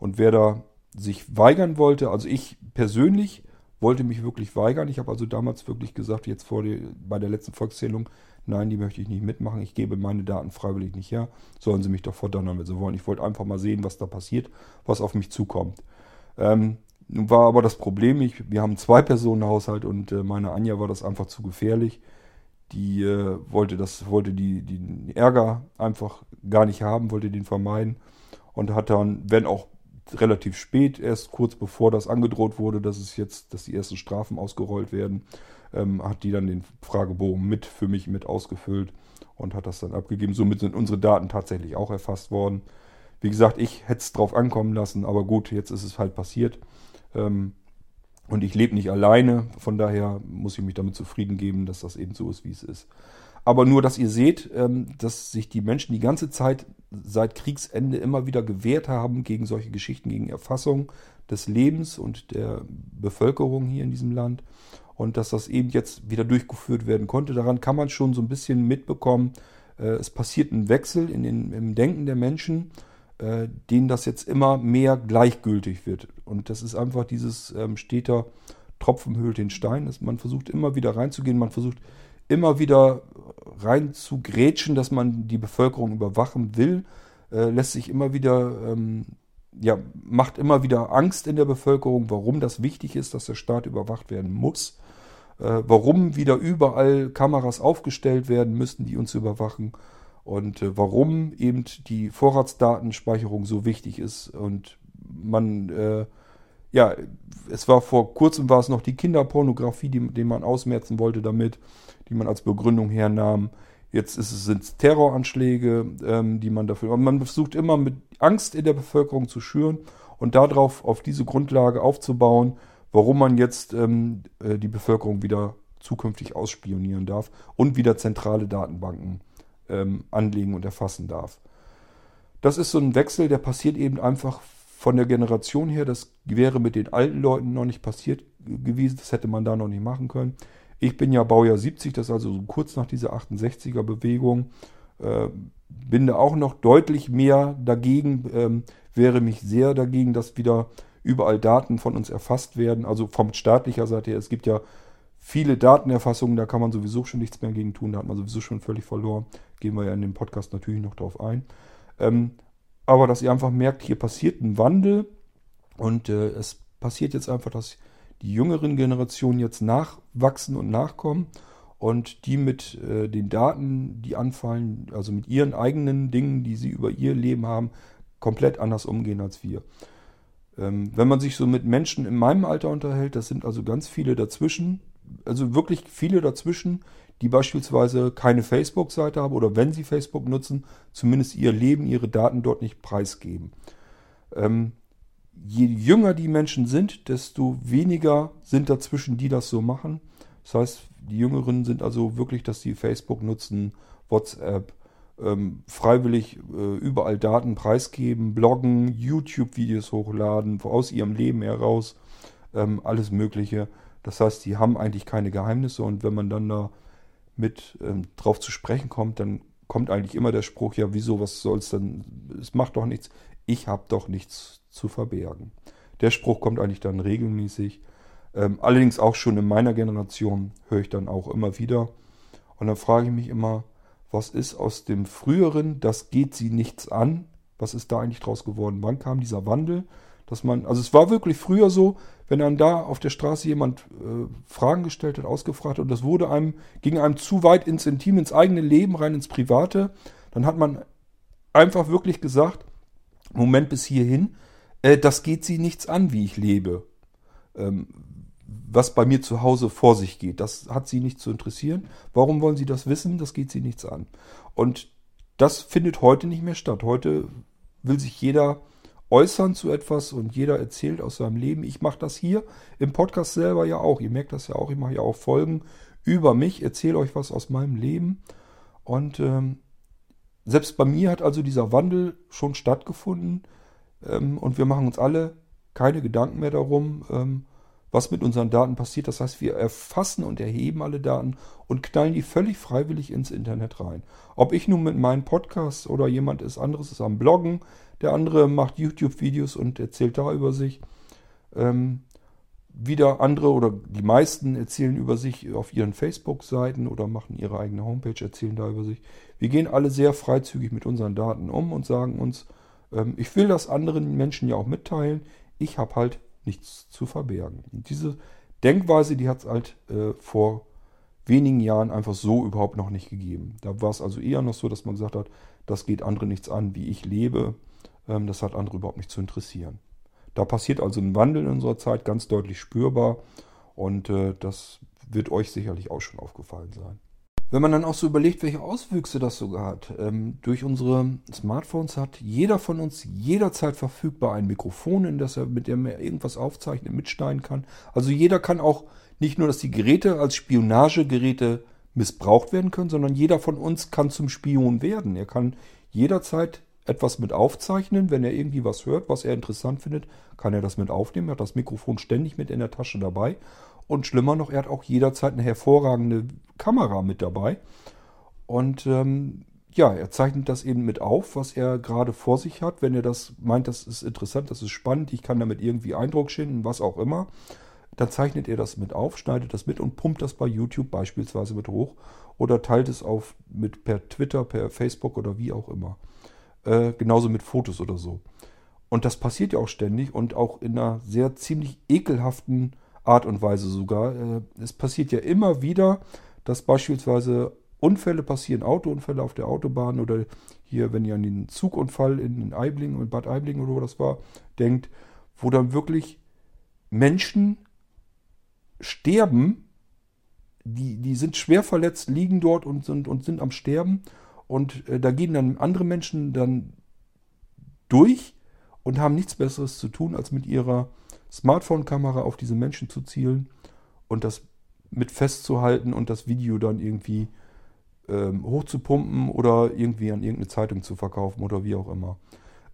Und wer da sich weigern wollte, also ich persönlich wollte mich wirklich weigern. Ich habe also damals wirklich gesagt, jetzt vor die, bei der letzten Volkszählung, nein, die möchte ich nicht mitmachen. Ich gebe meine Daten freiwillig nicht her. Sollen sie mich doch verdonnern, wenn sie wollen. Ich wollte einfach mal sehen, was da passiert, was auf mich zukommt. Ähm, nun war aber das Problem, ich, wir haben zwei Personen Haushalt und äh, meine Anja war das einfach zu gefährlich die äh, wollte das, wollte die, die Ärger einfach gar nicht haben, wollte den vermeiden und hat dann, wenn auch relativ spät, erst kurz bevor das angedroht wurde, dass es jetzt, dass die ersten Strafen ausgerollt werden, ähm, hat die dann den Fragebogen mit für mich mit ausgefüllt und hat das dann abgegeben. Somit sind unsere Daten tatsächlich auch erfasst worden. Wie gesagt, ich hätte es drauf ankommen lassen, aber gut, jetzt ist es halt passiert. Ähm, und ich lebe nicht alleine, von daher muss ich mich damit zufrieden geben, dass das eben so ist, wie es ist. Aber nur, dass ihr seht, ähm, dass sich die Menschen die ganze Zeit seit Kriegsende immer wieder gewehrt haben gegen solche Geschichten, gegen Erfassung des Lebens und der Bevölkerung hier in diesem Land. Und dass das eben jetzt wieder durchgeführt werden konnte. Daran kann man schon so ein bisschen mitbekommen. Äh, es passiert ein Wechsel in den, im Denken der Menschen äh, denen das jetzt immer mehr gleichgültig wird. Und das ist einfach dieses ähm, steter Tropfen höhlt den Stein. Man versucht immer wieder reinzugehen, man versucht immer wieder rein zu grätschen, dass man die Bevölkerung überwachen will, äh, lässt sich immer wieder, ähm, ja, macht immer wieder Angst in der Bevölkerung, warum das wichtig ist, dass der Staat überwacht werden muss, äh, warum wieder überall Kameras aufgestellt werden müssen, die uns überwachen und äh, warum eben die Vorratsdatenspeicherung so wichtig ist. Und man, äh, ja, es war vor kurzem war es noch die Kinderpornografie, die, die man ausmerzen wollte damit, die man als Begründung hernahm. Jetzt sind es Terroranschläge, ähm, die man dafür. Man versucht immer mit Angst in der Bevölkerung zu schüren und darauf, auf diese Grundlage aufzubauen, warum man jetzt ähm, äh, die Bevölkerung wieder zukünftig ausspionieren darf und wieder zentrale Datenbanken ähm, anlegen und erfassen darf. Das ist so ein Wechsel, der passiert eben einfach von der Generation her. Das wäre mit den alten Leuten noch nicht passiert gewesen. Das hätte man da noch nicht machen können. Ich bin ja Baujahr 70, das ist also so kurz nach dieser 68er Bewegung. Äh, bin da auch noch deutlich mehr dagegen, ähm, wäre mich sehr dagegen, dass wieder überall Daten von uns erfasst werden. Also von staatlicher Seite her. Es gibt ja viele Datenerfassungen, da kann man sowieso schon nichts mehr gegen tun, da hat man sowieso schon völlig verloren. Gehen wir ja in dem Podcast natürlich noch drauf ein. Ähm, aber dass ihr einfach merkt, hier passiert ein Wandel und äh, es passiert jetzt einfach, dass die jüngeren Generationen jetzt nachwachsen und nachkommen und die mit äh, den Daten, die anfallen, also mit ihren eigenen Dingen, die sie über ihr Leben haben, komplett anders umgehen als wir. Ähm, wenn man sich so mit Menschen in meinem Alter unterhält, das sind also ganz viele dazwischen, also wirklich viele dazwischen, die beispielsweise keine Facebook-Seite haben oder wenn sie Facebook nutzen, zumindest ihr Leben, ihre Daten dort nicht preisgeben. Ähm, je jünger die Menschen sind, desto weniger sind dazwischen, die das so machen. Das heißt, die Jüngeren sind also wirklich, dass sie Facebook nutzen, WhatsApp, ähm, freiwillig äh, überall Daten preisgeben, bloggen, YouTube-Videos hochladen, aus ihrem Leben heraus, ähm, alles Mögliche. Das heißt, die haben eigentlich keine Geheimnisse und wenn man dann da mit ähm, drauf zu sprechen kommt, dann kommt eigentlich immer der Spruch, ja, wieso, was soll's denn? Es macht doch nichts. Ich habe doch nichts zu verbergen. Der Spruch kommt eigentlich dann regelmäßig. Ähm, allerdings auch schon in meiner Generation höre ich dann auch immer wieder. Und dann frage ich mich immer, was ist aus dem früheren, das geht sie nichts an? Was ist da eigentlich draus geworden? Wann kam dieser Wandel? Dass man, also es war wirklich früher so, wenn dann da auf der Straße jemand äh, Fragen gestellt hat, ausgefragt hat und das wurde einem, ging einem zu weit ins Intim, ins eigene Leben, rein ins Private, dann hat man einfach wirklich gesagt, Moment bis hierhin, äh, das geht sie nichts an, wie ich lebe. Ähm, was bei mir zu Hause vor sich geht, das hat sie nicht zu interessieren. Warum wollen sie das wissen? Das geht sie nichts an. Und das findet heute nicht mehr statt. Heute will sich jeder äußern zu etwas und jeder erzählt aus seinem Leben. Ich mache das hier im Podcast selber ja auch. Ihr merkt das ja auch. Ich mache ja auch Folgen über mich, erzähle euch was aus meinem Leben. Und ähm, selbst bei mir hat also dieser Wandel schon stattgefunden. Ähm, und wir machen uns alle keine Gedanken mehr darum, ähm, was mit unseren Daten passiert. Das heißt, wir erfassen und erheben alle Daten und knallen die völlig freiwillig ins Internet rein. Ob ich nun mit meinen Podcasts oder jemand ist anderes ist am Bloggen, der andere macht YouTube-Videos und erzählt da über sich. Ähm, wieder andere oder die meisten erzählen über sich auf ihren Facebook-Seiten oder machen ihre eigene Homepage, erzählen da über sich. Wir gehen alle sehr freizügig mit unseren Daten um und sagen uns, ähm, ich will das anderen Menschen ja auch mitteilen. Ich habe halt nichts zu verbergen. Und diese Denkweise, die hat es halt äh, vor wenigen Jahren einfach so überhaupt noch nicht gegeben. Da war es also eher noch so, dass man gesagt hat, das geht andere nichts an, wie ich lebe. Ähm, das hat andere überhaupt nicht zu interessieren. Da passiert also ein Wandel in unserer Zeit, ganz deutlich spürbar. Und äh, das wird euch sicherlich auch schon aufgefallen sein. Wenn man dann auch so überlegt, welche Auswüchse das sogar hat. Ähm, durch unsere Smartphones hat jeder von uns jederzeit verfügbar ein Mikrofon, in das er mit dem er irgendwas aufzeichnen, mitschneiden kann. Also jeder kann auch nicht nur, dass die Geräte als Spionagegeräte missbraucht werden können, sondern jeder von uns kann zum Spion werden. Er kann jederzeit etwas mit aufzeichnen. Wenn er irgendwie was hört, was er interessant findet, kann er das mit aufnehmen. Er hat das Mikrofon ständig mit in der Tasche dabei. Und schlimmer noch, er hat auch jederzeit eine hervorragende Kamera mit dabei. Und ähm, ja, er zeichnet das eben mit auf, was er gerade vor sich hat. Wenn er das meint, das ist interessant, das ist spannend, ich kann damit irgendwie Eindruck schinden, was auch immer, dann zeichnet er das mit auf, schneidet das mit und pumpt das bei YouTube beispielsweise mit hoch oder teilt es auf mit per Twitter, per Facebook oder wie auch immer. Äh, genauso mit Fotos oder so. Und das passiert ja auch ständig und auch in einer sehr ziemlich ekelhaften Art und Weise sogar. Äh, es passiert ja immer wieder, dass beispielsweise Unfälle passieren, Autounfälle auf der Autobahn oder hier, wenn ihr an den Zugunfall in Aibling und Bad Aibling oder wo das war, denkt, wo dann wirklich Menschen sterben, die, die sind schwer verletzt, liegen dort und sind, und sind am Sterben und äh, da gehen dann andere Menschen dann durch und haben nichts Besseres zu tun, als mit ihrer Smartphone-Kamera auf diese Menschen zu zielen und das mit festzuhalten und das Video dann irgendwie ähm, hochzupumpen oder irgendwie an irgendeine Zeitung zu verkaufen oder wie auch immer.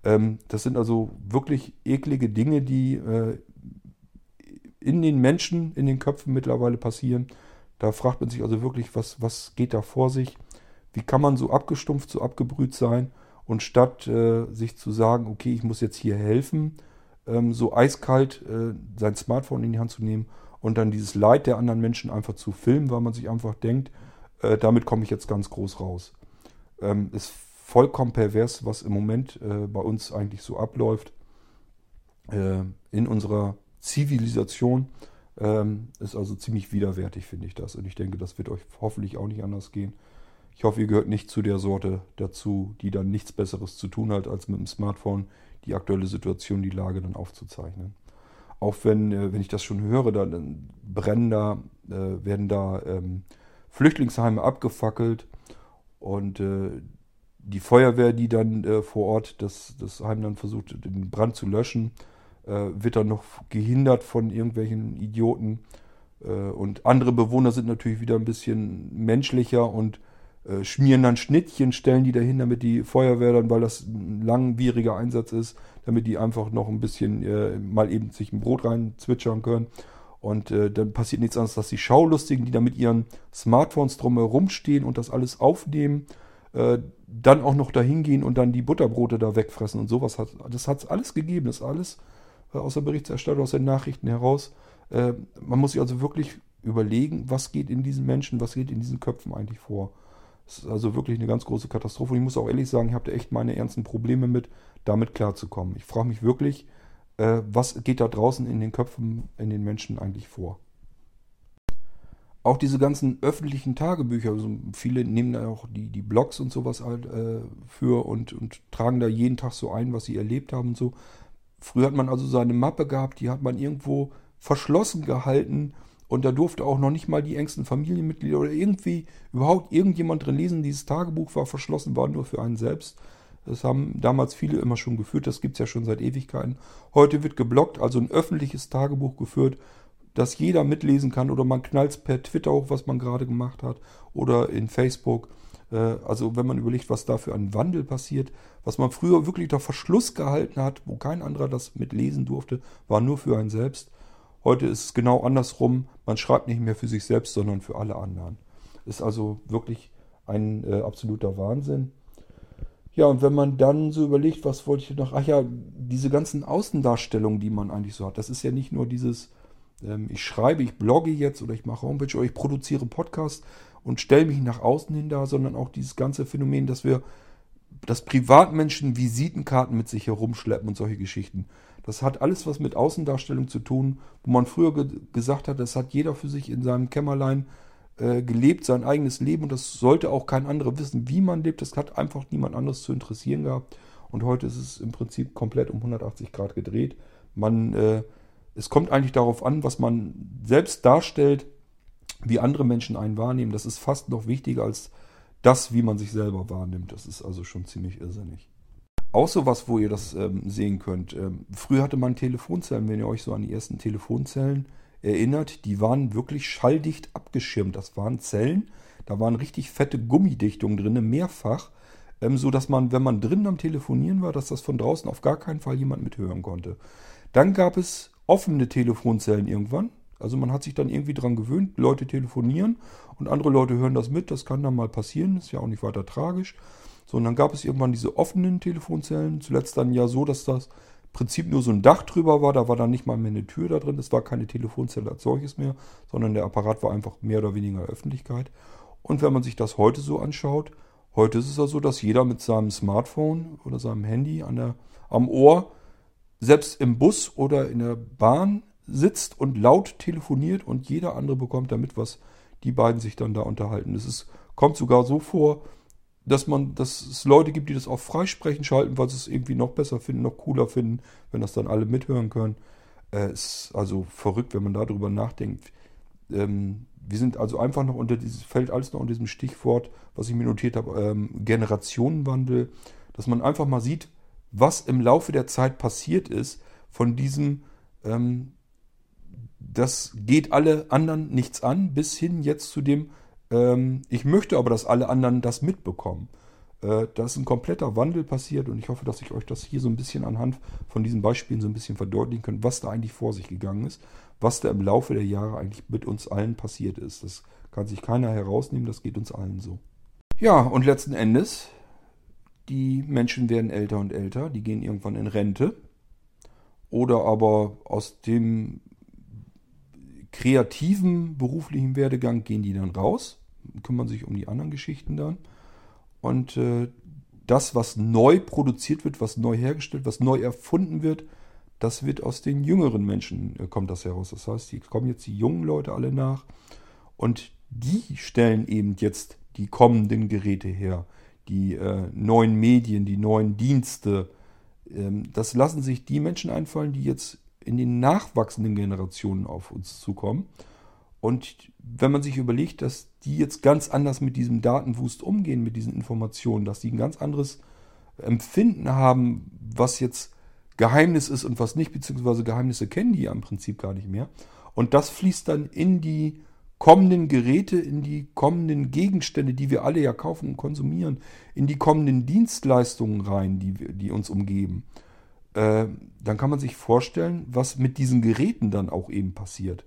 Ähm, das sind also wirklich eklige Dinge, die äh, in den Menschen, in den Köpfen mittlerweile passieren. Da fragt man sich also wirklich, was, was geht da vor sich? Wie kann man so abgestumpft, so abgebrüht sein? Und statt äh, sich zu sagen, okay, ich muss jetzt hier helfen, ähm, so eiskalt äh, sein Smartphone in die Hand zu nehmen und dann dieses Leid der anderen Menschen einfach zu filmen, weil man sich einfach denkt, äh, damit komme ich jetzt ganz groß raus. Ähm, ist vollkommen pervers, was im Moment äh, bei uns eigentlich so abläuft äh, in unserer Zivilisation. Ähm, ist also ziemlich widerwärtig, finde ich das. Und ich denke, das wird euch hoffentlich auch nicht anders gehen. Ich hoffe, ihr gehört nicht zu der Sorte dazu, die dann nichts Besseres zu tun hat, als mit dem Smartphone die aktuelle Situation, die Lage dann aufzuzeichnen. Auch wenn, äh, wenn ich das schon höre, dann brennen da, äh, werden da ähm, Flüchtlingsheime abgefackelt und äh, die Feuerwehr, die dann vor Ort das, das Heim dann versucht, den Brand zu löschen, wird dann noch gehindert von irgendwelchen Idioten. Und andere Bewohner sind natürlich wieder ein bisschen menschlicher und äh, schmieren dann Schnittchen, stellen die dahin, damit die Feuerwehr dann, weil das ein langwieriger Einsatz ist, damit die einfach noch ein bisschen äh, mal eben sich ein Brot rein zwitschern können. Und äh, dann passiert nichts anderes, dass die Schaulustigen, die da mit ihren Smartphones drumherum stehen und das alles aufnehmen, äh, dann auch noch dahin gehen und dann die Butterbrote da wegfressen und sowas hat. Das hat es alles gegeben, das alles äh, aus der Berichterstattung, aus den Nachrichten heraus. Man muss sich also wirklich überlegen, was geht in diesen Menschen, was geht in diesen Köpfen eigentlich vor. Es ist also wirklich eine ganz große Katastrophe. Und ich muss auch ehrlich sagen, ich habe da echt meine ernsten Probleme mit, damit klarzukommen. Ich frage mich wirklich, äh, was geht da draußen in den Köpfen, in den Menschen eigentlich vor. Auch diese ganzen öffentlichen Tagebücher, also viele nehmen da auch die, die Blogs und sowas halt äh, für und, und tragen da jeden Tag so ein, was sie erlebt haben und so. Früher hat man also seine Mappe gehabt, die hat man irgendwo verschlossen gehalten und da durfte auch noch nicht mal die engsten Familienmitglieder oder irgendwie überhaupt irgendjemand drin lesen. Dieses Tagebuch war verschlossen, war nur für einen selbst. Das haben damals viele immer schon geführt, das gibt es ja schon seit Ewigkeiten. Heute wird geblockt, also ein öffentliches Tagebuch geführt, das jeder mitlesen kann oder man knallt per Twitter hoch, was man gerade gemacht hat oder in Facebook. Äh, also wenn man überlegt, was da für ein Wandel passiert, was man früher wirklich unter Verschluss gehalten hat, wo kein anderer das mitlesen durfte, war nur für einen selbst. Heute ist es genau andersrum. Man schreibt nicht mehr für sich selbst, sondern für alle anderen. Ist also wirklich ein äh, absoluter Wahnsinn. Ja, und wenn man dann so überlegt, was wollte ich noch? Ach ja, diese ganzen Außendarstellungen, die man eigentlich so hat, das ist ja nicht nur dieses, ähm, ich schreibe, ich blogge jetzt oder ich mache Homepage oder ich produziere Podcast und stelle mich nach außen hin da, sondern auch dieses ganze Phänomen, dass wir, dass Privatmenschen Visitenkarten mit sich herumschleppen und solche Geschichten. Das hat alles was mit Außendarstellung zu tun, wo man früher ge gesagt hat, das hat jeder für sich in seinem Kämmerlein äh, gelebt, sein eigenes Leben und das sollte auch kein anderer wissen, wie man lebt. Das hat einfach niemand anderes zu interessieren gehabt. Und heute ist es im Prinzip komplett um 180 Grad gedreht. Man, äh, es kommt eigentlich darauf an, was man selbst darstellt, wie andere Menschen einen wahrnehmen. Das ist fast noch wichtiger als das, wie man sich selber wahrnimmt. Das ist also schon ziemlich irrsinnig. Auch so was, wo ihr das ähm, sehen könnt. Ähm, früher hatte man Telefonzellen, wenn ihr euch so an die ersten Telefonzellen erinnert, die waren wirklich schalldicht abgeschirmt. Das waren Zellen, da waren richtig fette Gummidichtungen drin, mehrfach, ähm, so dass man, wenn man drinnen am Telefonieren war, dass das von draußen auf gar keinen Fall jemand mithören konnte. Dann gab es offene Telefonzellen irgendwann. Also man hat sich dann irgendwie dran gewöhnt, Leute telefonieren und andere Leute hören das mit. Das kann dann mal passieren, ist ja auch nicht weiter tragisch. So, und dann gab es irgendwann diese offenen Telefonzellen. Zuletzt dann ja so, dass das Prinzip nur so ein Dach drüber war. Da war dann nicht mal mehr eine Tür da drin. Es war keine Telefonzelle als solches mehr, sondern der Apparat war einfach mehr oder weniger Öffentlichkeit. Und wenn man sich das heute so anschaut, heute ist es ja so, dass jeder mit seinem Smartphone oder seinem Handy an der, am Ohr, selbst im Bus oder in der Bahn sitzt und laut telefoniert und jeder andere bekommt damit, was die beiden sich dann da unterhalten. Es kommt sogar so vor, dass man, dass es Leute gibt, die das auf Freisprechen schalten, weil sie es irgendwie noch besser finden, noch cooler finden, wenn das dann alle mithören können. Äh, ist also verrückt, wenn man darüber nachdenkt. Ähm, wir sind also einfach noch unter dieses, fällt alles noch unter diesem Stichwort, was ich mir notiert habe, ähm, Generationenwandel, dass man einfach mal sieht, was im Laufe der Zeit passiert ist von diesem, ähm, das geht alle anderen nichts an, bis hin jetzt zu dem, ähm, ich möchte aber, dass alle anderen das mitbekommen. Äh, da ist ein kompletter Wandel passiert und ich hoffe, dass ich euch das hier so ein bisschen anhand von diesen Beispielen so ein bisschen verdeutlichen kann, was da eigentlich vor sich gegangen ist, was da im Laufe der Jahre eigentlich mit uns allen passiert ist. Das kann sich keiner herausnehmen, das geht uns allen so. Ja, und letzten Endes, die Menschen werden älter und älter, die gehen irgendwann in Rente oder aber aus dem kreativen beruflichen Werdegang gehen die dann raus kümmern sich um die anderen Geschichten dann. Und äh, das, was neu produziert wird, was neu hergestellt, was neu erfunden wird, das wird aus den jüngeren Menschen, äh, kommt das heraus. Das heißt, die kommen jetzt die jungen Leute alle nach und die stellen eben jetzt die kommenden Geräte her, die äh, neuen Medien, die neuen Dienste. Ähm, das lassen sich die Menschen einfallen, die jetzt in den nachwachsenden Generationen auf uns zukommen. Und wenn man sich überlegt, dass die jetzt ganz anders mit diesem Datenwust umgehen, mit diesen Informationen, dass die ein ganz anderes Empfinden haben, was jetzt Geheimnis ist und was nicht, beziehungsweise Geheimnisse kennen die ja im Prinzip gar nicht mehr. Und das fließt dann in die kommenden Geräte, in die kommenden Gegenstände, die wir alle ja kaufen und konsumieren, in die kommenden Dienstleistungen rein, die, die uns umgeben. Äh, dann kann man sich vorstellen, was mit diesen Geräten dann auch eben passiert.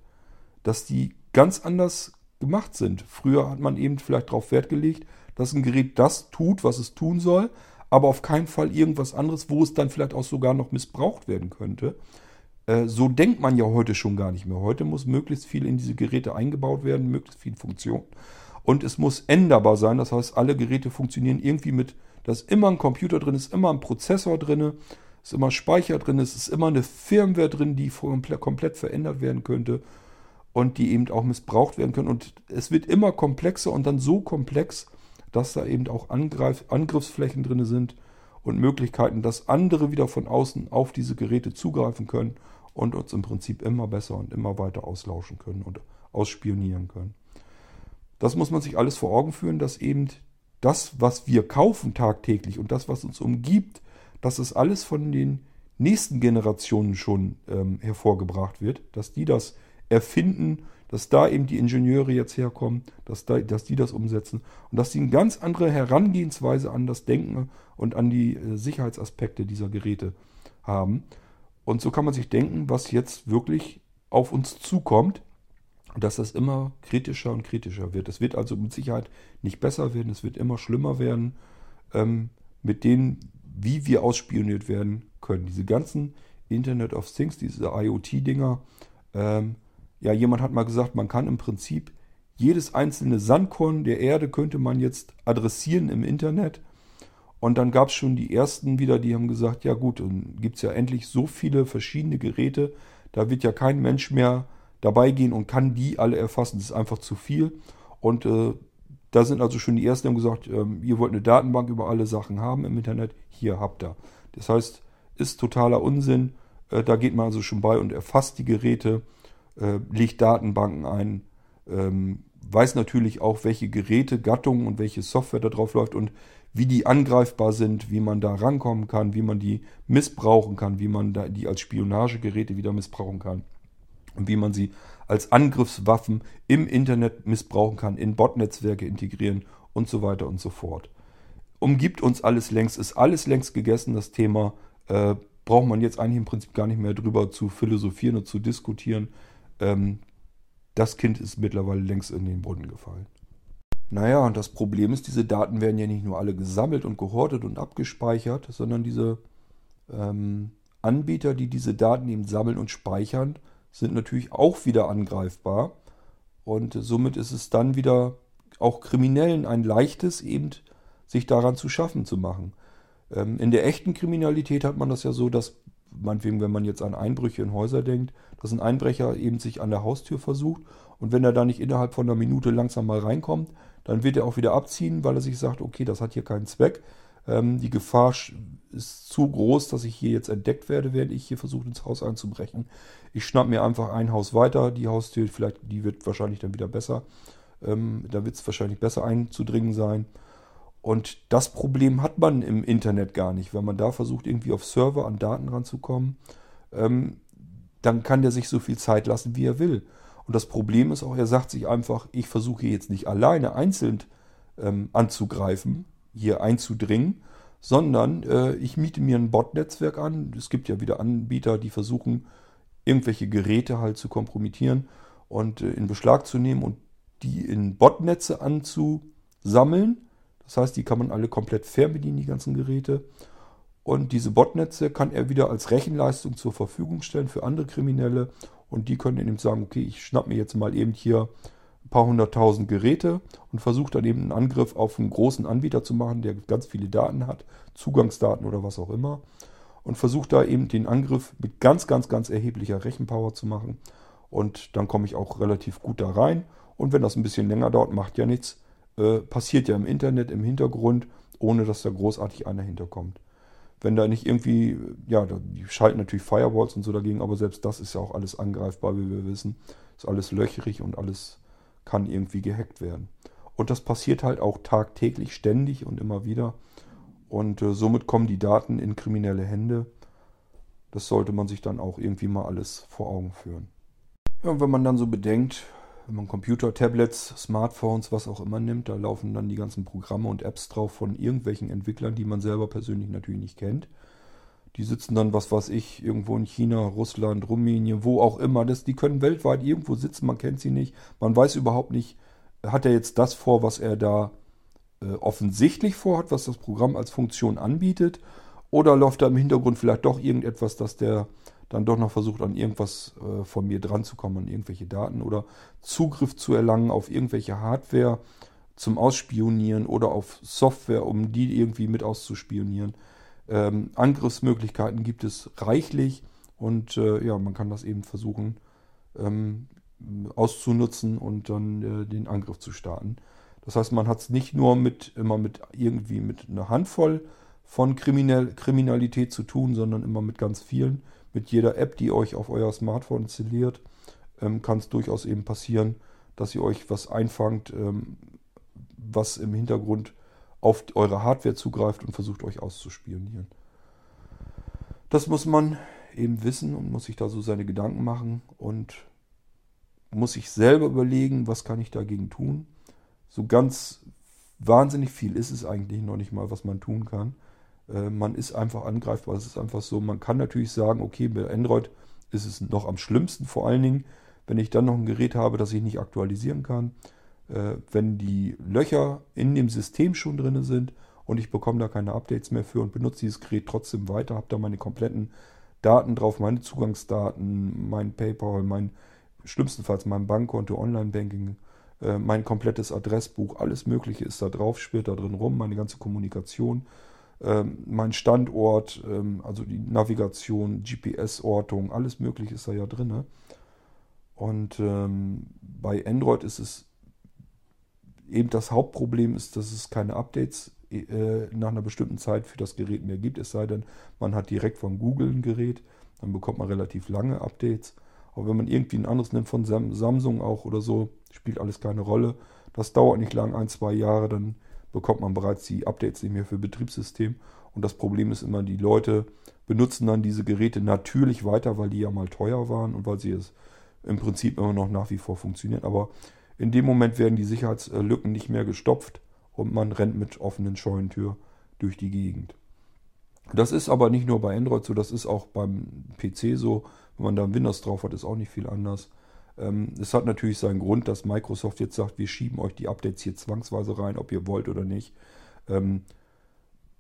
Dass die ganz anders gemacht sind. Früher hat man eben vielleicht darauf Wert gelegt, dass ein Gerät das tut, was es tun soll, aber auf keinen Fall irgendwas anderes, wo es dann vielleicht auch sogar noch missbraucht werden könnte. Äh, so denkt man ja heute schon gar nicht mehr. Heute muss möglichst viel in diese Geräte eingebaut werden, möglichst viel Funktion. Und es muss änderbar sein. Das heißt, alle Geräte funktionieren irgendwie mit, da ist immer ein Computer drin, ist immer ein Prozessor drin, ist immer Speicher drin, es ist immer eine Firmware drin, die komplett verändert werden könnte und die eben auch missbraucht werden können. Und es wird immer komplexer und dann so komplex, dass da eben auch Angreif Angriffsflächen drin sind und Möglichkeiten, dass andere wieder von außen auf diese Geräte zugreifen können und uns im Prinzip immer besser und immer weiter auslauschen können und ausspionieren können. Das muss man sich alles vor Augen führen, dass eben das, was wir kaufen tagtäglich und das, was uns umgibt, dass es alles von den nächsten Generationen schon ähm, hervorgebracht wird, dass die das erfinden, dass da eben die Ingenieure jetzt herkommen, dass, da, dass die das umsetzen und dass sie eine ganz andere Herangehensweise an das Denken und an die äh, Sicherheitsaspekte dieser Geräte haben. Und so kann man sich denken, was jetzt wirklich auf uns zukommt, dass das immer kritischer und kritischer wird. Es wird also mit Sicherheit nicht besser werden, es wird immer schlimmer werden ähm, mit denen, wie wir ausspioniert werden können. Diese ganzen Internet of Things, diese IoT-Dinger. Ähm, ja, jemand hat mal gesagt, man kann im Prinzip jedes einzelne Sandkorn der Erde könnte man jetzt adressieren im Internet und dann gab es schon die ersten wieder, die haben gesagt, ja gut, dann gibt es ja endlich so viele verschiedene Geräte, da wird ja kein Mensch mehr dabei gehen und kann die alle erfassen. Das ist einfach zu viel. Und äh, da sind also schon die ersten, die haben gesagt, ähm, ihr wollt eine Datenbank über alle Sachen haben im Internet, hier habt ihr. Das heißt, ist totaler Unsinn. Äh, da geht man also schon bei und erfasst die Geräte, äh, legt Datenbanken ein, ähm, weiß natürlich auch, welche Geräte, Gattungen und welche Software da drauf läuft und wie die angreifbar sind, wie man da rankommen kann, wie man die missbrauchen kann, wie man die als Spionagegeräte wieder missbrauchen kann und wie man sie als Angriffswaffen im Internet missbrauchen kann, in Botnetzwerke integrieren und so weiter und so fort. Umgibt uns alles längst, ist alles längst gegessen, das Thema. Äh, braucht man jetzt eigentlich im Prinzip gar nicht mehr drüber zu philosophieren und zu diskutieren. Ähm, das Kind ist mittlerweile längst in den Brunnen gefallen. Naja, und das Problem ist, diese Daten werden ja nicht nur alle gesammelt und gehortet und abgespeichert, sondern diese ähm, Anbieter, die diese Daten eben sammeln und speichern, sind natürlich auch wieder angreifbar. Und somit ist es dann wieder auch Kriminellen ein leichtes, eben sich daran zu schaffen zu machen. Ähm, in der echten Kriminalität hat man das ja so, dass meinetwegen, wenn man jetzt an Einbrüche in Häuser denkt, dass ein Einbrecher eben sich an der Haustür versucht und wenn er da nicht innerhalb von einer Minute langsam mal reinkommt, dann wird er auch wieder abziehen, weil er sich sagt, okay, das hat hier keinen Zweck. Ähm, die Gefahr ist zu groß, dass ich hier jetzt entdeckt werde, während ich hier versuche, ins Haus einzubrechen. Ich schnapp mir einfach ein Haus weiter, die Haustür, vielleicht, die wird wahrscheinlich dann wieder besser. Ähm, da wird es wahrscheinlich besser einzudringen sein. Und das Problem hat man im Internet gar nicht. Wenn man da versucht, irgendwie auf Server an Daten ranzukommen, ähm, dann kann der sich so viel Zeit lassen, wie er will. Und das Problem ist auch, er sagt sich einfach, ich versuche jetzt nicht alleine einzeln ähm, anzugreifen, hier einzudringen, sondern äh, ich miete mir ein Bot-Netzwerk an. Es gibt ja wieder Anbieter, die versuchen, irgendwelche Geräte halt zu kompromittieren und äh, in Beschlag zu nehmen und die in Botnetze anzusammeln. Das heißt, die kann man alle komplett fernbedienen, die ganzen Geräte. Und diese Botnetze kann er wieder als Rechenleistung zur Verfügung stellen für andere Kriminelle und die können eben sagen, okay, ich schnapp mir jetzt mal eben hier ein paar hunderttausend Geräte und versuche dann eben einen Angriff auf einen großen Anbieter zu machen, der ganz viele Daten hat, Zugangsdaten oder was auch immer. Und versuche da eben den Angriff mit ganz, ganz, ganz erheblicher Rechenpower zu machen. Und dann komme ich auch relativ gut da rein. Und wenn das ein bisschen länger dauert, macht ja nichts. Äh, passiert ja im Internet, im Hintergrund, ohne dass da großartig einer hinterkommt wenn da nicht irgendwie, ja, die schalten natürlich Firewalls und so dagegen, aber selbst das ist ja auch alles angreifbar, wie wir wissen. Ist alles löcherig und alles kann irgendwie gehackt werden. Und das passiert halt auch tagtäglich, ständig und immer wieder. Und äh, somit kommen die Daten in kriminelle Hände. Das sollte man sich dann auch irgendwie mal alles vor Augen führen. Ja, und wenn man dann so bedenkt, wenn man Computer, Tablets, Smartphones, was auch immer nimmt, da laufen dann die ganzen Programme und Apps drauf von irgendwelchen Entwicklern, die man selber persönlich natürlich nicht kennt. Die sitzen dann, was weiß ich, irgendwo in China, Russland, Rumänien, wo auch immer. Das, die können weltweit irgendwo sitzen, man kennt sie nicht. Man weiß überhaupt nicht, hat er jetzt das vor, was er da äh, offensichtlich vorhat, was das Programm als Funktion anbietet? Oder läuft da im Hintergrund vielleicht doch irgendetwas, dass der dann doch noch versucht, an irgendwas äh, von mir dran zu kommen, an irgendwelche Daten oder Zugriff zu erlangen auf irgendwelche Hardware zum Ausspionieren oder auf Software, um die irgendwie mit auszuspionieren. Ähm, Angriffsmöglichkeiten gibt es reichlich und äh, ja, man kann das eben versuchen ähm, auszunutzen und dann äh, den Angriff zu starten. Das heißt, man hat es nicht nur mit immer mit irgendwie mit einer Handvoll von Kriminell Kriminalität zu tun, sondern immer mit ganz vielen. Mit jeder App, die euch auf euer Smartphone installiert, ähm, kann es durchaus eben passieren, dass ihr euch was einfangt, ähm, was im Hintergrund auf eure Hardware zugreift und versucht euch auszuspionieren. Das muss man eben wissen und muss sich da so seine Gedanken machen und muss sich selber überlegen, was kann ich dagegen tun. So ganz wahnsinnig viel ist es eigentlich noch nicht mal, was man tun kann. Äh, man ist einfach angreifbar. Es ist einfach so, man kann natürlich sagen, okay, bei Android ist es noch am schlimmsten, vor allen Dingen, wenn ich dann noch ein Gerät habe, das ich nicht aktualisieren kann. Äh, wenn die Löcher in dem System schon drin sind und ich bekomme da keine Updates mehr für und benutze dieses Gerät trotzdem weiter, habe da meine kompletten Daten drauf, meine Zugangsdaten, mein PayPal, mein schlimmstenfalls mein Bankkonto, Online-Banking, äh, mein komplettes Adressbuch, alles Mögliche ist da drauf, spielt da drin rum, meine ganze Kommunikation, mein Standort, ähm, also die Navigation, GPS-Ortung, alles Mögliche ist da ja drin. Und ähm, bei Android ist es eben das Hauptproblem ist, dass es keine Updates äh, nach einer bestimmten Zeit für das Gerät mehr gibt. Es sei denn, man hat direkt von Google ein Gerät, dann bekommt man relativ lange Updates. Aber wenn man irgendwie ein anderes nimmt von Samsung auch oder so, spielt alles keine Rolle. Das dauert nicht lang, ein, zwei Jahre, dann bekommt man bereits die Updates nicht mehr für Betriebssystem. Und das Problem ist immer, die Leute benutzen dann diese Geräte natürlich weiter, weil die ja mal teuer waren und weil sie es im Prinzip immer noch nach wie vor funktionieren. Aber in dem Moment werden die Sicherheitslücken nicht mehr gestopft und man rennt mit offenen Scheunentür durch die Gegend. Das ist aber nicht nur bei Android so, das ist auch beim PC so. Wenn man da Windows drauf hat, ist auch nicht viel anders. Ähm, es hat natürlich seinen Grund, dass Microsoft jetzt sagt, wir schieben euch die Updates hier zwangsweise rein, ob ihr wollt oder nicht. Ähm,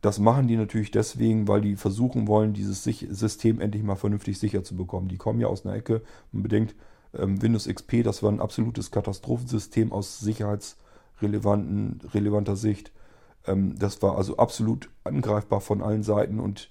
das machen die natürlich deswegen, weil die versuchen wollen, dieses System endlich mal vernünftig sicher zu bekommen. Die kommen ja aus einer Ecke. Man bedenkt, ähm, Windows XP, das war ein absolutes Katastrophensystem aus sicherheitsrelevanter Sicht. Das war also absolut angreifbar von allen Seiten und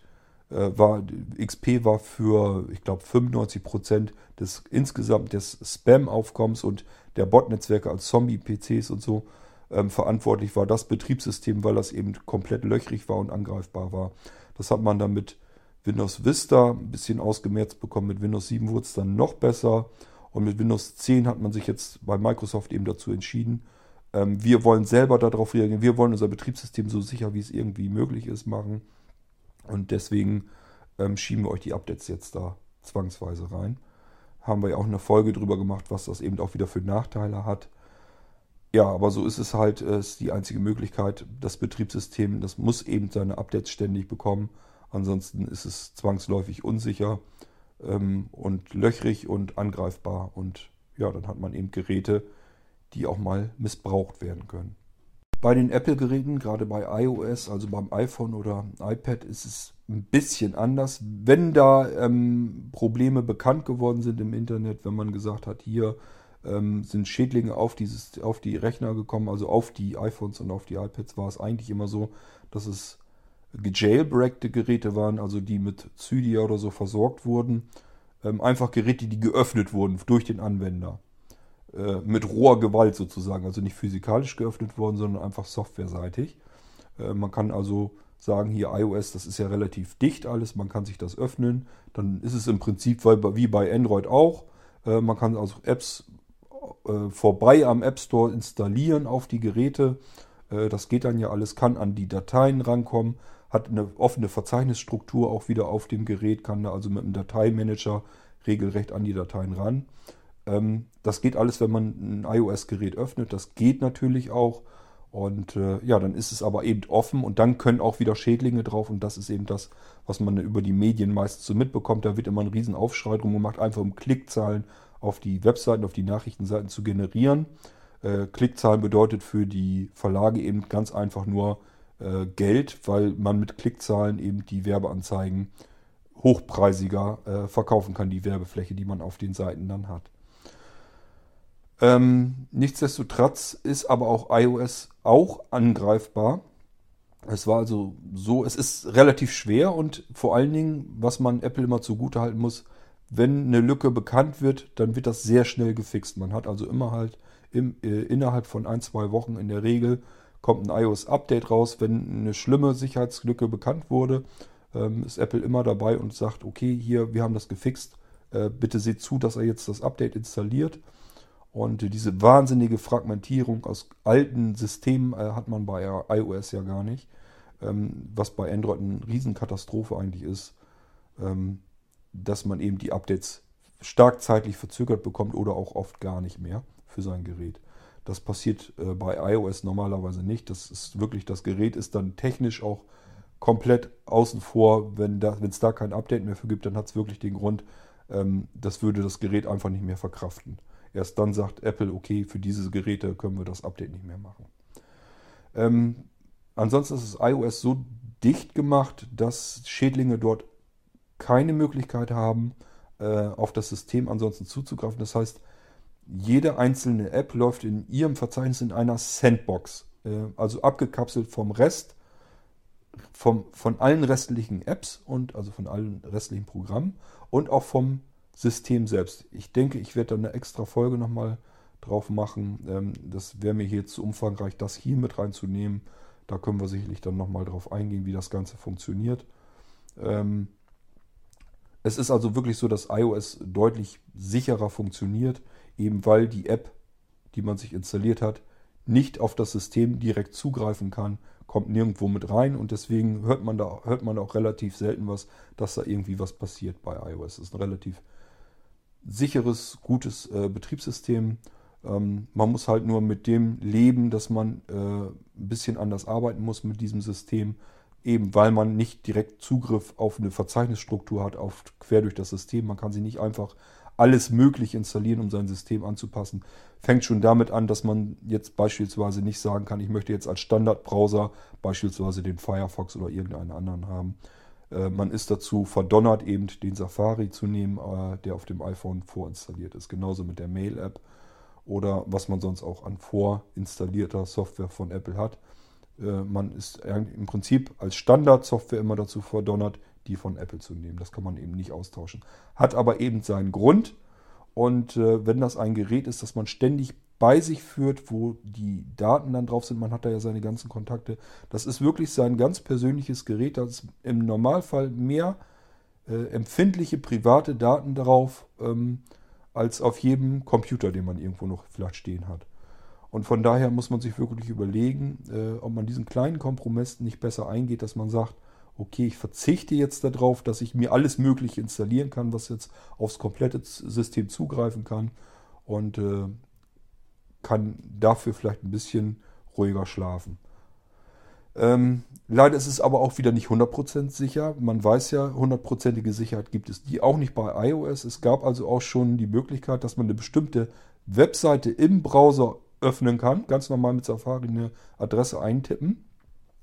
war, XP war für, ich glaube, 95 Prozent des insgesamt des Spam-Aufkommens und der Bot-Netzwerke als Zombie-PCs und so ähm, verantwortlich war das Betriebssystem, weil das eben komplett löchrig war und angreifbar war. Das hat man dann mit Windows Vista ein bisschen ausgemerzt bekommen. Mit Windows 7 wurde es dann noch besser. Und mit Windows 10 hat man sich jetzt bei Microsoft eben dazu entschieden, ähm, wir wollen selber darauf reagieren. Wir wollen unser Betriebssystem so sicher, wie es irgendwie möglich ist, machen. Und deswegen ähm, schieben wir euch die Updates jetzt da zwangsweise rein. Haben wir ja auch eine Folge drüber gemacht, was das eben auch wieder für Nachteile hat. Ja, aber so ist es halt, äh, ist die einzige Möglichkeit. Das Betriebssystem, das muss eben seine Updates ständig bekommen. Ansonsten ist es zwangsläufig unsicher ähm, und löchrig und angreifbar. Und ja, dann hat man eben Geräte, die auch mal missbraucht werden können. Bei den Apple-Geräten, gerade bei iOS, also beim iPhone oder iPad, ist es ein bisschen anders. Wenn da ähm, Probleme bekannt geworden sind im Internet, wenn man gesagt hat, hier ähm, sind Schädlinge auf, dieses, auf die Rechner gekommen, also auf die iPhones und auf die iPads, war es eigentlich immer so, dass es gejailbreakte Geräte waren, also die mit Cydia oder so versorgt wurden. Ähm, einfach Geräte, die geöffnet wurden durch den Anwender. Äh, mit roher Gewalt sozusagen. Also nicht physikalisch geöffnet worden, sondern einfach softwareseitig. Äh, man kann also sagen, hier iOS, das ist ja relativ dicht alles, man kann sich das öffnen. Dann ist es im Prinzip wie bei Android auch. Äh, man kann also Apps vorbei am App Store installieren auf die Geräte. Das geht dann ja alles, kann an die Dateien rankommen, hat eine offene Verzeichnisstruktur auch wieder auf dem Gerät, kann da also mit einem Dateimanager regelrecht an die Dateien ran. Ähm, das geht alles, wenn man ein iOS-Gerät öffnet. Das geht natürlich auch. Und äh, ja, dann ist es aber eben offen und dann können auch wieder Schädlinge drauf und das ist eben das, was man über die Medien meistens so mitbekommt. Da wird immer ein riesen Aufschrei drum gemacht, einfach um Klickzahlen auf die Webseiten, auf die Nachrichtenseiten zu generieren. Äh, Klickzahlen bedeutet für die Verlage eben ganz einfach nur äh, Geld, weil man mit Klickzahlen eben die Werbeanzeigen hochpreisiger äh, verkaufen kann, die Werbefläche, die man auf den Seiten dann hat. Ähm, nichtsdestotrotz ist aber auch iOS auch angreifbar. Es war also so, es ist relativ schwer und vor allen Dingen, was man Apple immer zugute halten muss, wenn eine Lücke bekannt wird, dann wird das sehr schnell gefixt. Man hat also immer halt im, äh, innerhalb von ein, zwei Wochen in der Regel kommt ein iOS-Update raus. Wenn eine schlimme Sicherheitslücke bekannt wurde, ähm, ist Apple immer dabei und sagt, okay, hier, wir haben das gefixt. Äh, bitte seht zu, dass er jetzt das Update installiert. Und diese wahnsinnige Fragmentierung aus alten Systemen äh, hat man bei iOS ja gar nicht. Ähm, was bei Android eine Riesenkatastrophe eigentlich ist, ähm, dass man eben die Updates stark zeitlich verzögert bekommt oder auch oft gar nicht mehr für sein Gerät. Das passiert äh, bei iOS normalerweise nicht. Das ist wirklich, das Gerät ist dann technisch auch komplett außen vor. Wenn es da kein Update mehr für gibt, dann hat es wirklich den Grund, ähm, das würde das Gerät einfach nicht mehr verkraften. Erst dann sagt Apple, okay, für diese Geräte können wir das Update nicht mehr machen. Ähm, ansonsten ist das iOS so dicht gemacht, dass Schädlinge dort keine Möglichkeit haben, äh, auf das System ansonsten zuzugreifen. Das heißt, jede einzelne App läuft in ihrem Verzeichnis in einer Sandbox, äh, also abgekapselt vom Rest, vom, von allen restlichen Apps und also von allen restlichen Programmen und auch vom System selbst. Ich denke, ich werde da eine extra Folge nochmal drauf machen. Ähm, das wäre mir hier zu umfangreich, das hier mit reinzunehmen. Da können wir sicherlich dann nochmal drauf eingehen, wie das Ganze funktioniert. Ähm, es ist also wirklich so, dass iOS deutlich sicherer funktioniert, eben weil die App, die man sich installiert hat, nicht auf das System direkt zugreifen kann, kommt nirgendwo mit rein und deswegen hört man da hört man auch relativ selten was, dass da irgendwie was passiert bei iOS. Es ist ein relativ sicheres, gutes äh, Betriebssystem. Ähm, man muss halt nur mit dem leben, dass man äh, ein bisschen anders arbeiten muss mit diesem System, eben weil man nicht direkt Zugriff auf eine Verzeichnisstruktur hat, auf, quer durch das System. Man kann sie nicht einfach alles möglich installieren, um sein System anzupassen. Fängt schon damit an, dass man jetzt beispielsweise nicht sagen kann, ich möchte jetzt als Standardbrowser beispielsweise den Firefox oder irgendeinen anderen haben. Äh, man ist dazu verdonnert, eben den Safari zu nehmen, äh, der auf dem iPhone vorinstalliert ist. Genauso mit der Mail-App oder was man sonst auch an vorinstallierter Software von Apple hat. Äh, man ist im Prinzip als Standardsoftware immer dazu verdonnert, die von Apple zu nehmen. Das kann man eben nicht austauschen. Hat aber eben seinen Grund. Und wenn das ein Gerät ist, das man ständig bei sich führt, wo die Daten dann drauf sind. Man hat da ja seine ganzen Kontakte. Das ist wirklich sein ganz persönliches Gerät. Da ist im Normalfall mehr äh, empfindliche private Daten drauf ähm, als auf jedem Computer, den man irgendwo noch vielleicht stehen hat. Und von daher muss man sich wirklich überlegen, äh, ob man diesen kleinen Kompromiss nicht besser eingeht, dass man sagt, okay, ich verzichte jetzt darauf, dass ich mir alles Mögliche installieren kann, was jetzt aufs komplette System zugreifen kann. Und äh, kann dafür vielleicht ein bisschen ruhiger schlafen. Ähm, leider ist es aber auch wieder nicht 100% sicher. Man weiß ja, hundertprozentige Sicherheit gibt es die auch nicht bei iOS. Es gab also auch schon die Möglichkeit, dass man eine bestimmte Webseite im Browser öffnen kann. Ganz normal mit Safari eine Adresse eintippen.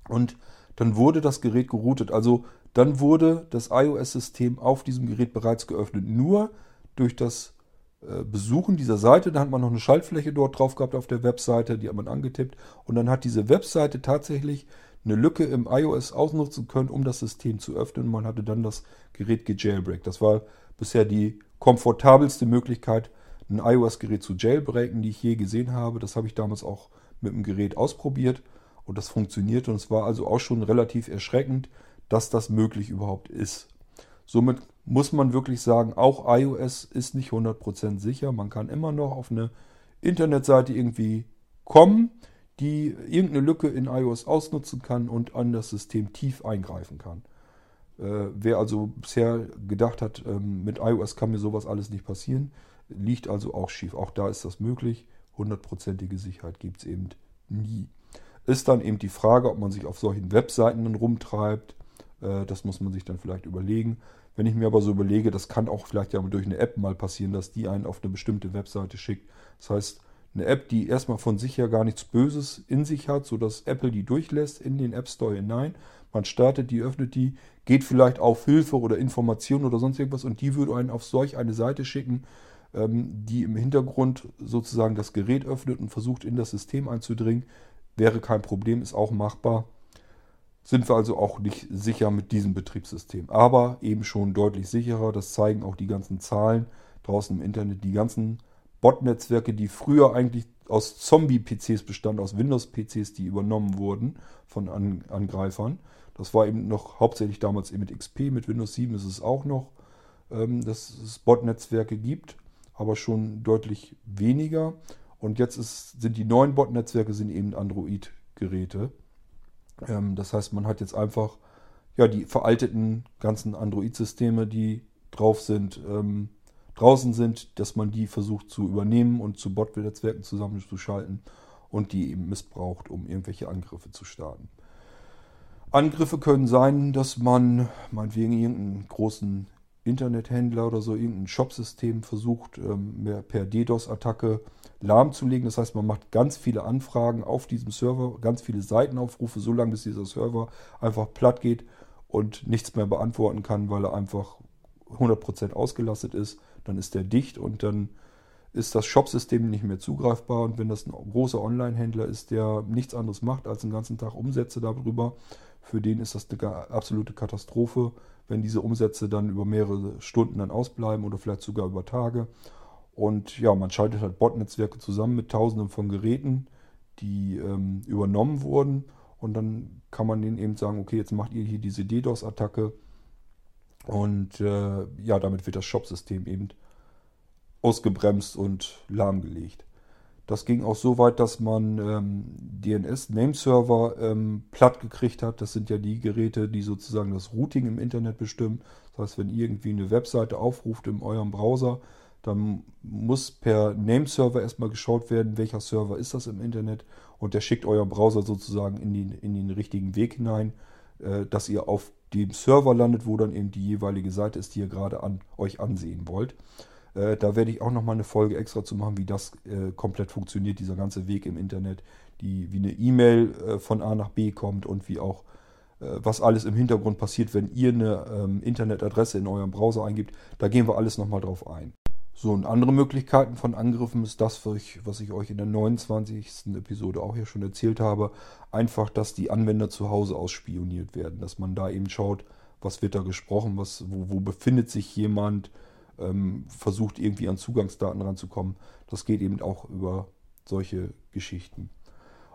Und dann wurde das Gerät geroutet. Also dann wurde das iOS-System auf diesem Gerät bereits geöffnet. Nur durch das besuchen dieser Seite. Da hat man noch eine Schaltfläche dort drauf gehabt auf der Webseite, die hat man angetippt. Und dann hat diese Webseite tatsächlich eine Lücke im iOS ausnutzen können, um das System zu öffnen. Man hatte dann das Gerät gejailbreakt. Das war bisher die komfortabelste Möglichkeit, ein iOS-Gerät zu jailbreaken, die ich je gesehen habe. Das habe ich damals auch mit dem Gerät ausprobiert und das funktioniert. Und es war also auch schon relativ erschreckend, dass das möglich überhaupt ist. Somit muss man wirklich sagen, auch iOS ist nicht 100% sicher. Man kann immer noch auf eine Internetseite irgendwie kommen, die irgendeine Lücke in iOS ausnutzen kann und an das System tief eingreifen kann. Äh, wer also bisher gedacht hat, ähm, mit iOS kann mir sowas alles nicht passieren, liegt also auch schief. Auch da ist das möglich. Hundertprozentige Sicherheit gibt es eben nie. Ist dann eben die Frage, ob man sich auf solchen Webseiten dann rumtreibt. Äh, das muss man sich dann vielleicht überlegen. Wenn ich mir aber so überlege, das kann auch vielleicht ja durch eine App mal passieren, dass die einen auf eine bestimmte Webseite schickt. Das heißt, eine App, die erstmal von sich her gar nichts Böses in sich hat, sodass Apple die durchlässt in den App Store hinein. Man startet die, öffnet die, geht vielleicht auf Hilfe oder Information oder sonst irgendwas und die würde einen auf solch eine Seite schicken, ähm, die im Hintergrund sozusagen das Gerät öffnet und versucht in das System einzudringen. Wäre kein Problem, ist auch machbar. Sind wir also auch nicht sicher mit diesem Betriebssystem. Aber eben schon deutlich sicherer. Das zeigen auch die ganzen Zahlen draußen im Internet. Die ganzen Bot-Netzwerke, die früher eigentlich aus Zombie-PCs bestanden, aus Windows-PCs, die übernommen wurden von An Angreifern. Das war eben noch hauptsächlich damals eben mit XP, mit Windows 7 ist es auch noch, ähm, dass es Bot-Netzwerke gibt, aber schon deutlich weniger. Und jetzt ist, sind die neuen Bot-Netzwerke sind eben Android-Geräte. Ähm, das heißt, man hat jetzt einfach ja, die veralteten ganzen Android-Systeme, die drauf sind, ähm, draußen sind, dass man die versucht zu übernehmen und zu Bot-Netzwerken zusammenzuschalten und die eben missbraucht, um irgendwelche Angriffe zu starten. Angriffe können sein, dass man meinetwegen irgendeinen großen Internethändler oder so, irgendein Shopsystem versucht, ähm, per DDoS-Attacke lahmzulegen. Das heißt, man macht ganz viele Anfragen auf diesem Server, ganz viele Seitenaufrufe, so lange bis dieser Server einfach platt geht und nichts mehr beantworten kann, weil er einfach 100% ausgelastet ist dann ist der dicht und dann ist das Shopsystem nicht mehr zugreifbar. Und wenn das ein großer Online-Händler ist, der nichts anderes macht, als den ganzen Tag Umsätze darüber, für den ist das eine absolute Katastrophe, wenn diese Umsätze dann über mehrere Stunden dann ausbleiben oder vielleicht sogar über Tage. Und ja, man schaltet halt Botnetzwerke zusammen mit tausenden von Geräten, die ähm, übernommen wurden. Und dann kann man denen eben sagen, okay, jetzt macht ihr hier diese DDoS-Attacke und äh, ja, damit wird das Shopsystem eben ausgebremst und lahmgelegt. Das ging auch so weit, dass man ähm, DNS-Nameserver ähm, platt gekriegt hat. Das sind ja die Geräte, die sozusagen das Routing im Internet bestimmen. Das heißt, wenn ihr irgendwie eine Webseite aufruft in eurem Browser, dann muss per Nameserver erstmal geschaut werden, welcher Server ist das im Internet. Und der schickt euren Browser sozusagen in den, in den richtigen Weg hinein, äh, dass ihr auf dem Server landet, wo dann eben die jeweilige Seite ist, die ihr gerade an euch ansehen wollt. Äh, da werde ich auch nochmal eine Folge extra zu machen, wie das äh, komplett funktioniert, dieser ganze Weg im Internet, die, wie eine E-Mail äh, von A nach B kommt und wie auch äh, was alles im Hintergrund passiert, wenn ihr eine ähm, Internetadresse in eurem Browser eingibt. Da gehen wir alles nochmal drauf ein. So, und andere Möglichkeiten von Angriffen ist das, was ich euch in der 29. Episode auch hier schon erzählt habe. Einfach, dass die Anwender zu Hause ausspioniert werden. Dass man da eben schaut, was wird da gesprochen, was, wo, wo befindet sich jemand, ähm, versucht irgendwie an Zugangsdaten ranzukommen. Das geht eben auch über solche Geschichten.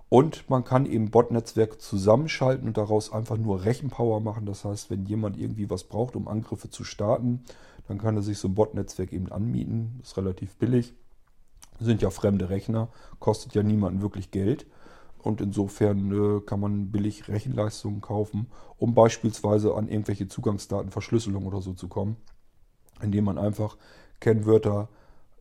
Und man kann eben Botnetzwerke zusammenschalten und daraus einfach nur Rechenpower machen. Das heißt, wenn jemand irgendwie was braucht, um Angriffe zu starten, dann kann er sich so ein Botnetzwerk eben anmieten. ist relativ billig. Sind ja fremde Rechner, kostet ja niemanden wirklich Geld. Und insofern äh, kann man billig Rechenleistungen kaufen, um beispielsweise an irgendwelche Zugangsdaten, Verschlüsselung oder so zu kommen. Indem man einfach Kennwörter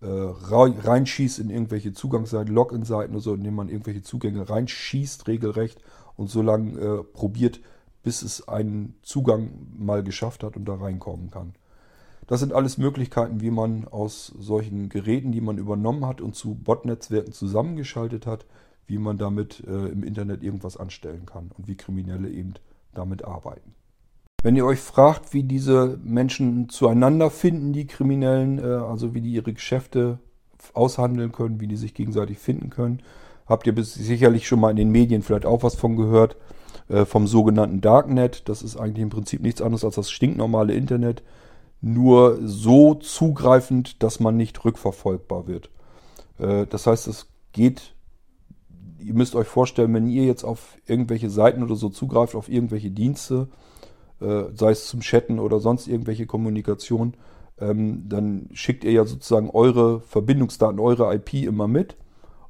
äh, reinschießt in irgendwelche Zugangsseiten, Login-Seiten oder so, indem man irgendwelche Zugänge reinschießt, regelrecht, und so lange äh, probiert, bis es einen Zugang mal geschafft hat und da reinkommen kann. Das sind alles Möglichkeiten, wie man aus solchen Geräten, die man übernommen hat und zu Botnetzwerken zusammengeschaltet hat, wie man damit äh, im Internet irgendwas anstellen kann und wie Kriminelle eben damit arbeiten. Wenn ihr euch fragt, wie diese Menschen zueinander finden, die Kriminellen, äh, also wie die ihre Geschäfte aushandeln können, wie die sich gegenseitig finden können, habt ihr sicherlich schon mal in den Medien vielleicht auch was von gehört, äh, vom sogenannten Darknet. Das ist eigentlich im Prinzip nichts anderes als das stinknormale Internet nur so zugreifend, dass man nicht rückverfolgbar wird. Äh, das heißt, es geht, ihr müsst euch vorstellen, wenn ihr jetzt auf irgendwelche Seiten oder so zugreift, auf irgendwelche Dienste, äh, sei es zum Chatten oder sonst irgendwelche Kommunikation, ähm, dann schickt ihr ja sozusagen eure Verbindungsdaten, eure IP immer mit.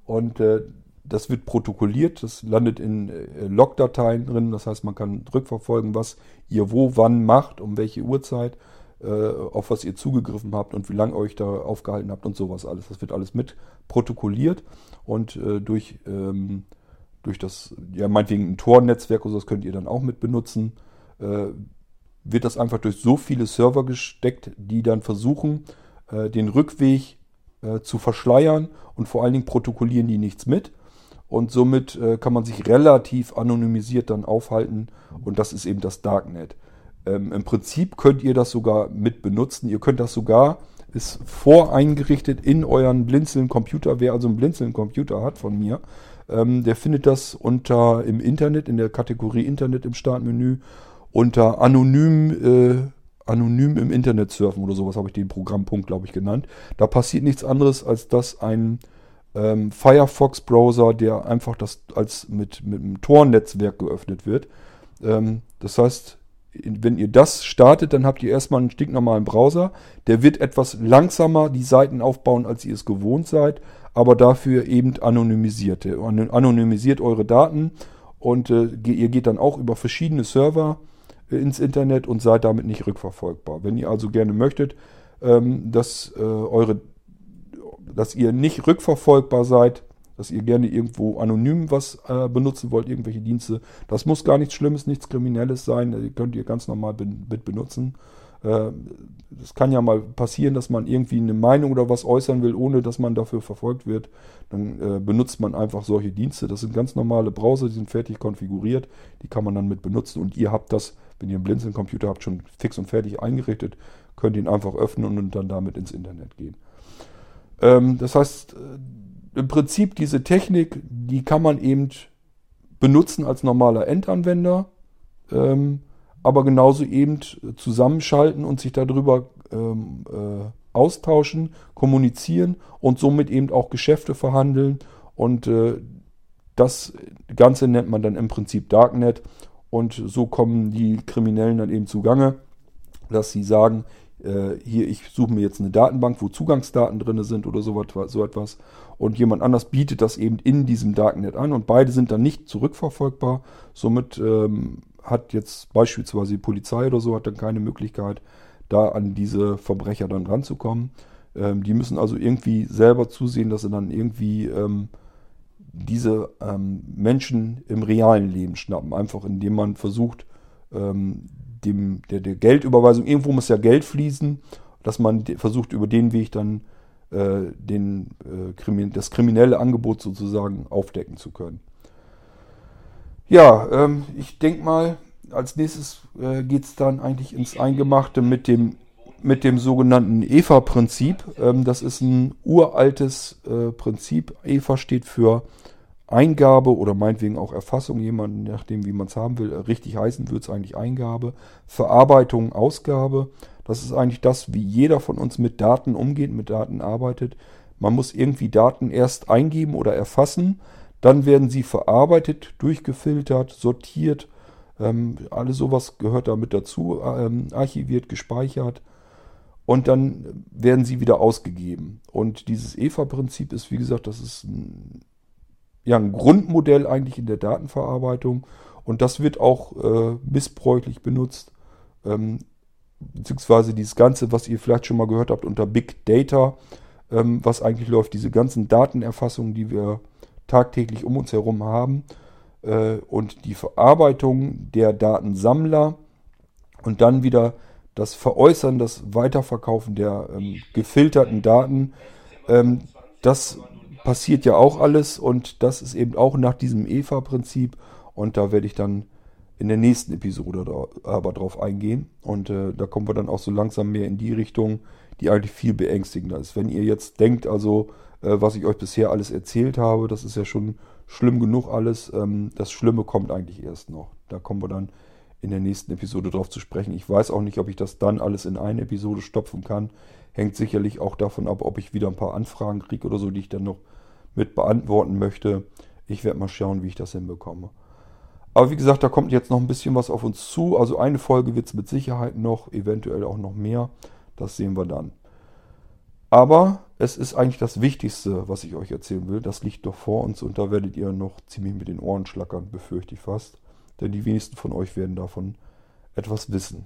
Und äh, das wird protokolliert, das landet in äh, Logdateien drin. Das heißt, man kann rückverfolgen, was ihr wo, wann macht, um welche Uhrzeit, äh, auf was ihr zugegriffen habt und wie lange euch da aufgehalten habt und sowas alles. Das wird alles mit protokolliert und äh, durch, ähm, durch das, ja, meinetwegen ein Tor-Netzwerk oder so, das könnt ihr dann auch mit benutzen, wird das einfach durch so viele Server gesteckt, die dann versuchen, äh, den Rückweg äh, zu verschleiern und vor allen Dingen protokollieren die nichts mit. Und somit äh, kann man sich relativ anonymisiert dann aufhalten und das ist eben das Darknet. Ähm, Im Prinzip könnt ihr das sogar mit benutzen. Ihr könnt das sogar, ist voreingerichtet in euren Blinzeln-Computer. Wer also einen Blinzeln-Computer hat von mir, ähm, der findet das unter im Internet, in der Kategorie Internet im Startmenü, unter anonym, äh, anonym im Internet surfen oder sowas habe ich den Programmpunkt, glaube ich, genannt. Da passiert nichts anderes, als dass ein ähm, Firefox-Browser, der einfach das als mit, mit einem Tor-Netzwerk geöffnet wird. Ähm, das heißt, wenn ihr das startet, dann habt ihr erstmal einen stinknormalen Browser. Der wird etwas langsamer die Seiten aufbauen, als ihr es gewohnt seid, aber dafür eben anonymisiert. Anonymisiert eure Daten und äh, ihr geht dann auch über verschiedene Server ins Internet und seid damit nicht rückverfolgbar. Wenn ihr also gerne möchtet, ähm, dass äh, eure dass ihr nicht rückverfolgbar seid, dass ihr gerne irgendwo anonym was äh, benutzen wollt, irgendwelche Dienste. Das muss gar nichts Schlimmes, nichts Kriminelles sein. Die könnt ihr ganz normal mit benutzen. Äh, es kann ja mal passieren, dass man irgendwie eine Meinung oder was äußern will, ohne dass man dafür verfolgt wird. Dann äh, benutzt man einfach solche Dienste. Das sind ganz normale Browser, die sind fertig konfiguriert. Die kann man dann mit benutzen. Und ihr habt das, wenn ihr einen Blinzeln-Computer habt, schon fix und fertig eingerichtet, könnt ihn einfach öffnen und dann damit ins Internet gehen. Ähm, das heißt, äh, im Prinzip diese Technik, die kann man eben benutzen als normaler Endanwender, ähm, aber genauso eben zusammenschalten und sich darüber ähm, äh, austauschen, kommunizieren und somit eben auch Geschäfte verhandeln. Und äh, das Ganze nennt man dann im Prinzip Darknet. Und so kommen die Kriminellen dann eben zugange, dass sie sagen, äh, hier, ich suche mir jetzt eine Datenbank, wo Zugangsdaten drin sind oder so, so etwas. Und jemand anders bietet das eben in diesem Darknet an und beide sind dann nicht zurückverfolgbar. Somit ähm, hat jetzt beispielsweise die Polizei oder so hat dann keine Möglichkeit, da an diese Verbrecher dann ranzukommen. Ähm, die müssen also irgendwie selber zusehen, dass sie dann irgendwie ähm, diese ähm, Menschen im realen Leben schnappen. Einfach indem man versucht, ähm, dem, der, der Geldüberweisung, irgendwo muss ja Geld fließen, dass man versucht, über den Weg dann äh, den, äh, das kriminelle Angebot sozusagen aufdecken zu können. Ja, ähm, ich denke mal, als nächstes äh, geht es dann eigentlich ins Eingemachte mit dem, mit dem sogenannten EVA-Prinzip. Ähm, das ist ein uraltes äh, Prinzip. EVA steht für Eingabe oder meinetwegen auch Erfassung, jemand, nachdem wie man es haben will, richtig heißen würde es eigentlich Eingabe, Verarbeitung, Ausgabe. Das ist eigentlich das, wie jeder von uns mit Daten umgeht, mit Daten arbeitet. Man muss irgendwie Daten erst eingeben oder erfassen, dann werden sie verarbeitet, durchgefiltert, sortiert. Ähm, alles sowas gehört da mit dazu, ähm, archiviert, gespeichert und dann werden sie wieder ausgegeben. Und dieses EVA-Prinzip ist, wie gesagt, das ist ein ja, ein Grundmodell eigentlich in der Datenverarbeitung und das wird auch äh, missbräuchlich benutzt. Ähm, beziehungsweise dieses Ganze, was ihr vielleicht schon mal gehört habt unter Big Data, ähm, was eigentlich läuft, diese ganzen Datenerfassungen, die wir tagtäglich um uns herum haben äh, und die Verarbeitung der Datensammler und dann wieder das Veräußern, das Weiterverkaufen der ähm, gefilterten Daten, ähm, das passiert ja auch alles und das ist eben auch nach diesem EVA-Prinzip und da werde ich dann in der nächsten Episode aber drauf eingehen und äh, da kommen wir dann auch so langsam mehr in die Richtung, die eigentlich viel beängstigender ist. Wenn ihr jetzt denkt, also äh, was ich euch bisher alles erzählt habe, das ist ja schon schlimm genug alles, ähm, das Schlimme kommt eigentlich erst noch. Da kommen wir dann in der nächsten Episode drauf zu sprechen. Ich weiß auch nicht, ob ich das dann alles in eine Episode stopfen kann. Hängt sicherlich auch davon ab, ob ich wieder ein paar Anfragen kriege oder so, die ich dann noch mit beantworten möchte. Ich werde mal schauen, wie ich das hinbekomme. Aber wie gesagt, da kommt jetzt noch ein bisschen was auf uns zu. Also eine Folge wird es mit Sicherheit noch, eventuell auch noch mehr. Das sehen wir dann. Aber es ist eigentlich das Wichtigste, was ich euch erzählen will. Das liegt doch vor uns und da werdet ihr noch ziemlich mit den Ohren schlackern, befürchte ich fast. Denn die wenigsten von euch werden davon etwas wissen.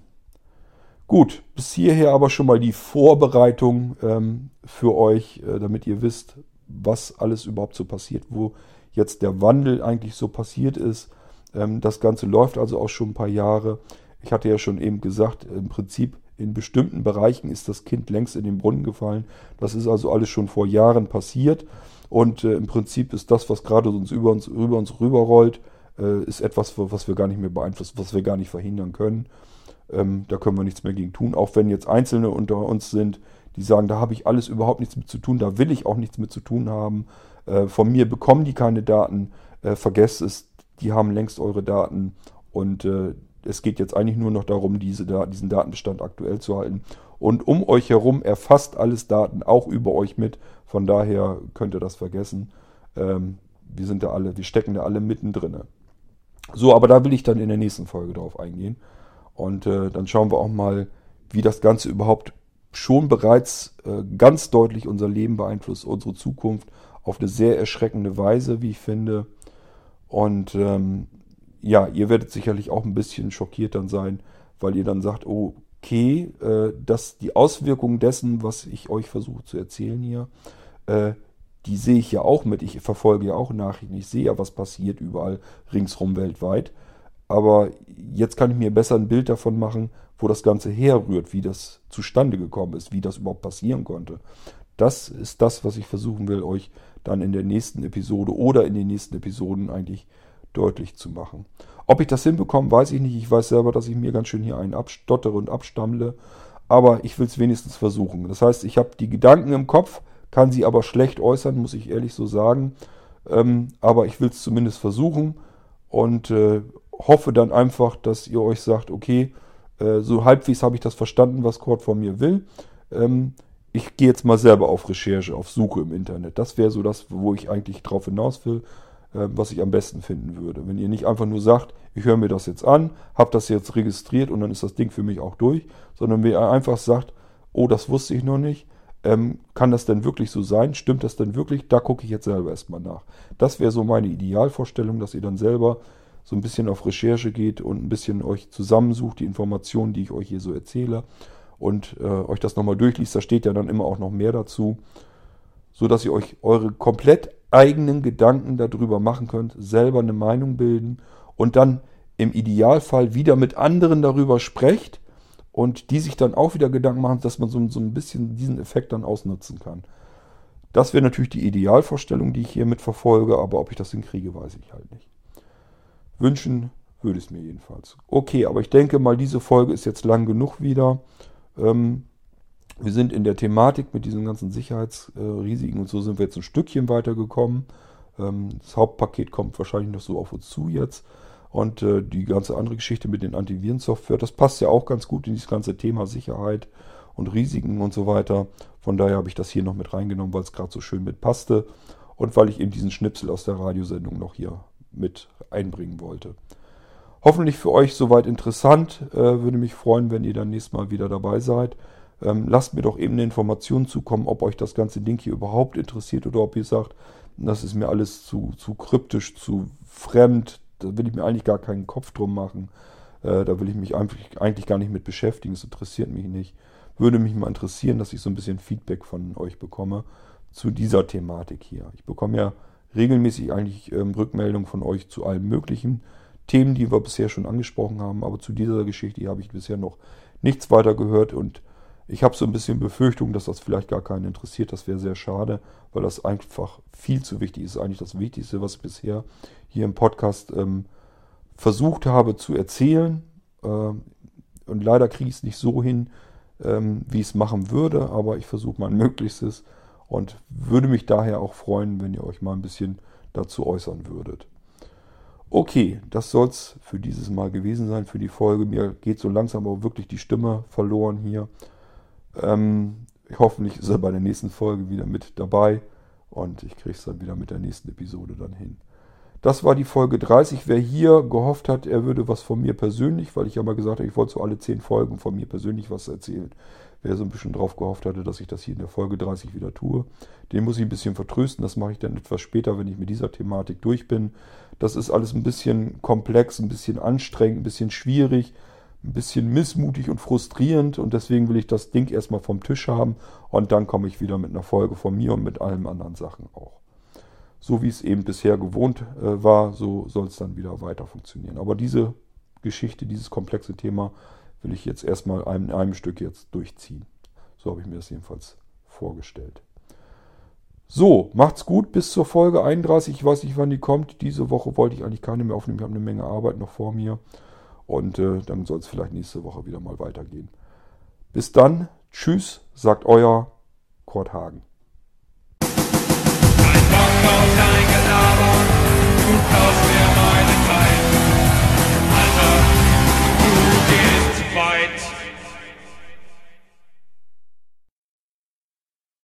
Gut, bis hierher aber schon mal die Vorbereitung ähm, für euch, äh, damit ihr wisst, was alles überhaupt so passiert, wo jetzt der Wandel eigentlich so passiert ist. Ähm, das Ganze läuft also auch schon ein paar Jahre. Ich hatte ja schon eben gesagt, im Prinzip in bestimmten Bereichen ist das Kind längst in den Brunnen gefallen. Das ist also alles schon vor Jahren passiert. Und äh, im Prinzip ist das, was gerade uns über uns, über uns rüberrollt, äh, ist etwas, was wir gar nicht mehr beeinflussen, was wir gar nicht verhindern können. Ähm, da können wir nichts mehr gegen tun. Auch wenn jetzt Einzelne unter uns sind, die sagen, da habe ich alles überhaupt nichts mit zu tun, da will ich auch nichts mit zu tun haben. Äh, von mir bekommen die keine Daten. Äh, vergesst es, die haben längst eure Daten und äh, es geht jetzt eigentlich nur noch darum, diese, diesen Datenbestand aktuell zu halten. Und um euch herum erfasst alles Daten auch über euch mit. Von daher könnt ihr das vergessen. Ähm, wir sind da alle, wir stecken da alle mittendrin. So, aber da will ich dann in der nächsten Folge drauf eingehen. Und äh, dann schauen wir auch mal, wie das Ganze überhaupt schon bereits äh, ganz deutlich unser Leben beeinflusst, unsere Zukunft auf eine sehr erschreckende Weise, wie ich finde. Und ähm, ja, ihr werdet sicherlich auch ein bisschen schockiert dann sein, weil ihr dann sagt, okay, äh, dass die Auswirkungen dessen, was ich euch versuche zu erzählen hier, äh, die sehe ich ja auch mit. Ich verfolge ja auch Nachrichten. Ich sehe ja, was passiert überall ringsrum weltweit. Aber jetzt kann ich mir besser ein Bild davon machen, wo das Ganze herrührt, wie das zustande gekommen ist, wie das überhaupt passieren konnte. Das ist das, was ich versuchen will, euch dann in der nächsten Episode oder in den nächsten Episoden eigentlich deutlich zu machen. Ob ich das hinbekomme, weiß ich nicht. Ich weiß selber, dass ich mir ganz schön hier einen abstottere und abstammle. Aber ich will es wenigstens versuchen. Das heißt, ich habe die Gedanken im Kopf, kann sie aber schlecht äußern, muss ich ehrlich so sagen. Ähm, aber ich will es zumindest versuchen. Und äh, hoffe dann einfach, dass ihr euch sagt, okay, äh, so halbwegs habe ich das verstanden, was Cord von mir will. Ähm, ich gehe jetzt mal selber auf Recherche, auf Suche im Internet. Das wäre so das, wo ich eigentlich drauf hinaus will, äh, was ich am besten finden würde. Wenn ihr nicht einfach nur sagt, ich höre mir das jetzt an, habe das jetzt registriert und dann ist das Ding für mich auch durch, sondern wenn ihr einfach sagt, oh, das wusste ich noch nicht, ähm, kann das denn wirklich so sein? Stimmt das denn wirklich? Da gucke ich jetzt selber erstmal nach. Das wäre so meine Idealvorstellung, dass ihr dann selber so ein bisschen auf Recherche geht und ein bisschen euch zusammensucht, die Informationen, die ich euch hier so erzähle und äh, euch das nochmal durchliest. Da steht ja dann immer auch noch mehr dazu, so dass ihr euch eure komplett eigenen Gedanken darüber machen könnt, selber eine Meinung bilden und dann im Idealfall wieder mit anderen darüber sprecht und die sich dann auch wieder Gedanken machen, dass man so, so ein bisschen diesen Effekt dann ausnutzen kann. Das wäre natürlich die Idealvorstellung, die ich hier mit verfolge, aber ob ich das hinkriege, weiß ich halt nicht. Wünschen würde es mir jedenfalls. Okay, aber ich denke mal, diese Folge ist jetzt lang genug wieder. Ähm, wir sind in der Thematik mit diesen ganzen Sicherheitsrisiken und so sind wir jetzt ein Stückchen weitergekommen. Ähm, das Hauptpaket kommt wahrscheinlich noch so auf uns zu jetzt. Und äh, die ganze andere Geschichte mit den Antivirensoftware, das passt ja auch ganz gut in dieses ganze Thema Sicherheit und Risiken und so weiter. Von daher habe ich das hier noch mit reingenommen, weil es gerade so schön mit passte und weil ich eben diesen Schnipsel aus der Radiosendung noch hier mit einbringen wollte. Hoffentlich für euch soweit interessant. Äh, würde mich freuen, wenn ihr dann nächstes Mal wieder dabei seid. Ähm, lasst mir doch eben eine Information zukommen, ob euch das ganze Ding hier überhaupt interessiert oder ob ihr sagt, das ist mir alles zu, zu kryptisch, zu fremd. Da will ich mir eigentlich gar keinen Kopf drum machen. Äh, da will ich mich eigentlich, eigentlich gar nicht mit beschäftigen. Es interessiert mich nicht. Würde mich mal interessieren, dass ich so ein bisschen Feedback von euch bekomme zu dieser Thematik hier. Ich bekomme ja regelmäßig eigentlich ähm, Rückmeldungen von euch zu allen möglichen Themen, die wir bisher schon angesprochen haben. Aber zu dieser Geschichte habe ich bisher noch nichts weiter gehört und ich habe so ein bisschen Befürchtung, dass das vielleicht gar keinen interessiert. Das wäre sehr schade, weil das einfach viel zu wichtig ist. Eigentlich das Wichtigste, was ich bisher hier im Podcast ähm, versucht habe zu erzählen. Ähm, und leider kriege ich es nicht so hin, ähm, wie ich es machen würde, aber ich versuche mein Möglichstes und würde mich daher auch freuen, wenn ihr euch mal ein bisschen dazu äußern würdet. Okay, das soll es für dieses Mal gewesen sein, für die Folge. Mir geht so langsam aber wirklich die Stimme verloren hier. Ähm, hoffentlich ist er bei der nächsten Folge wieder mit dabei und ich kriege es dann wieder mit der nächsten Episode dann hin. Das war die Folge 30. Wer hier gehofft hat, er würde was von mir persönlich, weil ich ja mal gesagt habe, ich wollte so alle 10 Folgen von mir persönlich was erzählen. Wer so ein bisschen drauf gehofft hatte, dass ich das hier in der Folge 30 wieder tue, den muss ich ein bisschen vertrösten. Das mache ich dann etwas später, wenn ich mit dieser Thematik durch bin. Das ist alles ein bisschen komplex, ein bisschen anstrengend, ein bisschen schwierig, ein bisschen missmutig und frustrierend. Und deswegen will ich das Ding erstmal vom Tisch haben. Und dann komme ich wieder mit einer Folge von mir und mit allen anderen Sachen auch. So wie es eben bisher gewohnt äh, war, so soll es dann wieder weiter funktionieren. Aber diese Geschichte, dieses komplexe Thema will ich jetzt erstmal in einem Stück jetzt durchziehen. So habe ich mir das jedenfalls vorgestellt. So, macht's gut bis zur Folge 31. Ich weiß nicht, wann die kommt. Diese Woche wollte ich eigentlich keine mehr aufnehmen. Ich habe eine Menge Arbeit noch vor mir. Und äh, dann soll es vielleicht nächste Woche wieder mal weitergehen. Bis dann, tschüss, sagt euer Kurt Hagen. Ein Bock auf dein Gelaber,